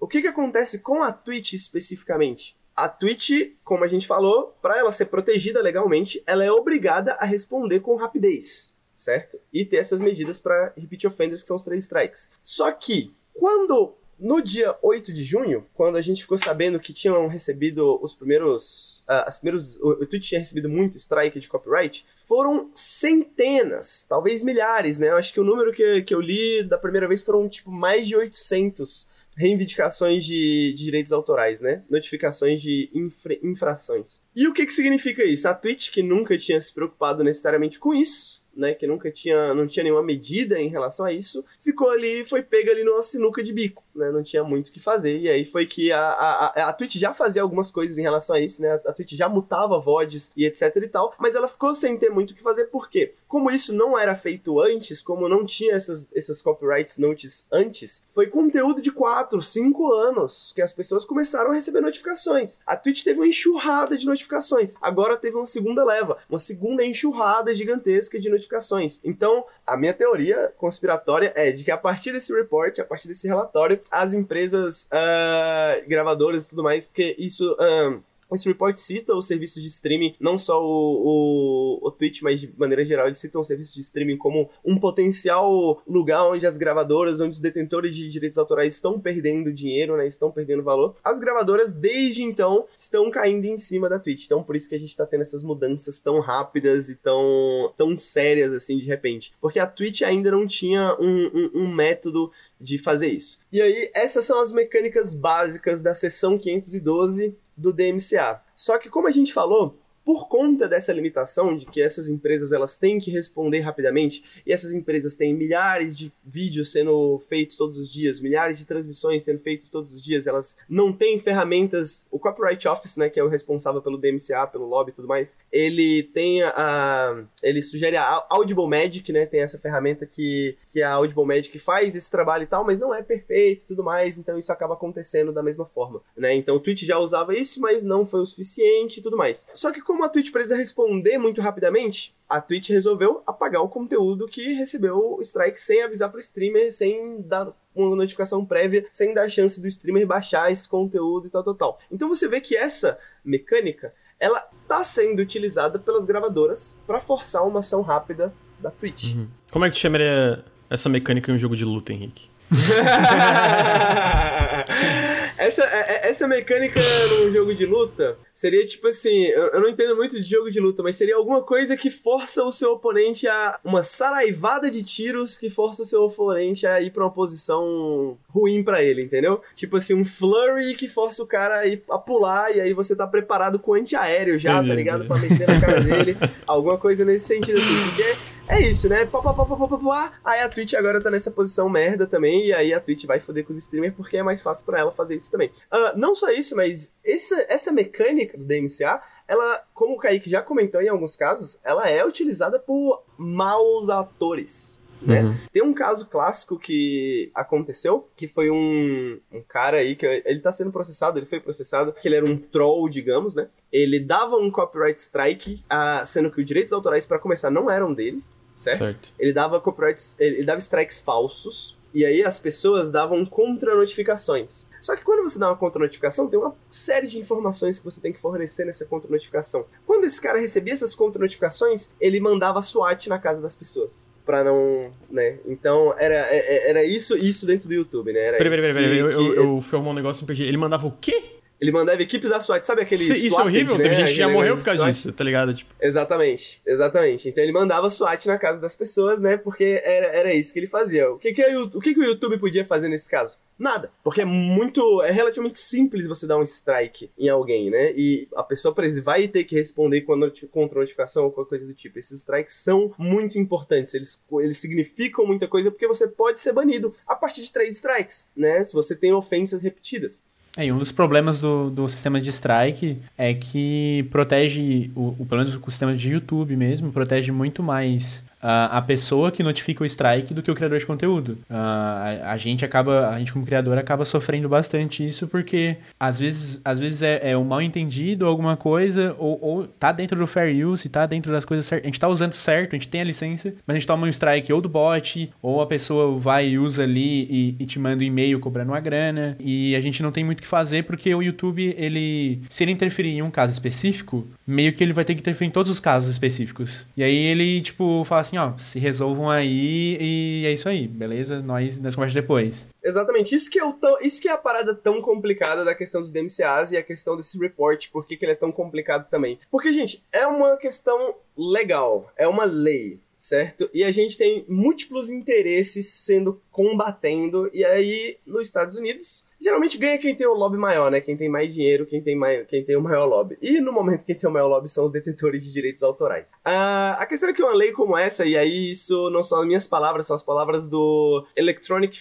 o que, que acontece com a Twitch especificamente? A Twitch, como a gente falou, para ela ser protegida legalmente, ela é obrigada a responder com rapidez, certo? E ter essas medidas para repeat offenders, que são os três strikes. Só que, quando no dia 8 de junho, quando a gente ficou sabendo que tinham recebido os primeiros. Uh, as primeiros, o, o Twitch tinha recebido muito strike de copyright, foram centenas, talvez milhares, né? Eu acho que o número que, que eu li da primeira vez foram tipo mais de 800 reivindicações de, de, direitos autorais, né? Notificações de infra, infrações. E o que, que significa isso? A Twitch, que nunca tinha se preocupado necessariamente com isso, né, que nunca tinha, não tinha nenhuma medida em relação a isso, ficou ali, foi pega ali numa sinuca de bico, né, não tinha muito o que fazer, e aí foi que a, a, a Twitch já fazia algumas coisas em relação a isso, né, a Twitch já mutava VODs e etc e tal, mas ela ficou sem ter muito o que fazer, por quê? Como isso não era feito antes, como não tinha essas, essas copyright notes antes, foi conteúdo de 4, 5 anos que as pessoas começaram a receber notificações. A Twitch teve uma enxurrada de notificações, agora teve uma segunda leva, uma segunda enxurrada gigantesca de notificações. Então, a minha teoria conspiratória é de que a partir desse report, a partir desse relatório, as empresas uh, gravadoras e tudo mais, porque isso. Uh, esse report cita os serviços de streaming, não só o, o, o Twitch, mas de maneira geral, eles citam os serviços de streaming como um potencial lugar onde as gravadoras, onde os detentores de direitos autorais estão perdendo dinheiro, né? Estão perdendo valor. As gravadoras, desde então, estão caindo em cima da Twitch. Então, por isso que a gente tá tendo essas mudanças tão rápidas e tão, tão sérias, assim, de repente. Porque a Twitch ainda não tinha um, um, um método de fazer isso. E aí, essas são as mecânicas básicas da seção 512 do DMCA. Só que como a gente falou, por conta dessa limitação de que essas empresas elas têm que responder rapidamente e essas empresas têm milhares de vídeos sendo feitos todos os dias, milhares de transmissões sendo feitas todos os dias, elas não têm ferramentas. O Copyright Office, né, que é o responsável pelo DMCA, pelo lobby e tudo mais, ele tem a, ele sugere a Audible Magic, né, tem essa ferramenta que que a Audible Magic faz esse trabalho e tal, mas não é perfeito e tudo mais, então isso acaba acontecendo da mesma forma, né? Então o Twitch já usava isso, mas não foi o suficiente e tudo mais. Só que como a Twitch precisa responder muito rapidamente, a Twitch resolveu apagar o conteúdo que recebeu o strike sem avisar pro streamer, sem dar uma notificação prévia, sem dar chance do streamer baixar esse conteúdo e tal, tal, tal. Então você vê que essa mecânica, ela tá sendo utilizada pelas gravadoras para forçar uma ação rápida da Twitch. Uhum. Como é que tu chamaria essa mecânica em um jogo de luta, Henrique? (laughs) essa, é, é, essa mecânica num jogo de luta seria tipo assim: eu, não entendo muito de jogo de luta, mas seria alguma coisa que força o seu oponente a. Uma saraivada de tiros que força o seu oponente a ir pra uma posição ruim para ele, entendeu? Tipo assim, um flurry que força o cara a, ir, a pular e aí você tá preparado com antiaéreo já, entendi, tá ligado? Entendi. Pra meter na cara (laughs) dele. alguma coisa nesse sentido assim. Porque é isso, né? Pá, pá, pá, pá, pá, pá, Aí a Twitch agora tá nessa posição merda também, e aí a Twitch vai foder com os streamers porque é mais fácil para ela fazer isso também. Uh, não só isso, mas essa, essa mecânica do DMCA, ela, como o Kaique já comentou em alguns casos, ela é utilizada por maus atores. Né? Uhum. Tem um caso clássico que aconteceu, que foi um, um cara aí que ele tá sendo processado, ele foi processado, que ele era um troll, digamos, né? Ele dava um copyright strike, uh, sendo que os direitos autorais para começar não eram deles certo? certo? Ele dava copyrights, ele dava strikes falsos, e aí as pessoas davam contra-notificações. Só que quando você dá uma contra-notificação, tem uma série de informações que você tem que fornecer nessa contra-notificação. Quando esse cara recebia essas contra-notificações, ele mandava SWAT na casa das pessoas. Pra não, né? Então, era, é, é, era isso isso dentro do YouTube, né? Era peraí, peraí, peraí, eu, eu, eu, eu um negócio e perdi. Ele mandava o quê? Ele mandava equipes da SWAT, sabe aquele Isso, isso é horrível, né? teve gente que já morreu por causa disso, tá ligado? Tipo... Exatamente, exatamente. Então ele mandava SWAT na casa das pessoas, né? Porque era, era isso que ele fazia. O que que, é, o que que o YouTube podia fazer nesse caso? Nada. Porque é muito. É relativamente simples você dar um strike em alguém, né? E a pessoa vai ter que responder contra notificação ou qualquer coisa do tipo. Esses strikes são muito importantes. Eles, eles significam muita coisa porque você pode ser banido a partir de três strikes, né? Se você tem ofensas repetidas. É, e um dos problemas do, do sistema de strike é que protege, o, o, pelo menos o sistema de YouTube mesmo, protege muito mais a, pessoa que notifica o strike do que o criador de conteúdo. a, a, gente acaba, a gente como criador acaba sofrendo bastante isso porque às vezes, às vezes é, é um mal entendido alguma coisa ou, ou tá dentro do fair use, tá dentro das coisas certas. A gente tá usando certo, a gente tem a licença, mas a gente toma um strike ou do bot ou a pessoa vai e usa ali e, e te manda um e-mail cobrando uma grana e a gente não tem muito o que fazer porque o YouTube, ele, se ele interferir em um caso específico, meio que ele vai ter que interferir em todos os casos específicos. E aí ele, tipo, fala assim, assim, ó, se resolvam aí e é isso aí, beleza? Nós, nós conversamos depois. Exatamente, isso que, é o tão, isso que é a parada tão complicada da questão dos DMCAs e a questão desse report, por que, que ele é tão complicado também. Porque, gente, é uma questão legal, é uma lei certo? E a gente tem múltiplos interesses sendo combatendo, e aí nos Estados Unidos geralmente ganha quem tem o lobby maior, né? Quem tem mais dinheiro, quem tem, quem tem o maior lobby. E no momento quem tem o maior lobby são os detentores de direitos autorais. Ah, a questão é que uma lei como essa, e aí isso não são as minhas palavras, são as palavras do Electronic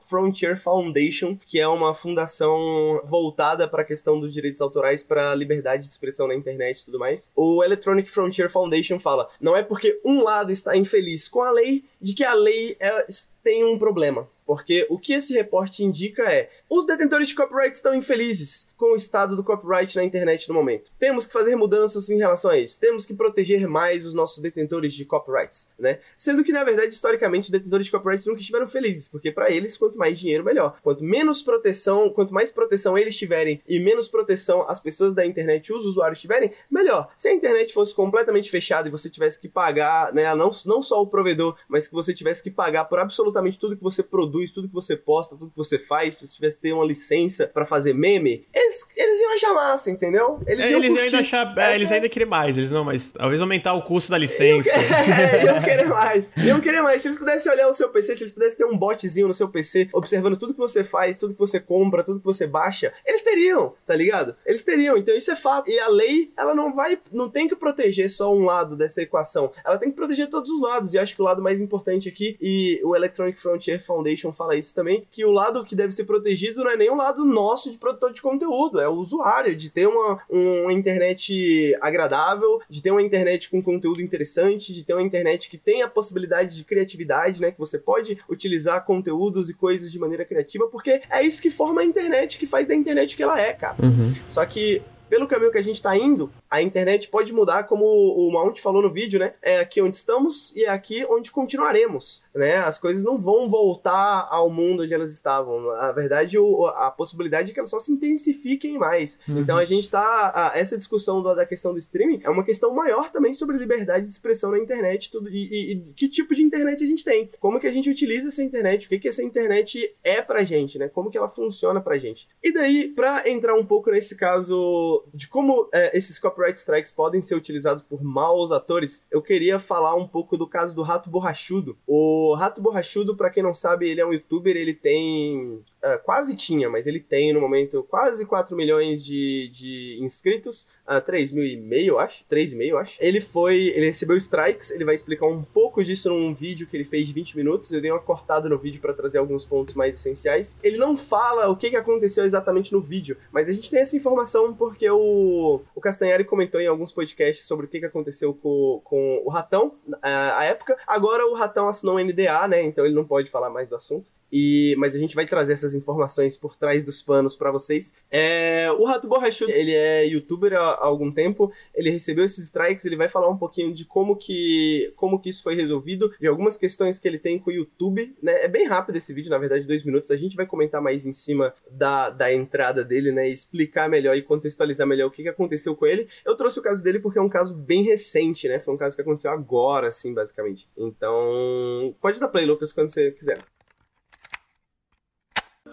Frontier Foundation, que é uma fundação voltada para a questão dos direitos autorais, para a liberdade de expressão na internet e tudo mais. O Electronic Frontier Foundation fala: não é porque um lado está infeliz com a lei de que a lei é, tem um problema. Porque o que esse reporte indica é: os detentores de copyright estão infelizes com o estado do copyright na internet no momento. Temos que fazer mudanças em relação a isso. Temos que proteger mais os nossos detentores de copyrights, né? Sendo que na verdade historicamente os detentores de copyrights nunca estiveram felizes, porque para eles quanto mais dinheiro melhor. Quanto menos proteção, quanto mais proteção eles tiverem e menos proteção as pessoas da internet, os usuários tiverem, melhor. Se a internet fosse completamente fechada e você tivesse que pagar, né, não, não só o provedor, mas que você tivesse que pagar por absolutamente tudo que você produz, tudo que você posta, tudo que você faz, se você tivesse que ter uma licença para fazer meme, eles, eles iam achar massa, entendeu? Eles, é, iam eles ainda achar, é, eles ainda querem mais, eles não, mas talvez aumentar o custo da licença. (laughs) é, iam (laughs) querer mais. Iam querer mais. Se eles pudessem olhar o seu PC, se eles pudessem ter um botzinho no seu PC, observando tudo que você faz, tudo que você compra, tudo que você baixa, eles teriam, tá ligado? Eles teriam. Então isso é fato. E a lei, ela não vai, não tem que proteger só um lado dessa equação. Ela tem que proteger todos os lados. E acho que o lado mais importante aqui, e o Electronic Frontier Foundation fala isso também, que o lado que deve ser protegido não é nem o lado nosso de produtor de conteúdo, é o usuário, de ter uma, uma internet agradável, de ter uma internet com conteúdo interessante, de ter uma internet que tem a possibilidade de criatividade, né? Que você pode utilizar conteúdos e coisas de maneira criativa, porque é isso que forma a internet, que faz da internet o que ela é, cara. Uhum. Só que pelo caminho que a gente está indo, a internet pode mudar, como o Mount falou no vídeo, né? É aqui onde estamos e é aqui onde continuaremos, né? As coisas não vão voltar ao mundo onde elas estavam. Na verdade, a possibilidade é que elas só se intensifiquem mais. Uhum. Então a gente tá. Essa discussão da, questão do streaming é uma questão maior também sobre liberdade de expressão na internet tudo, e, e, e, que tipo de internet a gente tem. Como que a gente utiliza essa internet, o que, que essa internet é pra gente, né? Como que ela funciona pra gente. E daí, pra entrar um pouco nesse caso de como é, esses copyright strikes podem ser utilizados por maus atores, eu queria falar um pouco do caso do Rato Borrachudo. O Rato Borrachudo, para quem não sabe, ele é um youtuber, ele tem Uh, quase tinha, mas ele tem no momento quase 4 milhões de, de inscritos, uh, ah, 3 mil e meio, acho, 3,5, acho. Ele foi, ele recebeu strikes, ele vai explicar um pouco disso num vídeo que ele fez de 20 minutos, eu dei uma cortada no vídeo para trazer alguns pontos mais essenciais. Ele não fala o que, que aconteceu exatamente no vídeo, mas a gente tem essa informação porque o, o Castanhari comentou em alguns podcasts sobre o que, que aconteceu com, com o Ratão, à época. Agora o Ratão assinou um NDA, né, então ele não pode falar mais do assunto. E, mas a gente vai trazer essas informações por trás dos panos para vocês. É, o Rato Borrachudo, ele é youtuber há, algum tempo, ele recebeu esses strikes, ele vai falar um pouquinho de como que, como que isso foi resolvido, de algumas questões que ele tem com o YouTube, né? É bem rápido esse vídeo, na verdade, dois minutos. A gente vai comentar mais em cima da, da entrada dele, né? Explicar melhor e contextualizar melhor o que, que aconteceu com ele. Eu trouxe o caso dele porque é um caso bem recente, né? Foi um caso que aconteceu agora, assim, basicamente. Então, pode dar play, Lucas, quando você quiser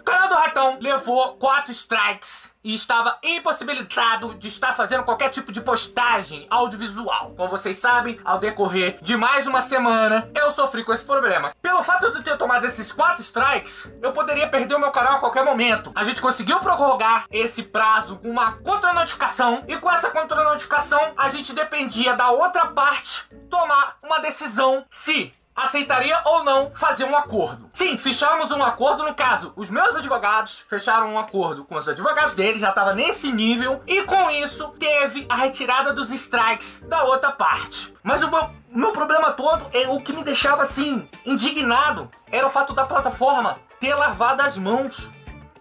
canal do Ratão levou quatro strikes e estava impossibilitado de estar fazendo qualquer tipo de postagem audiovisual. Como vocês sabem, ao decorrer de mais uma semana, eu sofri com esse problema. Pelo fato de eu ter tomado esses quatro strikes, eu poderia perder o meu canal a qualquer momento. A gente conseguiu prorrogar esse prazo com uma contra-notificação, e com essa contra-notificação, a gente dependia da outra parte tomar uma decisão se aceitaria ou não fazer um acordo. Sim, fechamos um acordo, no caso, os meus advogados fecharam um acordo com os advogados deles, já tava nesse nível, e com isso teve a retirada dos strikes da outra parte. Mas o meu, meu problema todo é o que me deixava assim, indignado, era o fato da plataforma ter lavado as mãos.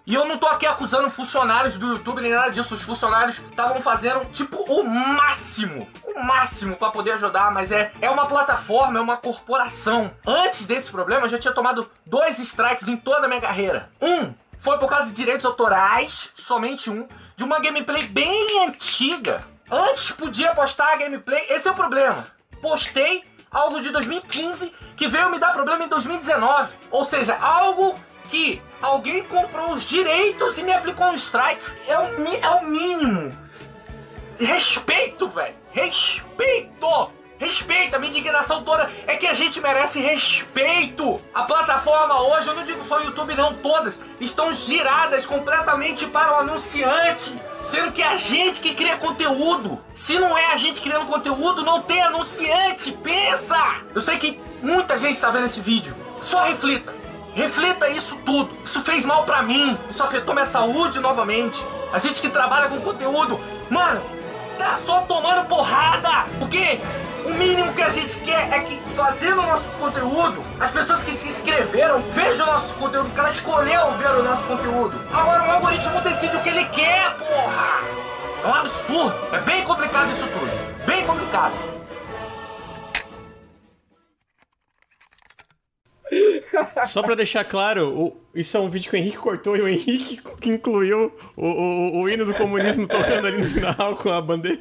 E eu não tô aqui acusando funcionários do YouTube nem nada disso. Os funcionários estavam fazendo, tipo, o máximo. O máximo para poder ajudar, mas é, é uma plataforma, é uma corporação. Antes desse problema, eu já tinha tomado dois strikes em toda a minha carreira. Um foi por causa de direitos autorais, somente um, de uma gameplay bem antiga. Antes podia postar a gameplay, esse é o problema. Postei algo de 2015 que veio me dar problema em 2019. Ou seja, algo que alguém comprou os direitos e me aplicou um strike. É o, é o mínimo. Respeito, velho. Respeito. Respeita, minha indignação toda é que a gente merece respeito. A plataforma hoje, eu não digo só o YouTube não, todas, estão giradas completamente para o anunciante. Sendo que é a gente que cria conteúdo. Se não é a gente criando conteúdo, não tem anunciante. Pensa! Eu sei que muita gente está vendo esse vídeo. Só reflita. Reflita isso tudo. Isso fez mal pra mim. Isso afetou minha saúde novamente. A gente que trabalha com conteúdo, mano, tá só tomando porrada. Porque o mínimo que a gente quer é que fazendo o nosso conteúdo, as pessoas que se inscreveram vejam o nosso conteúdo, que ela escolheu ver o nosso conteúdo. Agora o algoritmo decide o que ele quer, porra. É um absurdo. É bem complicado isso tudo. Bem complicado. Só pra deixar claro, o- isso é um vídeo que o Henrique cortou e o Henrique que (laughs) incluiu o, o, o hino do comunismo tocando ali no final com a bandeira.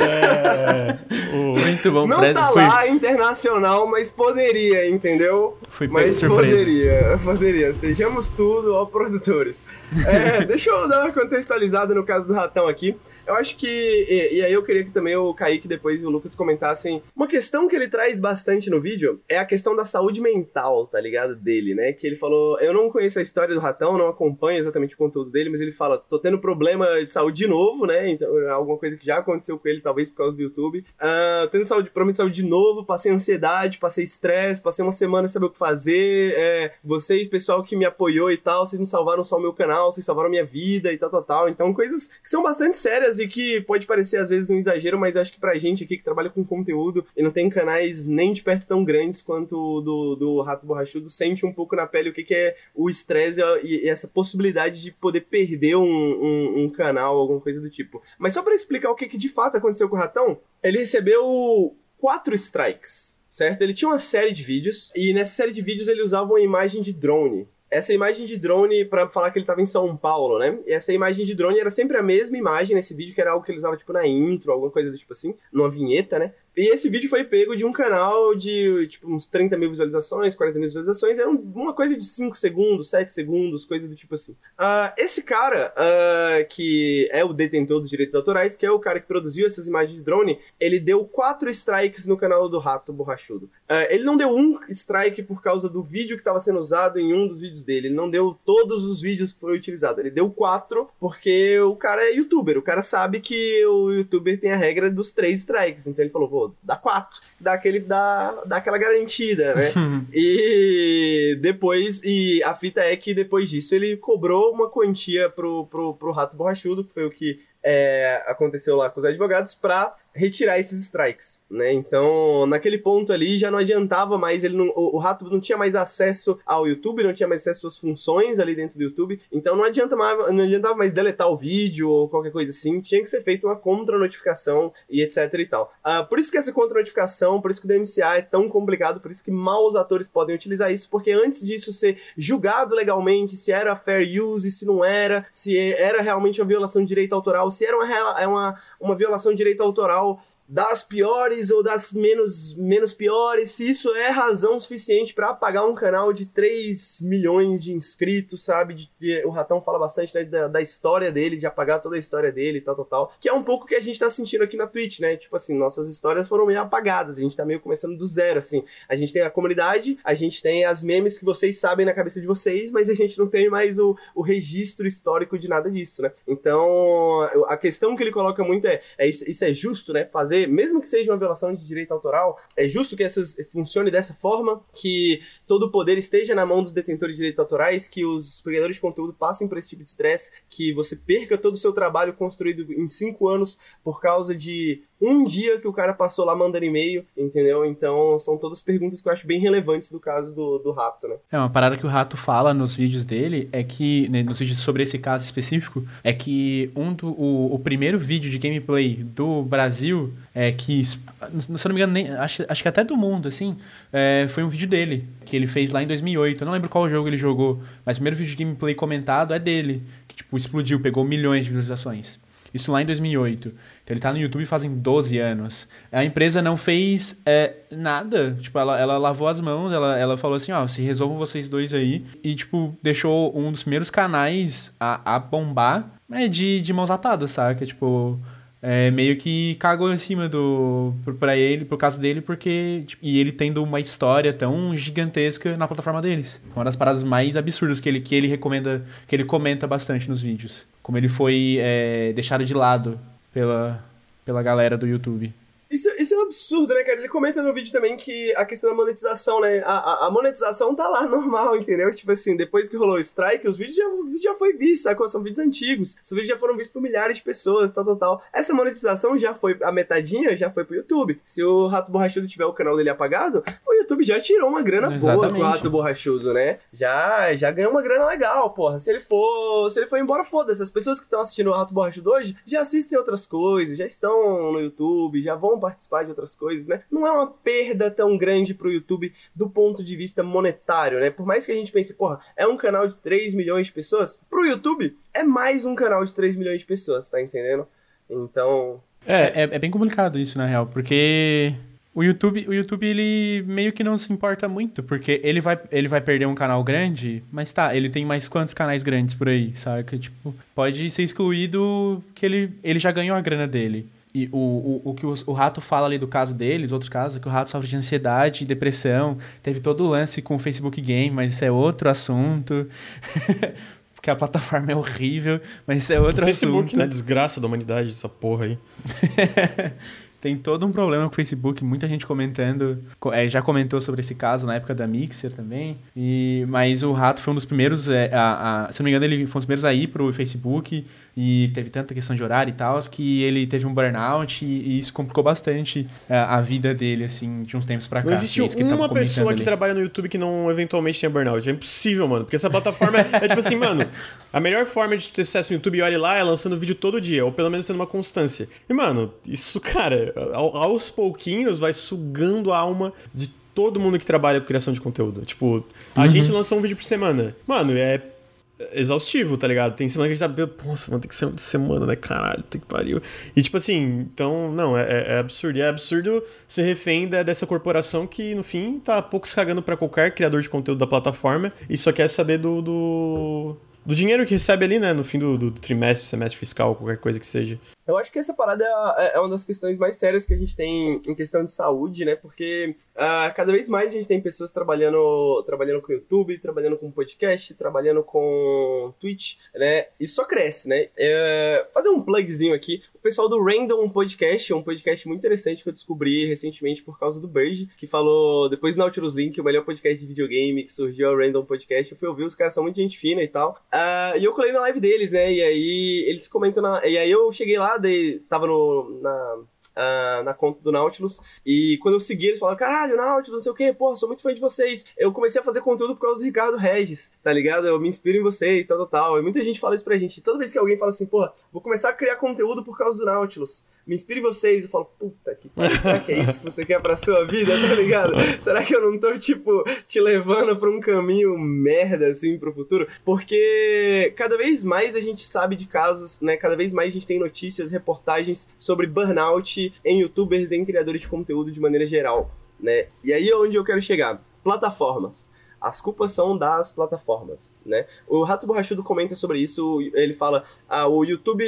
É, o- Muito bom, Não Fred. tá Foi- lá internacional, mas poderia, entendeu? Fui pego mas surpresa. poderia, poderia. Sejamos tudo, ó, produtores. É, deixa eu dar uma contextualizada no caso do ratão aqui. Eu acho que. E, e aí eu queria que também o Kaique depois e o Lucas comentassem. Uma questão que ele traz bastante no vídeo é a questão da saúde mental, tá ligado? Dele, né? Que ele falou. Eu não conheço a história do ratão, não acompanho exatamente o conteúdo dele, mas ele fala: tô tendo problema de saúde de novo, né? Então, é alguma coisa que já aconteceu com ele, talvez por causa do YouTube. Ah, tendo saúde, problema de saúde de novo, passei ansiedade, passei estresse, passei uma semana sem saber o que fazer. É, vocês, pessoal que me apoiou e tal, vocês não salvaram só o meu canal, vocês salvaram minha vida e tal, tal, tal. Então, coisas que são bastante sérias e que pode parecer às vezes um exagero, mas acho que pra gente aqui que trabalha com conteúdo e não tem canais nem de perto tão grandes quanto do, do Rato Borrachudo, sente um pouco na pele o que, que é o estresse e, e essa possibilidade de poder perder um, um, um canal, alguma coisa do tipo. Mas só pra explicar o que, que de fato aconteceu com o Ratão, ele recebeu quatro strikes. Certo? Ele tinha uma série de vídeos e nessa série de vídeos ele usava uma imagem de drone essa imagem de drone pra falar que ele tava em São Paulo, né? E essa imagem de drone era sempre a mesma imagem nesse vídeo, que era algo que ele usava, tipo, na intro, alguma coisa do tipo assim, numa vinheta, né? E esse vídeo foi pego de um canal de, tipo, uns 30 mil visualizações, 40 mil visualizações, era um- uma coisa de 5 segundos, 7 segundos, coisa do tipo assim. Ah, esse cara, ah, que é o detentor dos direitos autorais, que é o cara que produziu essas imagens de drone, ele deu 4 strikes no canal do Rato Borrachudo. Ah, ele não deu um strike por causa do vídeo que estava sendo usado em um dos vídeos dele, ele não deu todos os vídeos que foram utilizados, ele deu 4 porque o cara é youtuber, o cara sabe que o youtuber tem a regra dos 3 strikes, então ele falou, pô, dá 4, dá, aquele, dá, dá aquela garantida, né? (laughs) E depois, e a fita é que depois disso ele cobrou uma quantia pro, pro, pro Rato Borrachudo, que foi o que é, aconteceu lá com os advogados, pra retirar esses strikes, né? Então, naquele ponto ali já não adiantava mais, ele não, o, o Rato não tinha mais acesso ao YouTube, não tinha mais acesso às funções ali dentro do YouTube, então não adianta mais, não adiantava mais deletar o vídeo ou qualquer coisa assim, tinha que ser feita uma contra-notificação e etc e tal. Ah, por isso que essa contra-notificação, por isso que o DMCA é tão complicado, por isso que maus atores podem utilizar isso, porque antes disso ser julgado legalmente, se era fair use, se não era, se era realmente uma violação de direito autoral, se era uma, é uma, uma violação de direito autoral how das piores ou das menos, menos piores, se isso é razão suficiente para apagar um canal de 3 milhões de inscritos, sabe? De, de- o Ratão fala bastante né, da, da história dele, de apagar toda a história dele e tal, tal, tal. Que é um pouco que a gente tá sentindo aqui na Twitch, né? Tipo assim, nossas histórias foram meio apagadas, a gente tá meio começando do zero, assim. A gente tem a comunidade, a gente tem as memes que vocês sabem na cabeça de vocês, mas a gente não tem mais o, o registro histórico de nada disso, né? Então, a questão que ele coloca muito é, é isso, isso é justo, né? Fazer fazer, mesmo que seja uma violação de direito autoral, é justo que essas funcione dessa forma, que todo o poder esteja na mão dos detentores de direitos autorais, que os criadores de conteúdo passem por esse tipo de estresse, que você perca todo o seu trabalho construído em cinco anos por causa de um dia que o cara passou lá mandando e-mail, entendeu? Então são todas perguntas que eu acho bem relevantes do caso do, do Rato, né? É, uma parada que o Rato fala nos vídeos dele é que, né, nos vídeos sobre esse caso específico, é que um do, o, o primeiro vídeo de gameplay do Brasil, é que, se eu não me engano, nem, acho, acho que até do mundo, assim, é, foi um vídeo dele, que ele fez lá em 2008. Eu não lembro qual jogo ele jogou, mas o primeiro vídeo de gameplay comentado é dele, que, tipo, explodiu, pegou milhões de visualizações. Isso lá em 2008. Então ele tá no YouTube fazem 12 anos. A empresa não fez é, nada. Tipo, ela, ela lavou as mãos, ela, ela falou assim, ó, se resolvam vocês dois aí. E, tipo, deixou um dos primeiros canais a, a bombar né, de, de mãos atadas, sabe? Tipo, é, meio que cagou em cima do para ele, pro caso dele, porque tipo, e ele tendo uma história tão gigantesca na plataforma deles. Uma das paradas mais absurdas que ele que ele recomenda, que ele comenta bastante nos vídeos, como ele foi é, deixado de lado pela pela galera do YouTube. Isso, isso é um absurdo, né, cara? Ele comenta no vídeo também que a questão da monetização, né? A, a, a monetização tá lá (laughs) normal, entendeu? Tipo assim, depois que rolou o strike, os vídeos já, o vídeo já foi visto, sacou? São vídeos antigos. Os vídeos já foram vistos por milhares de pessoas, tal, tal, tal. Essa monetização já foi, a metadinha já foi pro YouTube. Se o Rato Borrachudo tiver o canal dele apagado, o YouTube já tirou uma grana Exatamente. boa pro Rato Borrachudo, né? Já, já ganhou uma grana legal, porra. Se ele for, se ele for embora, foda-se. As pessoas que estão assistindo o Rato Borrachudo hoje já assistem outras coisas, já estão no YouTube, já vão participar de outras coisas, né? Não é uma perda tão grande pro YouTube do ponto de vista monetário, né? Por mais que a gente pense, porra, é um canal de 3 milhões de pessoas, pro YouTube é mais um canal de 3 milhões de pessoas, tá entendendo? Então, É, é, é bem complicado isso, na real, porque o YouTube, o YouTube, ele meio que não se importa muito, porque ele vai, ele vai perder um canal grande, mas tá, ele tem mais quantos canais grandes por aí, sabe? Que, tipo, pode ser excluído que ele, ele já ganhou a grana dele. E o, o, o que o, o Rato fala ali do caso dele, os outros casos, é que o Rato sofre de ansiedade, depressão, teve todo o lance com o Facebook Game, mas isso é outro assunto. (laughs) porque a plataforma é horrível, mas isso é outro o Facebook, assunto. né? Desgraça da humanidade, essa porra aí. (laughs) Tem todo um problema com o Facebook, muita gente comentando. co- é, já comentou sobre esse caso na época da Mixer também. E, mas o Rato foi um dos primeiros. é, a, a- se não me engano, ele foi um dos primeiros a ir pro Facebook. E teve tanta questão de horário e tal, que ele teve um burnout. E, e isso complicou bastante é, a vida dele, assim, de uns tempos pra cá. Não existe É tava uma pessoa que ali. trabalha no YouTube que não eventualmente tenha burnout. É impossível, mano. Porque essa plataforma é, é tipo assim, mano. A melhor forma de ter sucesso no YouTube, olha lá, é lançando vídeo todo dia, ou pelo menos tendo uma constância. E, mano, isso, cara, ao- aos pouquinhos vai sugando a alma de todo mundo que trabalha com criação de conteúdo. Tipo, a gente lança um vídeo por semana. Mano, é exaustivo, tá ligado? Tem semana que a gente tá. Nossa, mano, tem que ser uma semana, né? Caralho, tem que pariu. E tipo assim, então, não, é, é- é absurdo. E é absurdo ser refém da- dessa corporação que, no fim, tá pouco se cagando pra qualquer criador de conteúdo da plataforma e só quer saber do. do... do dinheiro que recebe ali, né? No fim do, do trimestre, semestre fiscal, qualquer coisa que seja. Eu acho que essa parada é, é uma das questões mais sérias que a gente tem em questão de saúde, né? Porque ah, cada vez mais a gente tem pessoas trabalhando, trabalhando com YouTube, trabalhando com podcast, trabalhando com Twitch, né? Isso só cresce, né? É, fazer um plugzinho aqui. O pessoal do Random Podcast, um podcast muito interessante que eu descobri recentemente por causa do Burge, que falou, depois do Nautilus Link, o melhor podcast de videogame que surgiu é o Random Podcast. Eu fui ouvir, os caras são muito gente fina e tal. Ah, e eu colei na live deles, né? E aí eles comentam na. E aí eu cheguei lá, daí tava no, na, ah, na conta do Nautilus. E quando eu segui, eles falaram: caralho, Nautilus, não sei o que, porra, sou muito fã de vocês. Eu comecei a fazer conteúdo por causa do Ricardo Regis, tá ligado? Eu me inspiro em vocês, tal, tal, tal. E muita gente fala isso pra gente. Toda vez que alguém fala assim, porra, vou começar a criar conteúdo por causa do Nautilus. Me inspire vocês. Eu falo, puta que pariu, será que é isso que você quer pra sua vida, tá ligado? Será que eu não tô, tipo, te levando pra um caminho merda, assim, pro futuro? Porque cada vez mais a gente sabe de casos, né? Cada vez mais a gente tem notícias, reportagens sobre burnout em youtubers, em criadores de conteúdo de maneira geral, né? E aí é onde eu quero chegar. Plataformas. As culpas são das plataformas, né? O Rato Borrachudo comenta sobre isso, ele fala: "Ah, o YouTube,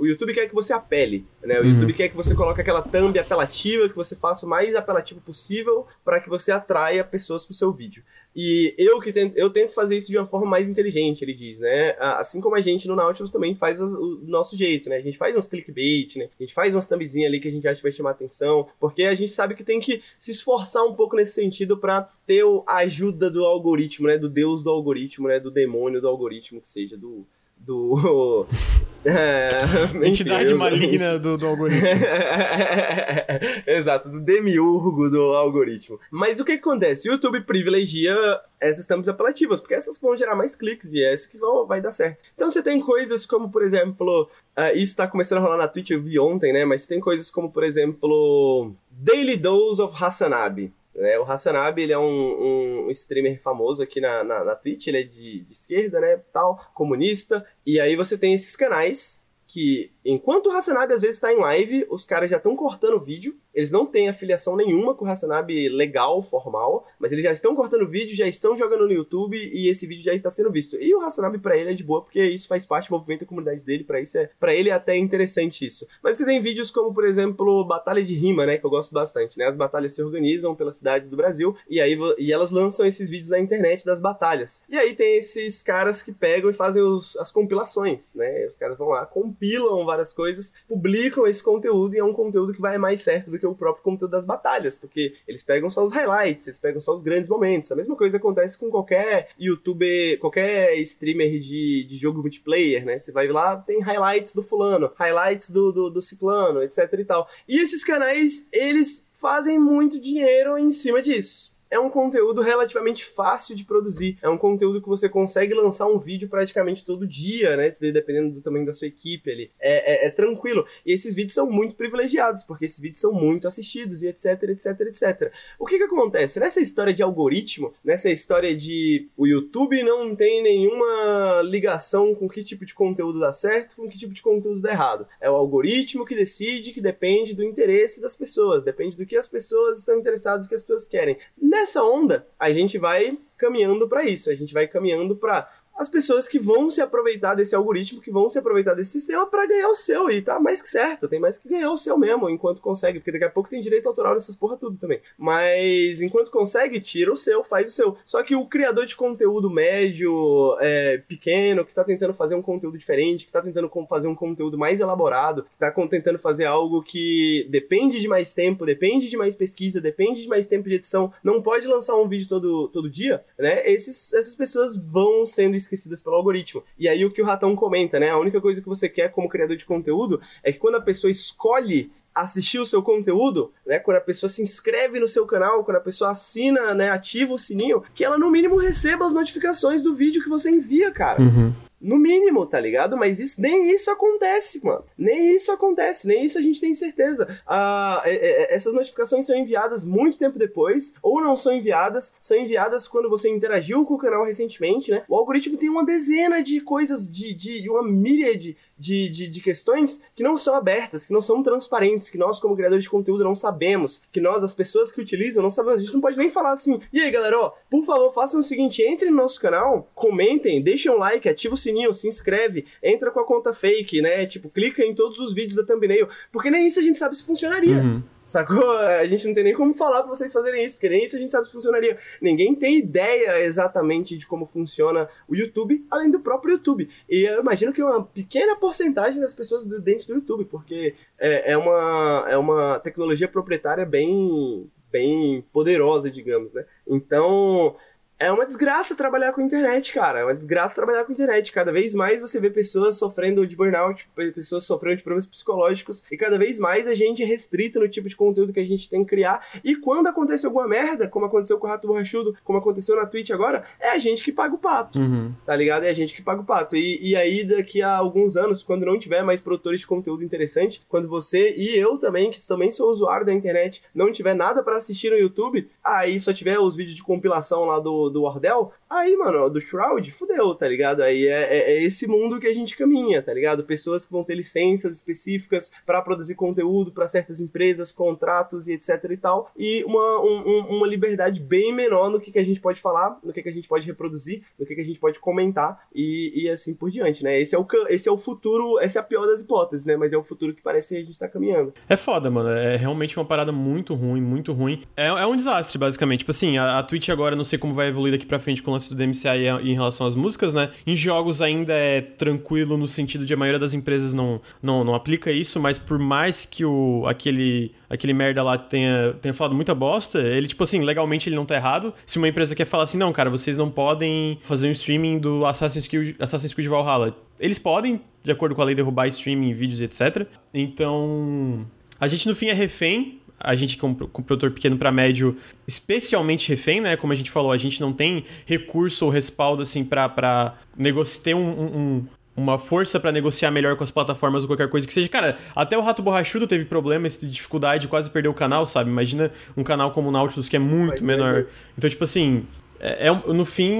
o YouTube quer que você apele, né? O YouTube quer que você coloque aquela thumb apelativa, que você faça o mais apelativo possível para que você atraia pessoas pro seu vídeo. E eu que tento, eu tento fazer isso de uma forma mais inteligente, ele diz, né? Assim como a gente no Nautilus também faz o nosso jeito, né? A gente faz uns clickbait, né? A gente faz umas thumbzinhas ali que a gente acha que vai chamar atenção, porque a gente sabe que tem que se esforçar um pouco nesse sentido para ter a ajuda do algoritmo, né? Do deus do algoritmo, né? Do demônio do algoritmo, que seja do do. (laughs) É, Entidade maligna do, do algoritmo. (laughs) Exato, do demiurgo do algoritmo. Mas o que, que acontece? O YouTube privilegia essas thumbs apelativas, porque essas vão gerar mais cliques e é essa que vão, vai dar certo. Então você tem coisas como, por exemplo, uh, isso tá começando a rolar na Twitch, eu vi ontem, né? Mas tem coisas como, por exemplo, Daily Dose of Hasanabi. Né? O Hassanabi, ele é um, um streamer famoso aqui na, na, na Twitch, ele é de, de esquerda, né, tal, comunista, e aí você tem esses canais que, enquanto o Hasanabi às vezes está em live, os caras já estão cortando o vídeo, eles não têm afiliação nenhuma com o Hasanabi legal, formal, mas eles já estão cortando vídeo, já estão jogando no YouTube e esse vídeo já está sendo visto. E o Hasanabi para ele é de boa, porque isso faz parte do movimento da comunidade dele, para isso é, para ele é até interessante isso. Mas você tem vídeos como, por exemplo, Batalha de Rima, né, que eu gosto bastante, né? As batalhas se organizam pelas cidades do Brasil e aí e elas lançam esses vídeos na internet das batalhas. E aí tem esses caras que pegam e fazem os, as compilações, né? Os caras vão lá, compilam várias coisas, publicam esse conteúdo e é um conteúdo que vai mais certo do que o próprio conteúdo das batalhas, porque eles pegam só os highlights, eles pegam só os grandes momentos. A mesma coisa acontece com qualquer youtuber, qualquer streamer de, de jogo multiplayer, né? Você vai lá, tem highlights do fulano, highlights do, do, do ciclano, etc e tal. E esses canais, eles fazem muito dinheiro em cima disso é um conteúdo relativamente fácil de produzir. É um conteúdo que você consegue lançar um vídeo praticamente todo dia, né? Dependendo do tamanho da sua equipe ali. É, é, é, tranquilo. E esses vídeos são muito privilegiados, porque esses vídeos são muito assistidos e etc, etc, etc. O que que acontece? Nessa história de algoritmo, nessa história de o YouTube não tem nenhuma ligação com que tipo de conteúdo dá certo, com que tipo de conteúdo dá errado. É o algoritmo que decide, que depende do interesse das pessoas, depende do que as pessoas estão interessadas, do que as pessoas querem nessa onda, a gente vai caminhando para isso, a gente vai caminhando para as pessoas que vão se aproveitar desse algoritmo, que vão se aproveitar desse sistema para ganhar o seu. E tá mais que certo, tem mais que ganhar o seu mesmo, enquanto consegue, porque daqui a pouco tem direito autoral nessas porra tudo também. Mas enquanto consegue, tira o seu, faz o seu. Só que o criador de conteúdo médio, é, pequeno, que tá tentando fazer um conteúdo diferente, que tá tentando fazer um conteúdo mais elaborado, que tá tentando fazer algo que depende de mais tempo, depende de mais pesquisa, depende de mais tempo de edição, não pode lançar um vídeo todo, todo dia, né? Esses, essas pessoas vão sendo pelo algoritmo. E aí o que o Ratão comenta, né? A única coisa que você quer como criador de conteúdo é que quando a pessoa escolhe assistir o seu conteúdo, né, quando a pessoa se inscreve no seu canal, quando a pessoa assina, né, ativa o sininho, que ela no mínimo receba as notificações do vídeo que você envia, cara. Uhum. No mínimo, tá ligado? Mas isso, nem isso acontece, mano. Nem isso acontece, nem isso a gente tem certeza. Ah, é, é, essas notificações são enviadas muito tempo depois, ou não são enviadas, são enviadas quando você interagiu com o canal recentemente, né? O algoritmo tem uma dezena de coisas, de, de uma míriade de, de, de, questões que não são abertas, que não são transparentes, que nós, como criadores de conteúdo, não sabemos, que nós, as pessoas que utilizam, não sabemos. A gente não pode nem falar assim, e aí, galera, ó, por favor, façam o seguinte, entrem no nosso canal, comentem, deixem um like, ativa o sininho, se inscreve, entra com a conta fake, né? Tipo, clica em todos os vídeos da thumbnail, porque nem isso a gente sabe se funcionaria. Uhum. Sacou? A gente não tem nem como falar pra vocês fazerem isso, porque nem isso a gente sabe se funcionaria. Ninguém tem ideia exatamente de como funciona o YouTube, além do próprio YouTube. E eu imagino que uma pequena porcentagem das pessoas dentro do YouTube, porque é, é, uma, é uma tecnologia proprietária bem, bem poderosa, digamos, né? Então, é uma desgraça trabalhar com internet, cara. É uma desgraça trabalhar com internet. Cada vez mais você vê pessoas sofrendo de burnout, pessoas sofrendo de problemas psicológicos, e cada vez mais a gente é restrito no tipo de conteúdo que a gente tem que criar. E quando acontece alguma merda, como aconteceu com o Rato Borrachudo, como aconteceu na Twitch agora, é a gente que paga o pato. Uhum. Tá ligado? É a gente que paga o pato. E, e aí, daqui a alguns anos, quando não tiver mais produtores de conteúdo interessante, quando você e eu também, que também sou usuário da internet, não tiver nada para assistir no YouTube, aí só tiver os vídeos de compilação lá do do Wardell, aí, mano, do Shroud, fudeu, tá ligado? Aí é, é, é, esse mundo que a gente caminha, tá ligado? Pessoas que vão ter licenças específicas para produzir conteúdo para certas empresas, contratos e etc e tal, e uma, um, uma liberdade bem menor no que, que a gente pode falar, no que, que a gente pode reproduzir, no que, que a gente pode comentar e, e assim por diante, né? Esse é, o, esse é o futuro, essa é a pior das hipóteses, né? Mas é o futuro que parece que a gente tá caminhando. É foda, mano. É realmente uma parada muito ruim, muito ruim. É, é um desastre, basicamente. Tipo assim, a, a Twitch agora, não sei como vai evoluir evoluir daqui pra frente com o lance do DMCA em relação às músicas, né? Em jogos ainda é tranquilo no sentido de a maioria das empresas não, não, não aplica isso, mas por mais que o, aquele, aquele merda lá tenha, tenha falado muita bosta, ele, tipo assim, legalmente ele não tá errado. Se uma empresa quer falar assim, não, cara, vocês não podem fazer um streaming do Assassin's Creed, Assassin's Creed Valhalla. Eles podem, de acordo com a lei, derrubar streaming, vídeos, etc. Então, a gente no fim é refém a gente com, com produtor pequeno para médio, especialmente refém, né? Como a gente falou, a gente não tem recurso ou respaldo assim para negociar ter um, um, uma força para negociar melhor com as plataformas ou qualquer coisa que seja. Cara, até o Rato Borrachudo teve problemas de dificuldade, quase perdeu o canal, sabe? Imagina um canal como o Nautilus que é muito menor. Então, tipo assim, é, é, no fim,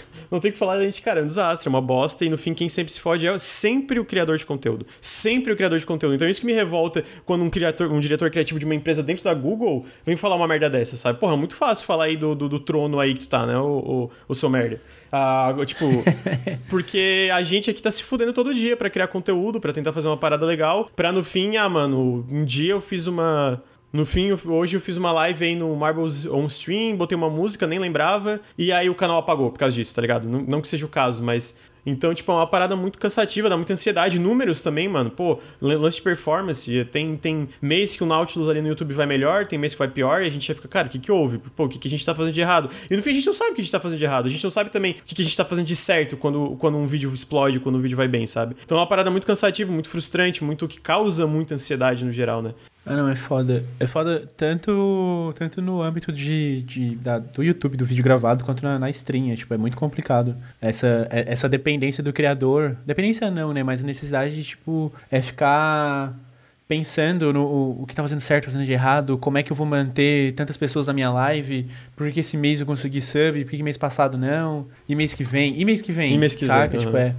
(laughs) não tem que falar, a gente, cara, é um desastre, é uma bosta, e no fim quem sempre se fode é sempre o criador de conteúdo. Sempre o criador de conteúdo. Então isso que me revolta quando um, criador, um diretor criativo de uma empresa dentro da Google vem falar uma merda dessa, sabe? Porra, é muito fácil falar aí do, do, do trono aí que tu tá, né, o, o, o seu merda. Ah, tipo, (laughs) porque a gente aqui tá se fudendo todo dia para criar conteúdo, para tentar fazer uma parada legal, pra no fim, ah, mano, um dia eu fiz uma no fim, hoje eu fiz uma live aí no Marbles On Stream, botei uma música, nem lembrava, e aí o canal apagou por causa disso, tá ligado? Não, que seja o caso, mas então, tipo, é uma parada muito cansativa, dá muita ansiedade. Números também, mano. Pô, lance de performance. Tem, tem mês que o Nautilus ali no YouTube vai melhor, tem mês que vai pior, e a gente já fica, cara, o que que houve? Pô, o que que a gente tá fazendo de errado? E no fim a gente não sabe o que a gente tá fazendo de errado. A gente não sabe também o que que a gente tá fazendo de certo quando, quando um vídeo explode, quando um vídeo vai bem, sabe? Então é uma parada muito cansativa, muito frustrante, muito que causa muita ansiedade no geral, né? Ah, não, é foda. É foda tanto, tanto no âmbito de, de, da, do YouTube, do vídeo gravado, quanto na, na stream. É, tipo, é muito complicado. Essa, é, essa dependência do criador. Dependência não, né? Mas a necessidade de, tipo, é ficar pensando no o, o que tá fazendo certo, fazendo de errado, como é que eu vou manter tantas pessoas na minha live, por que esse mês eu consegui sub, por que mês passado não, e mês que vem, e mês que vem, e mês que sabe? Vem, tipo, é...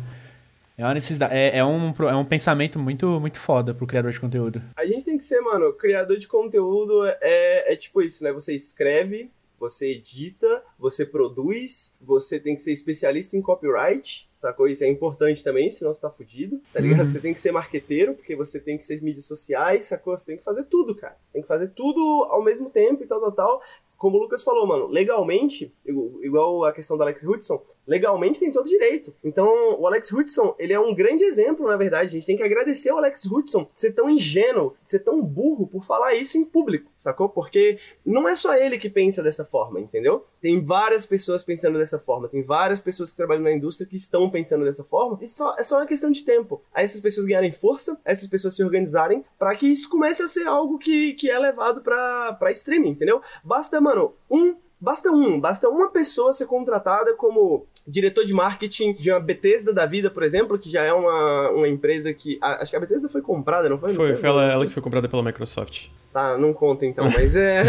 É uma necessidade. É, é, um, é um pensamento muito, muito foda pro criador de conteúdo. A gente tem que ser, mano, criador de conteúdo é, é tipo isso, né? Você escreve, você edita, você produz, você tem que ser especialista em copyright, sacou? Isso é importante também, senão você tá fudido, tá ligado? Uhum. Você tem que ser marqueteiro, porque você tem que ser mídias sociais, sacou? Você tem que fazer tudo, cara. Você tem que fazer tudo ao mesmo tempo e tal, tal, tal como o Lucas falou, mano, legalmente, igual a questão do Alex Hudson, legalmente tem todo direito. Então, o Alex Hudson, ele é um grande exemplo, na verdade. A gente tem que agradecer ao Alex Hudson de ser tão ingênuo, de ser tão burro por falar isso em público, sacou? Porque não é só ele que pensa dessa forma, entendeu? Tem várias pessoas pensando dessa forma, tem várias pessoas que trabalham na indústria que estão pensando dessa forma, e só, é só uma questão de tempo. Aí essas pessoas ganharem força, essas pessoas se organizarem, para que isso comece a ser algo que, que é levado pra streaming, entendeu? Basta, mano, um Basta um, basta uma pessoa ser contratada como diretor de marketing de uma Bethesda da vida, por exemplo, que já é uma, uma empresa que. A, acho que a Bethesda foi comprada, não foi? Foi, foi ela, ela que foi comprada pela Microsoft. Tá, não conta então, mas (laughs) é.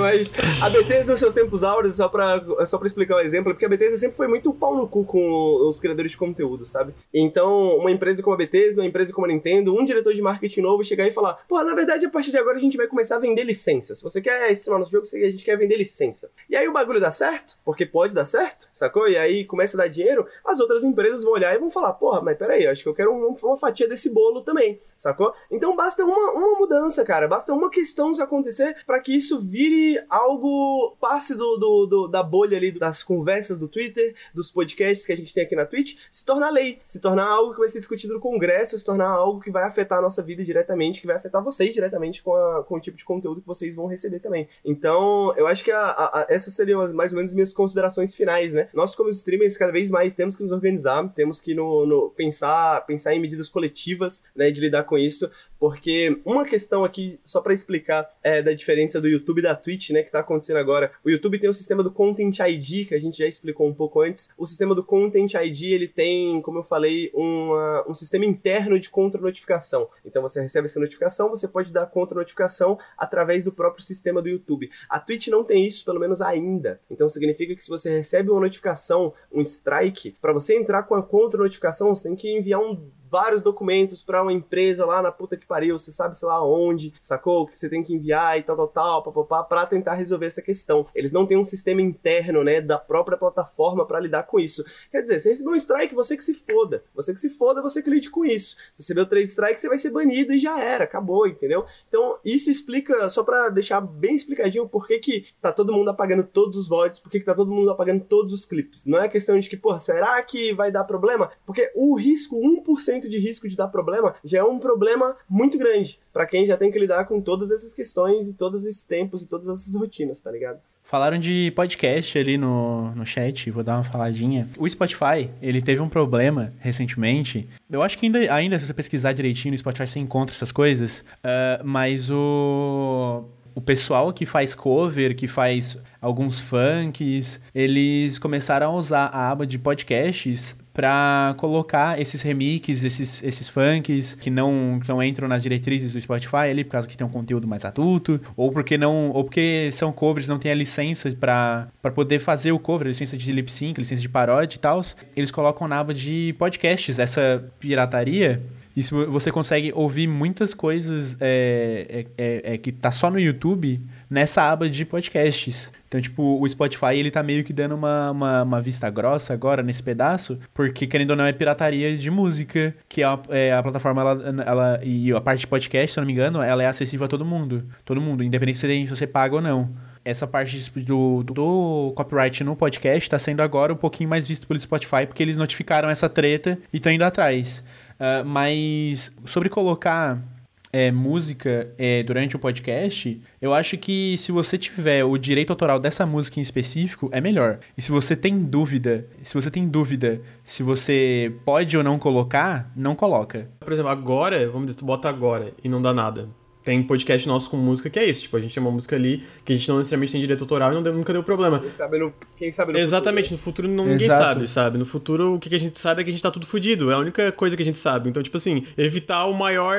mas a Bethesda nos seus tempos áureos, só pra, só pra explicar o um exemplo, porque a Bethesda sempre foi muito pau no cu com os criadores de conteúdo, sabe? Então, uma empresa como a Bethesda, uma empresa como a Nintendo, um diretor de marketing novo chegar e falar: pô, na verdade, a partir de agora a gente vai começar a vender licença. Se você quer streamar nosso jogo, a gente quer vender licença. E aí o bagulho dá certo, porque pode dar certo, sacou? E aí começa a dar dinheiro, as outras empresas vão olhar e vão falar: porra, mas peraí, acho que eu quero uma fatia desse bolo também, sacou? Então basta uma, uma mudança, cara, basta uma questão acontecer acontecer para que isso vire algo, passe do, do, do, da bolha ali das conversas do Twitter, dos podcasts que a gente tem aqui na Twitch, se tornar lei, se tornar algo que vai ser discutido no Congresso, se tornar algo que vai afetar a nossa vida diretamente, que vai afetar vocês diretamente com, a, com o tipo de conteúdo que vocês vão receber também. Então, eu acho que a, a, essas seriam mais ou menos minhas considerações finais, né? Nós, como streamers, cada vez mais temos que nos organizar, temos que no, no pensar, pensar em medidas coletivas, né, de lidar com isso, porque uma questão aqui, só para explicar, é da diferença do YouTube e da Twitch, né, que tá acontecendo agora. O YouTube tem o sistema do Content ID, que a gente já explicou um pouco antes. O sistema do Content ID, ele tem, como eu falei, uma, um sistema interno de contra-notificação. Então você recebe essa notificação, você pode dar contra-notificação através do próprio sistema do YouTube. A Twitch não tem isso, pelo menos ainda. Então significa que se você recebe uma notificação, um strike, para você entrar com a contra-notificação, você tem que enviar um vários documentos para uma empresa lá na puta que pariu, você sabe, sei lá onde, sacou? Que você tem que enviar e tal, tal, tal, papapá, pra tentar resolver essa questão. Eles não têm um sistema interno, né, da própria plataforma para lidar com isso. Quer dizer, você recebeu um strike, você que se foda. Você que se foda, você que lide com isso. Recebeu três strikes, você vai ser banido e já era, acabou, entendeu? Então, isso explica, só para deixar bem explicadinho, por que que tá todo mundo apagando todos os votos, por que que tá todo mundo apagando todos os clipes. Não é questão de que, pô, será que vai dar problema? Porque o risco, 1% de risco de dar problema, já é um problema muito grande para quem já tem que lidar com todas essas questões e todos esses tempos e todas essas rotinas, tá ligado? Falaram de podcast ali no, no chat, vou dar uma faladinha. O Spotify, ele teve um problema recentemente. Eu acho que ainda, ainda se você pesquisar direitinho no Spotify, você encontra essas coisas. Uh, mas o o pessoal que faz cover, que faz alguns funks, eles começaram a usar a aba de podcasts para colocar esses remixes, esses, esses funks que não, que não entram nas diretrizes do Spotify ali, por causa que tem um conteúdo mais adulto, ou porque não, ou porque são covers, não tem a licença para poder fazer o cover, licença de lip sync, licença de paródia e tal. Eles colocam na aba de podcasts essa pirataria e se você consegue ouvir muitas coisas é, é, é, é, que tá só no YouTube nessa aba de podcasts. Então, tipo, o Spotify, ele tá meio que dando uma, uma, uma, vista grossa agora nesse pedaço, porque, querendo ou não, é pirataria de música, que a, é, a plataforma, ela, ela, e a parte de podcast, se eu não me engano, ela é acessível a todo mundo. Todo mundo, independente se você, se você paga ou não essa parte do, do, copyright no podcast está sendo agora um pouquinho mais visto pelo Spotify, porque eles notificaram essa treta e estão indo atrás. Uh, mas sobre colocar é, música é, durante o podcast, eu acho que se você tiver o direito autoral dessa música em específico, é melhor. E se você tem dúvida, se você tem dúvida se você pode ou não colocar, não coloca. Por exemplo, agora, vamos dizer, tu bota agora e não dá nada. Tem podcast nosso com música que é isso. Tipo, a gente tem uma música ali que a gente não necessariamente tem direito autoral e não deu, nunca deu problema. Quem sabe no, quem sabe no Exatamente, futuro. no futuro não, ninguém Exato. sabe, sabe? No futuro o que a gente sabe é que a gente tá tudo fudido. É a única coisa que a gente sabe. Então, tipo assim, evitar o maior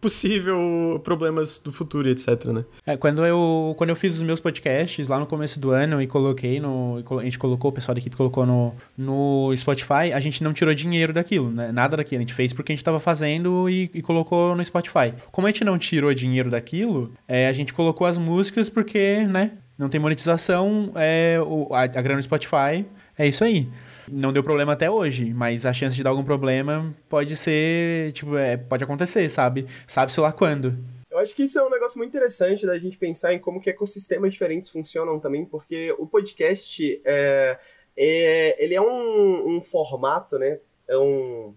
possível problemas do futuro etc, né? É, quando eu, quando eu fiz os meus podcasts lá no começo do ano e coloquei no... A gente colocou, o pessoal da equipe colocou no, no Spotify, a gente não tirou dinheiro daquilo, né? Nada daquilo. A gente fez porque a gente tava fazendo e, e colocou no Spotify. Como a gente não tirou dinheiro daquilo, é, a gente colocou as músicas porque, né? Não tem monetização, é, o, a, a grana no Spotify, é isso aí. Não deu problema até hoje, mas a chance de dar algum problema pode ser, tipo, é, pode acontecer, sabe? Sabe-se lá quando. Eu acho que isso é um negócio muito interessante da gente pensar em como que ecossistemas diferentes funcionam também, porque o podcast, é, é ele é um, um, formato, né? É um,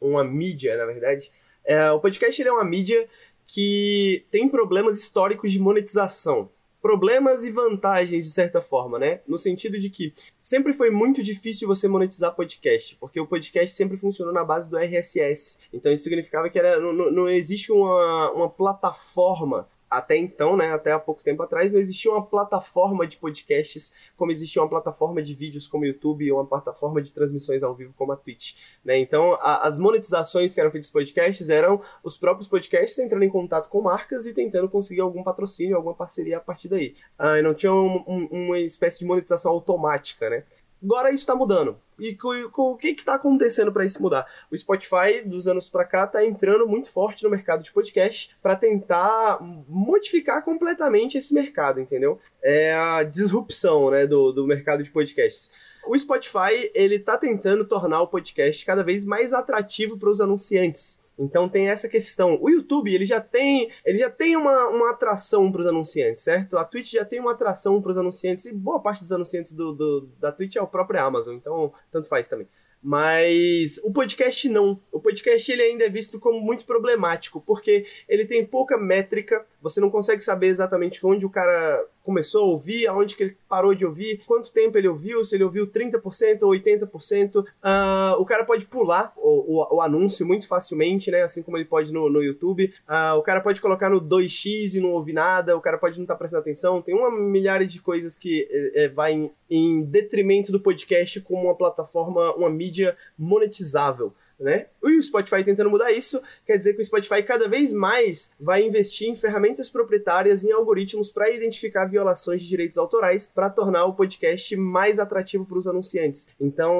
uma mídia, na verdade. É, o podcast é uma mídia que tem problemas históricos de monetização problemas e vantagens, de certa forma, né? No sentido de que sempre foi muito difícil você monetizar podcast, porque o podcast sempre funcionou na base do RSS. Então isso significava que era, não, não existe uma, uma plataforma até então, né, até há pouco tempo atrás, não existia uma plataforma de podcasts como existia uma plataforma de vídeos como o YouTube ou uma plataforma de transmissões ao vivo como a Twitch. Né? Então, a, as monetizações que eram feitas podcasts eram os próprios podcasts entrando em contato com marcas e tentando conseguir algum patrocínio, alguma parceria a partir daí. Ah, não tinha um, um, uma espécie de monetização automática, né? Agora isso está mudando. E o que está acontecendo para isso mudar? O Spotify, dos anos para cá, está entrando muito forte no mercado de podcast para tentar modificar completamente esse mercado, entendeu? É a disrupção né, do, do mercado de podcasts. O Spotify ele está tentando tornar o podcast cada vez mais atrativo para os anunciantes. Então tem essa questão. O YouTube, ele já tem, ele já tem uma, uma atração para os anunciantes, certo? A Twitch já tem uma atração para os anunciantes e boa parte dos anunciantes do, do, da Twitch é o próprio Amazon, então tanto faz também. Mas o podcast não. O podcast ele ainda é visto como muito problemático, porque ele tem pouca métrica, você não consegue saber exatamente onde o cara começou a ouvir, aonde que ele parou de ouvir, quanto tempo ele ouviu, se ele ouviu 30% ou 80%. Uh, o cara pode pular o, o, o, anúncio muito facilmente, né? Assim como ele pode no, no YouTube. Uh, o cara pode colocar no 2x e não ouvir nada, o cara pode não estar tá prestando atenção. Tem uma milhar de coisas que é, é, vai em, em detrimento do podcast como uma plataforma, uma mídia monetizável. né? E o Spotify tentando mudar isso, quer dizer que o Spotify cada vez mais vai investir em ferramentas proprietárias e em algoritmos para identificar violações de direitos autorais, para tornar o podcast mais atrativo para os anunciantes. Então,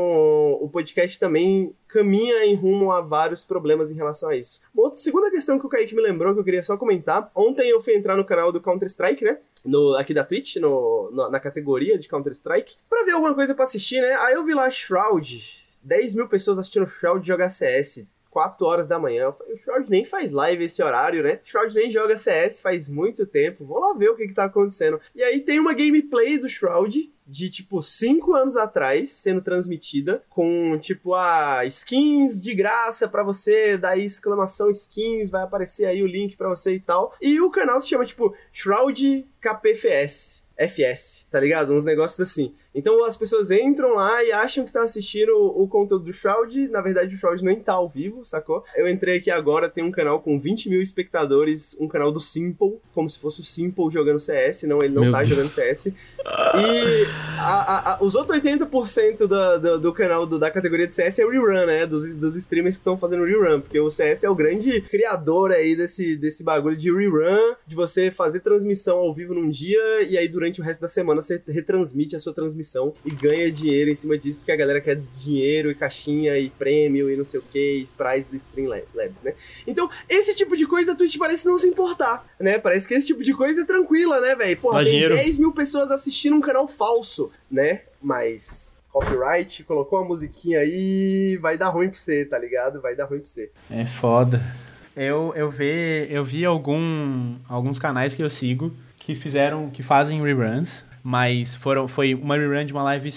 o podcast também caminha em rumo a vários problemas em relação a isso. Uma outra segunda questão que o Kaique me lembrou, que eu queria só comentar. Ontem eu fui entrar no canal do Counter-Strike, né? No, aqui da Twitch, no, no na categoria de Counter-Strike, pra ver alguma coisa pra assistir, né? Aí eu vi lá Shroud, 10 mil pessoas assistindo Shroud jogar CS. 4 horas da manhã. Eu falei, o Shroud nem faz live esse horário, né? O Shroud nem joga CS faz muito tempo. Vou lá ver o que, que tá acontecendo. E aí tem uma gameplay do Shroud de tipo 5 anos atrás sendo transmitida com tipo a skins de graça para você, daí exclamação skins, vai aparecer aí o link para você e tal. E o canal se chama tipo Shroud KPFS. FS, tá ligado? Uns negócios assim. Então as pessoas entram lá e acham que tá assistindo o, o, conteúdo do Shroud. Na verdade, o Shroud nem tá ao vivo, sacou? Eu entrei aqui agora, tem um canal com 20 mil espectadores, um canal do Simple, como se fosse o Simple jogando CS. Não, ele não Meu tá Deus. jogando CS. E a, a, os outros 80% do, do, do canal do, da categoria de CS é rerun, né? Dos, dos streamers que estão fazendo rerun. Porque o CS é o grande criador aí desse, desse bagulho de rerun, de você fazer transmissão ao vivo num dia e aí durante o resto da semana você retransmite a sua transmissão e ganha dinheiro em cima disso, porque a galera quer dinheiro e caixinha e prêmio e não sei o que, e prize do Stream Labs, né? Então, esse tipo de coisa a Twitch parece não se importar, né? Parece que esse tipo de coisa é tranquila, né, velho? Porra, tem dinheiro. 10 mil pessoas assistindo um canal falso, né? Mas copyright, colocou uma musiquinha aí, vai dar ruim pra você, tá ligado? Vai dar ruim pra você. É foda. Eu, eu, vi, eu vi algum, alguns canais que eu sigo que fizeram, que fazem reruns mas foram, foi uma rerun de uma live.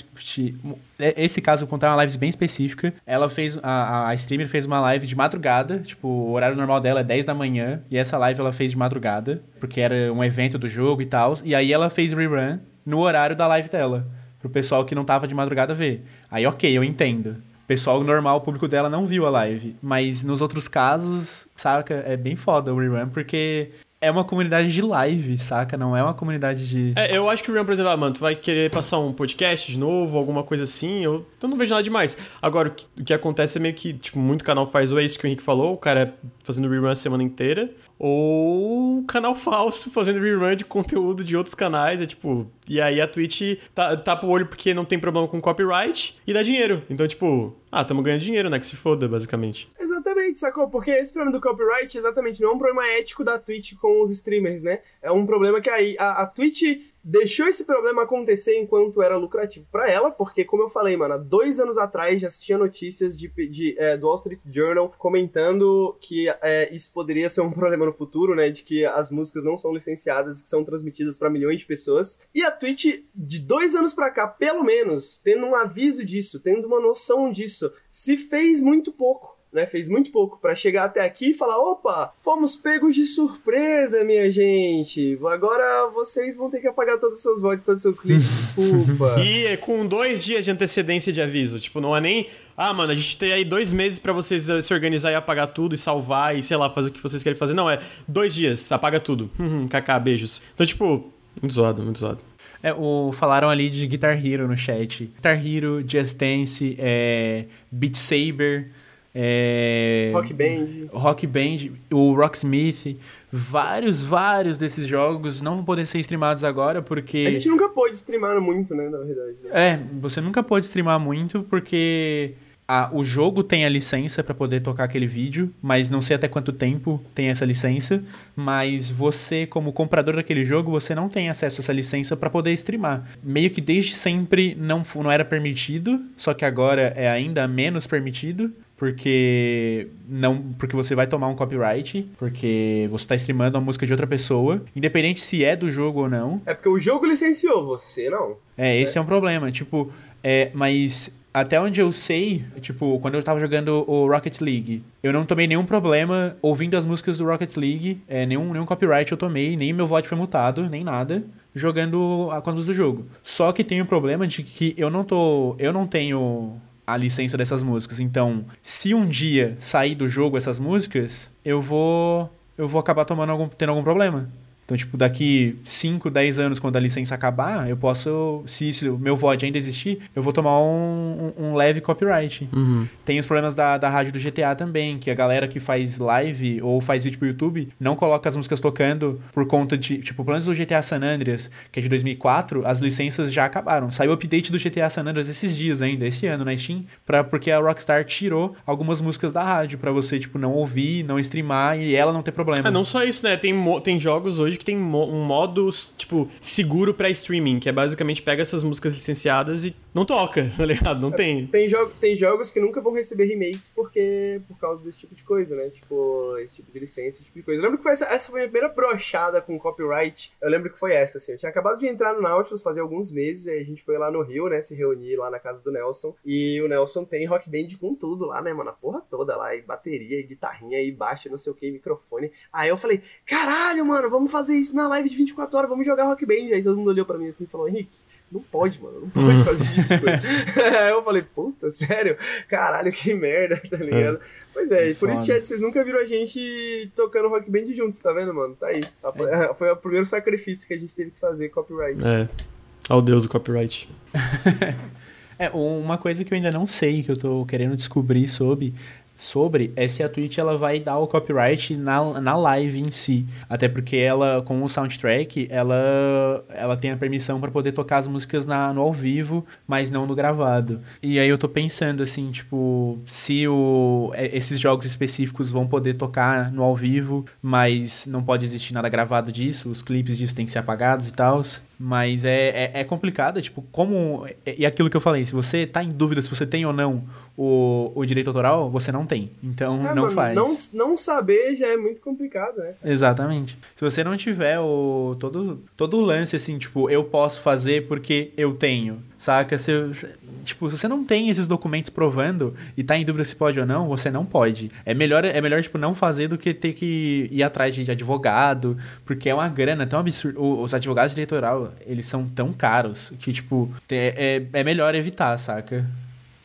É, esse caso, eu vou contar uma live bem específica. Ela fez. A, a streamer fez uma live de madrugada. Tipo, o horário normal dela é 10 da manhã. E essa live ela fez de madrugada. Porque era um evento do jogo e tal. E aí ela fez rerun no horário da live dela. Pro pessoal que não tava de madrugada ver. Aí, ok, eu entendo pessoal normal, o público dela não viu a live. Mas nos outros casos, saca, é bem foda o rerun, porque é uma comunidade de live, saca? Não é uma comunidade de. É, eu acho que o Rian, por exemplo, ah, mano, tu vai querer passar um podcast de novo, alguma coisa assim, eu, eu não vejo nada demais. Agora, o que, o que acontece é meio que, tipo, muito canal faz ou é isso que o Henrique falou, o cara é fazendo rerun a semana inteira, ou canal (laughs) Fausto fazendo rerun de conteúdo de outros canais, é tipo. E aí a Twitch tá, tapa o olho porque não tem problema com copyright e dá dinheiro. Então, tipo, ah, tamo ganhando dinheiro, né? Que se foda, basicamente. Exatamente, sacou? Porque esse problema do copyright, exatamente, não é um problema ético da Twitch com os streamers, né? É um problema que aí a, a Twitch deixou esse problema acontecer enquanto era lucrativo para ela, porque, como eu falei, mano, há dois anos atrás já tinha notícias de, de é, do Wall Street Journal comentando que é, isso poderia ser um (laughs) problema no futuro, né? De que as músicas não são licenciadas, que são transmitidas para milhões de pessoas. E a Twitch, de dois anos para cá, pelo menos, tendo um aviso disso, tendo uma noção disso, se fez muito pouco né, fez muito pouco para chegar até aqui e falar: opa, fomos pegos de surpresa, minha gente. Agora vocês vão ter que apagar todos os seus votos, todos os seus cliques, (laughs) desculpa. e é com dois dias de antecedência de aviso. Tipo, não é nem. Ah, mano, a gente tem aí dois meses para vocês eh, se organizar e apagar tudo e salvar e sei lá, fazer o que vocês querem fazer. Não, é dois dias, apaga tudo. (laughs) Kaká, beijos. Então, tipo, muito zoado, muito zoado. É, o, falaram ali de Guitar Hero no chat. Guitar Hero, Jazz Dance, é, Beat Saber. É... Rock Band. Rock Band, o Rocksmith, vários, vários desses jogos não vão poder ser streamados agora porque. A gente nunca pôde streamar muito, né, na verdade. Né? É, você nunca pode streamar muito porque a, o jogo tem a licença para poder tocar aquele vídeo, mas não sei até quanto tempo tem essa licença. Mas você, como comprador daquele jogo, você não tem acesso a essa licença para poder streamar. Meio que desde sempre não, não era permitido, só que agora é ainda menos permitido porque não porque você vai tomar um copyright, porque você está streamando a música de outra pessoa, independente se é do jogo ou não. É porque o jogo licenciou, você não. É, esse é, é um problema, tipo, é, mas até onde eu sei, tipo, quando eu tava jogando o Rocket League, eu não tomei nenhum problema ouvindo as músicas do Rocket League, é, nenhum, nenhum copyright eu tomei, nem meu voto foi mutado, nem nada, jogando a contas do jogo. Só que tem o problema de que eu não tô. Eu não tenho a licença dessas músicas. Então, se um dia sair do jogo essas músicas, eu vou eu vou acabar tomando algum, tendo algum problema. Então, tipo, daqui 5, 10 anos, quando a licença acabar, eu posso, se, meu VOD ainda existir, eu vou tomar um, um, um leve copyright. Uhum. Tem os problemas da, da rádio do GTA também, que a galera que faz live ou faz vídeo pro YouTube não coloca as músicas tocando por conta de, tipo, pelo menos do GTA San Andreas, que é de 2004, as licenças já acabaram. Saiu o update do GTA San Andreas esses dias ainda, esse ano na Steam, pra, porque a Rockstar tirou algumas músicas da rádio pra você, tipo, não ouvir, não streamar e ela não ter problema. Ah, não só isso, né? Tem, tem jogos hoje que tem um modo, tipo, seguro pra streaming, que é basicamente pega essas músicas licenciadas e não toca, (laughs) tá ligado? Não tem. Tem, jogo, tem jogos que nunca vão receber remakes porque por causa desse tipo de coisa, né? Tipo, esse tipo de licença, esse tipo de coisa. Eu lembro que foi essa, essa foi a minha primeira brochada com copyright. Eu lembro que foi essa, assim. Eu tinha acabado de entrar no Nautilus fazia alguns meses, aí a gente foi lá no Rio, né? Se reunir lá na casa do Nelson. E o Nelson tem rock band com tudo lá, né, mano? A porra toda lá. E bateria, e guitarrinha, e baixo, não sei o que, microfone. Aí eu falei, caralho, mano, vamos fazer isso na live de 24 horas, vamos jogar rock band. Aí todo mundo olhou pra mim assim e falou, Henrique. Não pode, mano. Não pode fazer isso. tipo de coisa." Aí eu falei, puta, sério? Caralho, que merda, tá ligado? Pois é, e por isso, chat, vocês nunca viram a gente tocando rock band juntos, tá vendo, mano? Tá aí. A- (laughs) Foi o primeiro sacrifício que a gente teve que fazer, copyright. É. Ao Deus do copyright. (laughs) É, uma coisa que eu ainda não sei, que eu tô querendo descobrir sobre, sobre é se a Twitch ela vai dar o copyright na, na live em si. Até porque ela, com o soundtrack, ela, ela tem a permissão para poder tocar as músicas na, no ao vivo, mas não no gravado. E aí eu tô pensando assim, tipo, se o, é, esses jogos específicos vão poder tocar no ao vivo, mas não pode existir nada gravado disso, os clipes disso têm que ser apagados e tal. Mas é, é, é complicado, tipo, como. E aquilo que eu falei, se você tá em dúvida se você tem ou não o, o direito autoral, você não tem. Então É, não faz. Não, não saber já é muito complicado, né? Exatamente. Se você não tiver o todo, todo o lance assim, tipo, eu posso fazer porque eu tenho, saca? Se, tipo, se você não tem esses documentos provando e tá em dúvida se pode ou não, você não pode. É melhor, é melhor tipo, não fazer do que ter que ir atrás de advogado, porque é uma grana tão absurda. Os advogados de eleitoral, eles são tão caros que, tipo, é, é, é melhor evitar, saca?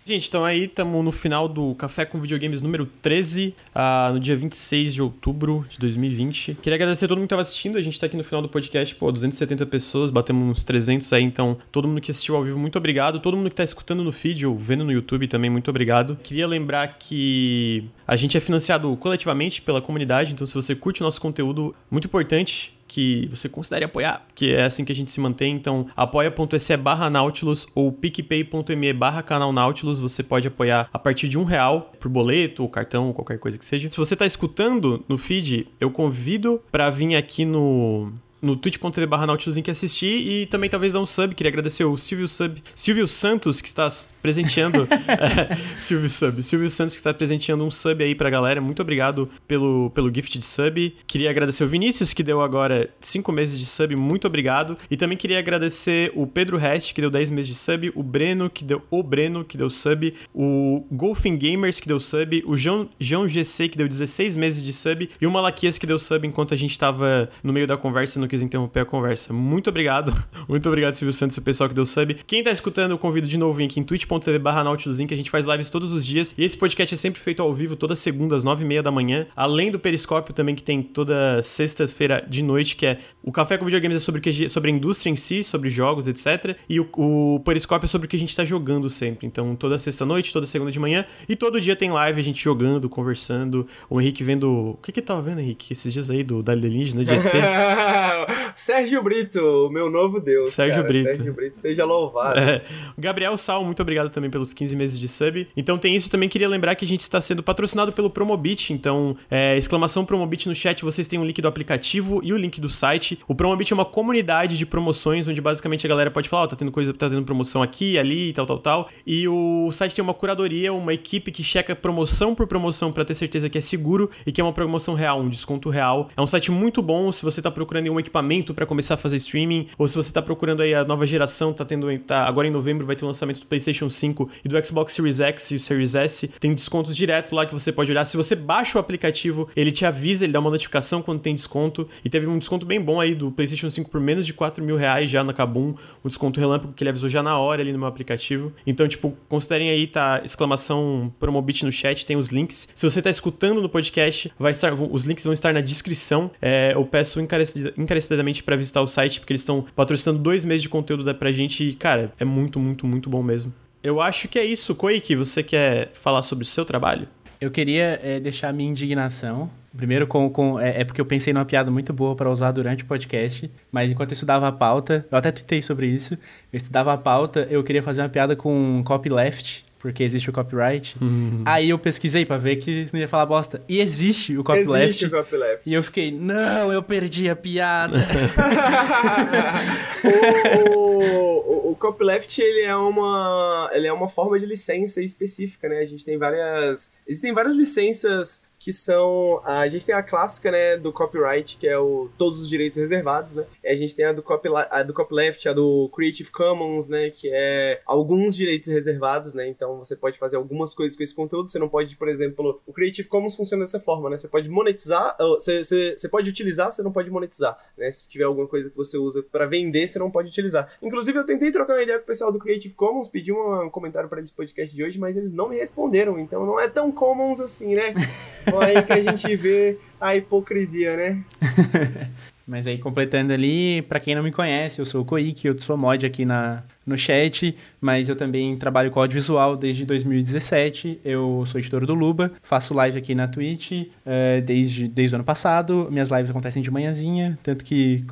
Gente, então aí estamos no final do Café com Videogames número 13, ah, no dia 26 de outubro de 2020. Queria agradecer a todo mundo que estava assistindo. A gente tá aqui no final do podcast, pô, 270 pessoas, batemos uns 300 aí, então todo mundo que assistiu ao vivo, muito obrigado. Todo mundo que tá escutando no feed ou vendo no YouTube também, muito obrigado. Queria lembrar que a gente é financiado coletivamente pela comunidade, então se você curte o nosso conteúdo, muito importante que você considere apoiar, porque é assim que a gente se mantém. Então, apoia.se barra Nautilus ou picpay.me barra canal Nautilus. Você pode apoiar a partir de um real por boleto ou cartão ou qualquer coisa que seja. Se você tá escutando no feed, eu convido para vir aqui no no twitch.tv barra Nautilus Inc. assistir e também talvez dar um sub. Queria agradecer o Silvio Sub, Silvio Santos, que está presenteando. (laughs) é, Silvio Sub, Silvio Santos, que está presenteando um sub aí pra galera. Muito obrigado pelo, pelo gift de sub. Queria agradecer o Vinícius, que deu agora 5 meses de sub. Muito obrigado. E também queria agradecer o Pedro Rest, que deu 10 meses de sub. O Breno, que deu o Breno, que deu sub. O Golfing Gamers, que deu sub. O João, João GC, que deu 16 meses de sub. E o Malaquias, que deu sub enquanto a gente tava no meio da conversa e não quis interromper a conversa. Muito obrigado. (laughs) Muito obrigado, Silvio Santos o pessoal que deu sub. Quem tá escutando, eu convido de novo aqui em twitch.tv barra Nautilus Inc. A gente faz lives todos os dias. E esse podcast é sempre feito ao vivo, toda segunda, às nove e meia da manhã. Além do Periscópio também, que tem toda sexta-feira de noite, que é o Café com Videogames é sobre, que, sobre a indústria em si, sobre jogos, etc. E o, o Periscópio é sobre o que a gente tá jogando sempre. Então, toda sexta-noite, toda segunda de manhã. E todo dia tem live, a gente jogando, conversando. O Henrique vendo... O que que tava vendo, Henrique? Esses dias aí do Dali Alienígena, de ET? (laughs) Sérgio Brito, o meu novo Deus. Sérgio cara. Brito. Sérgio Brito, seja louvado. É. Gabriel Sal, muito obrigado também pelos 15 meses de sub. Então tem isso, também queria lembrar que a gente está sendo patrocinado pelo Promobit, então é, exclamação Promobit no chat, vocês têm o link do aplicativo e o link do site. O Promobit é uma comunidade de promoções, onde basicamente a galera pode falar, ó, tá tendo coisa, tá tendo promoção aqui, ali, tal, tal, tal. E o site tem uma curadoria, uma equipe que checa promoção por promoção para ter certeza que é seguro e que é uma promoção real, um desconto real. É um site muito bom se você tá procurando um equipamento para começar a fazer streaming, ou se você tá procurando aí a nova geração, tá tendo tá, agora em novembro vai ter o lançamento do PlayStation 5 e do Xbox Series X e o Series S, tem descontos direto lá que você pode olhar. Se você baixa o aplicativo, ele te avisa, ele dá uma notificação quando tem desconto, e teve um desconto bem bom aí do PlayStation 5 por menos de 4 mil reais já na Kabum, um desconto relâmpago que ele avisou já na hora ali no meu aplicativo. Então, tipo, considerem aí, tá, exclamação Promobit no chat, tem os links. Se você tá escutando no podcast, vai estar, os links vão estar na descrição. É, eu peço encarecidamente para visitar o site, porque eles estão patrocinando dois meses de conteúdo pra gente e, cara, é muito, muito, muito bom mesmo. Eu acho que é isso. Koiki, você quer falar sobre o seu trabalho? Eu queria é, deixar minha indignação. Primeiro, com, com é, é, porque eu pensei numa piada muito boa para usar durante o podcast, mas enquanto eu estudava a pauta, eu até tuitei sobre isso. Eu estudava a pauta, eu queria fazer uma piada com copyleft, porque existe o copyright. Uhum. Aí eu pesquisei para ver que não ia falar bosta. E existe o copyleft. Existe o copyleft. E eu fiquei, não, eu perdi a piada. (laughs) o, o, o, copyleft, ele é, uma, ele é uma forma de licença específica, né? A gente tem várias... Existem várias licenças que são. A gente tem a clássica, né, do copyright, que é o todos os direitos reservados, né? E a gente tem a do, copy, a do copyleft, a do Creative Commons, né, que é alguns direitos reservados, né? Então você pode fazer algumas coisas com esse conteúdo, você não pode, por exemplo, o Creative Commons funciona dessa forma, né? Você pode monetizar, você, você, você pode utilizar, você não pode monetizar, né? Se tiver alguma coisa que você usa para vender, você não pode utilizar. Inclusive, eu tentei trocar uma ideia com o pessoal do Creative Commons, pedi um comentário para eles podcast de hoje, mas eles não me responderam, então não é tão commons assim, né? (laughs) Então aí que a gente vê a hipocrisia, né? (laughs) Mas aí, completando ali, para quem não me conhece, eu sou o Koik, eu sou mod aqui na, no chat, mas eu também trabalho com audiovisual desde 2017. Eu sou editor do Luba, faço live aqui na Twitch uh, desde, desde o ano passado. Minhas lives acontecem de manhãzinha, tanto que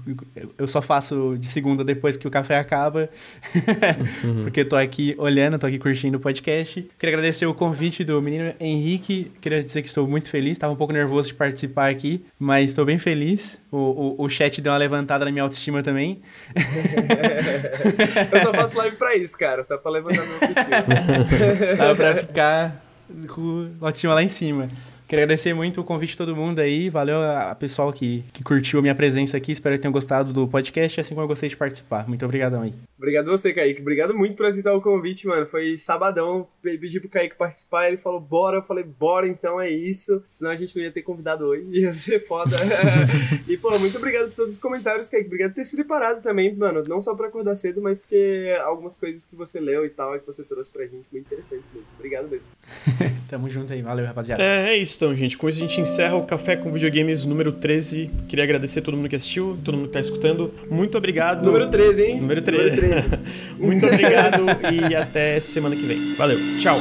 eu só faço de segunda depois que o café acaba, uhum. (laughs) porque eu tô aqui olhando, tô aqui curtindo o podcast. Queria agradecer o convite do menino Henrique, queria dizer que estou muito feliz, estava um pouco nervoso de participar aqui, mas estou bem feliz. O, o, o chat deu uma levantada na minha autoestima também. (laughs) (laughs) eu só faço live pra isso, cara. Só pra levantar meu (laughs) autoestima. só pra ficar com o autoestima lá em cima. Queria agradecer muito o convite de todo mundo aí. Valeu a pessoal que, que curtiu a minha presença aqui. Espero que tenham gostado do podcast, assim como eu gostei de participar. Muito obrigadão aí. Obrigado você, Kaique. Obrigado muito por aceitar o convite, mano. Foi sabadão. Pedi pro Kaique participar. Ele falou, bora. Eu falei, bora, então é isso. Senão a gente não ia ter convidado hoje. (laughs) Ia ser foda. (laughs) e, pô, muito obrigado por todos os comentários, Kaique. Obrigado por ter se preparado também, mano. Não só pra acordar cedo, mas porque algumas coisas que você leu e tal, que você trouxe pra gente, muito interessantes mesmo. Obrigado mesmo. (laughs) Tamo junto aí. Valeu, rapaziada. É, é isso então, gente. Com isso a gente encerra o Café com Videogames número 13. Queria agradecer a todo mundo que assistiu, todo mundo que tá escutando. Muito obrigado. Número 13, hein? Número 13. Número 13. (laughs) Muito obrigado e até semana que vem. Valeu. Tchau.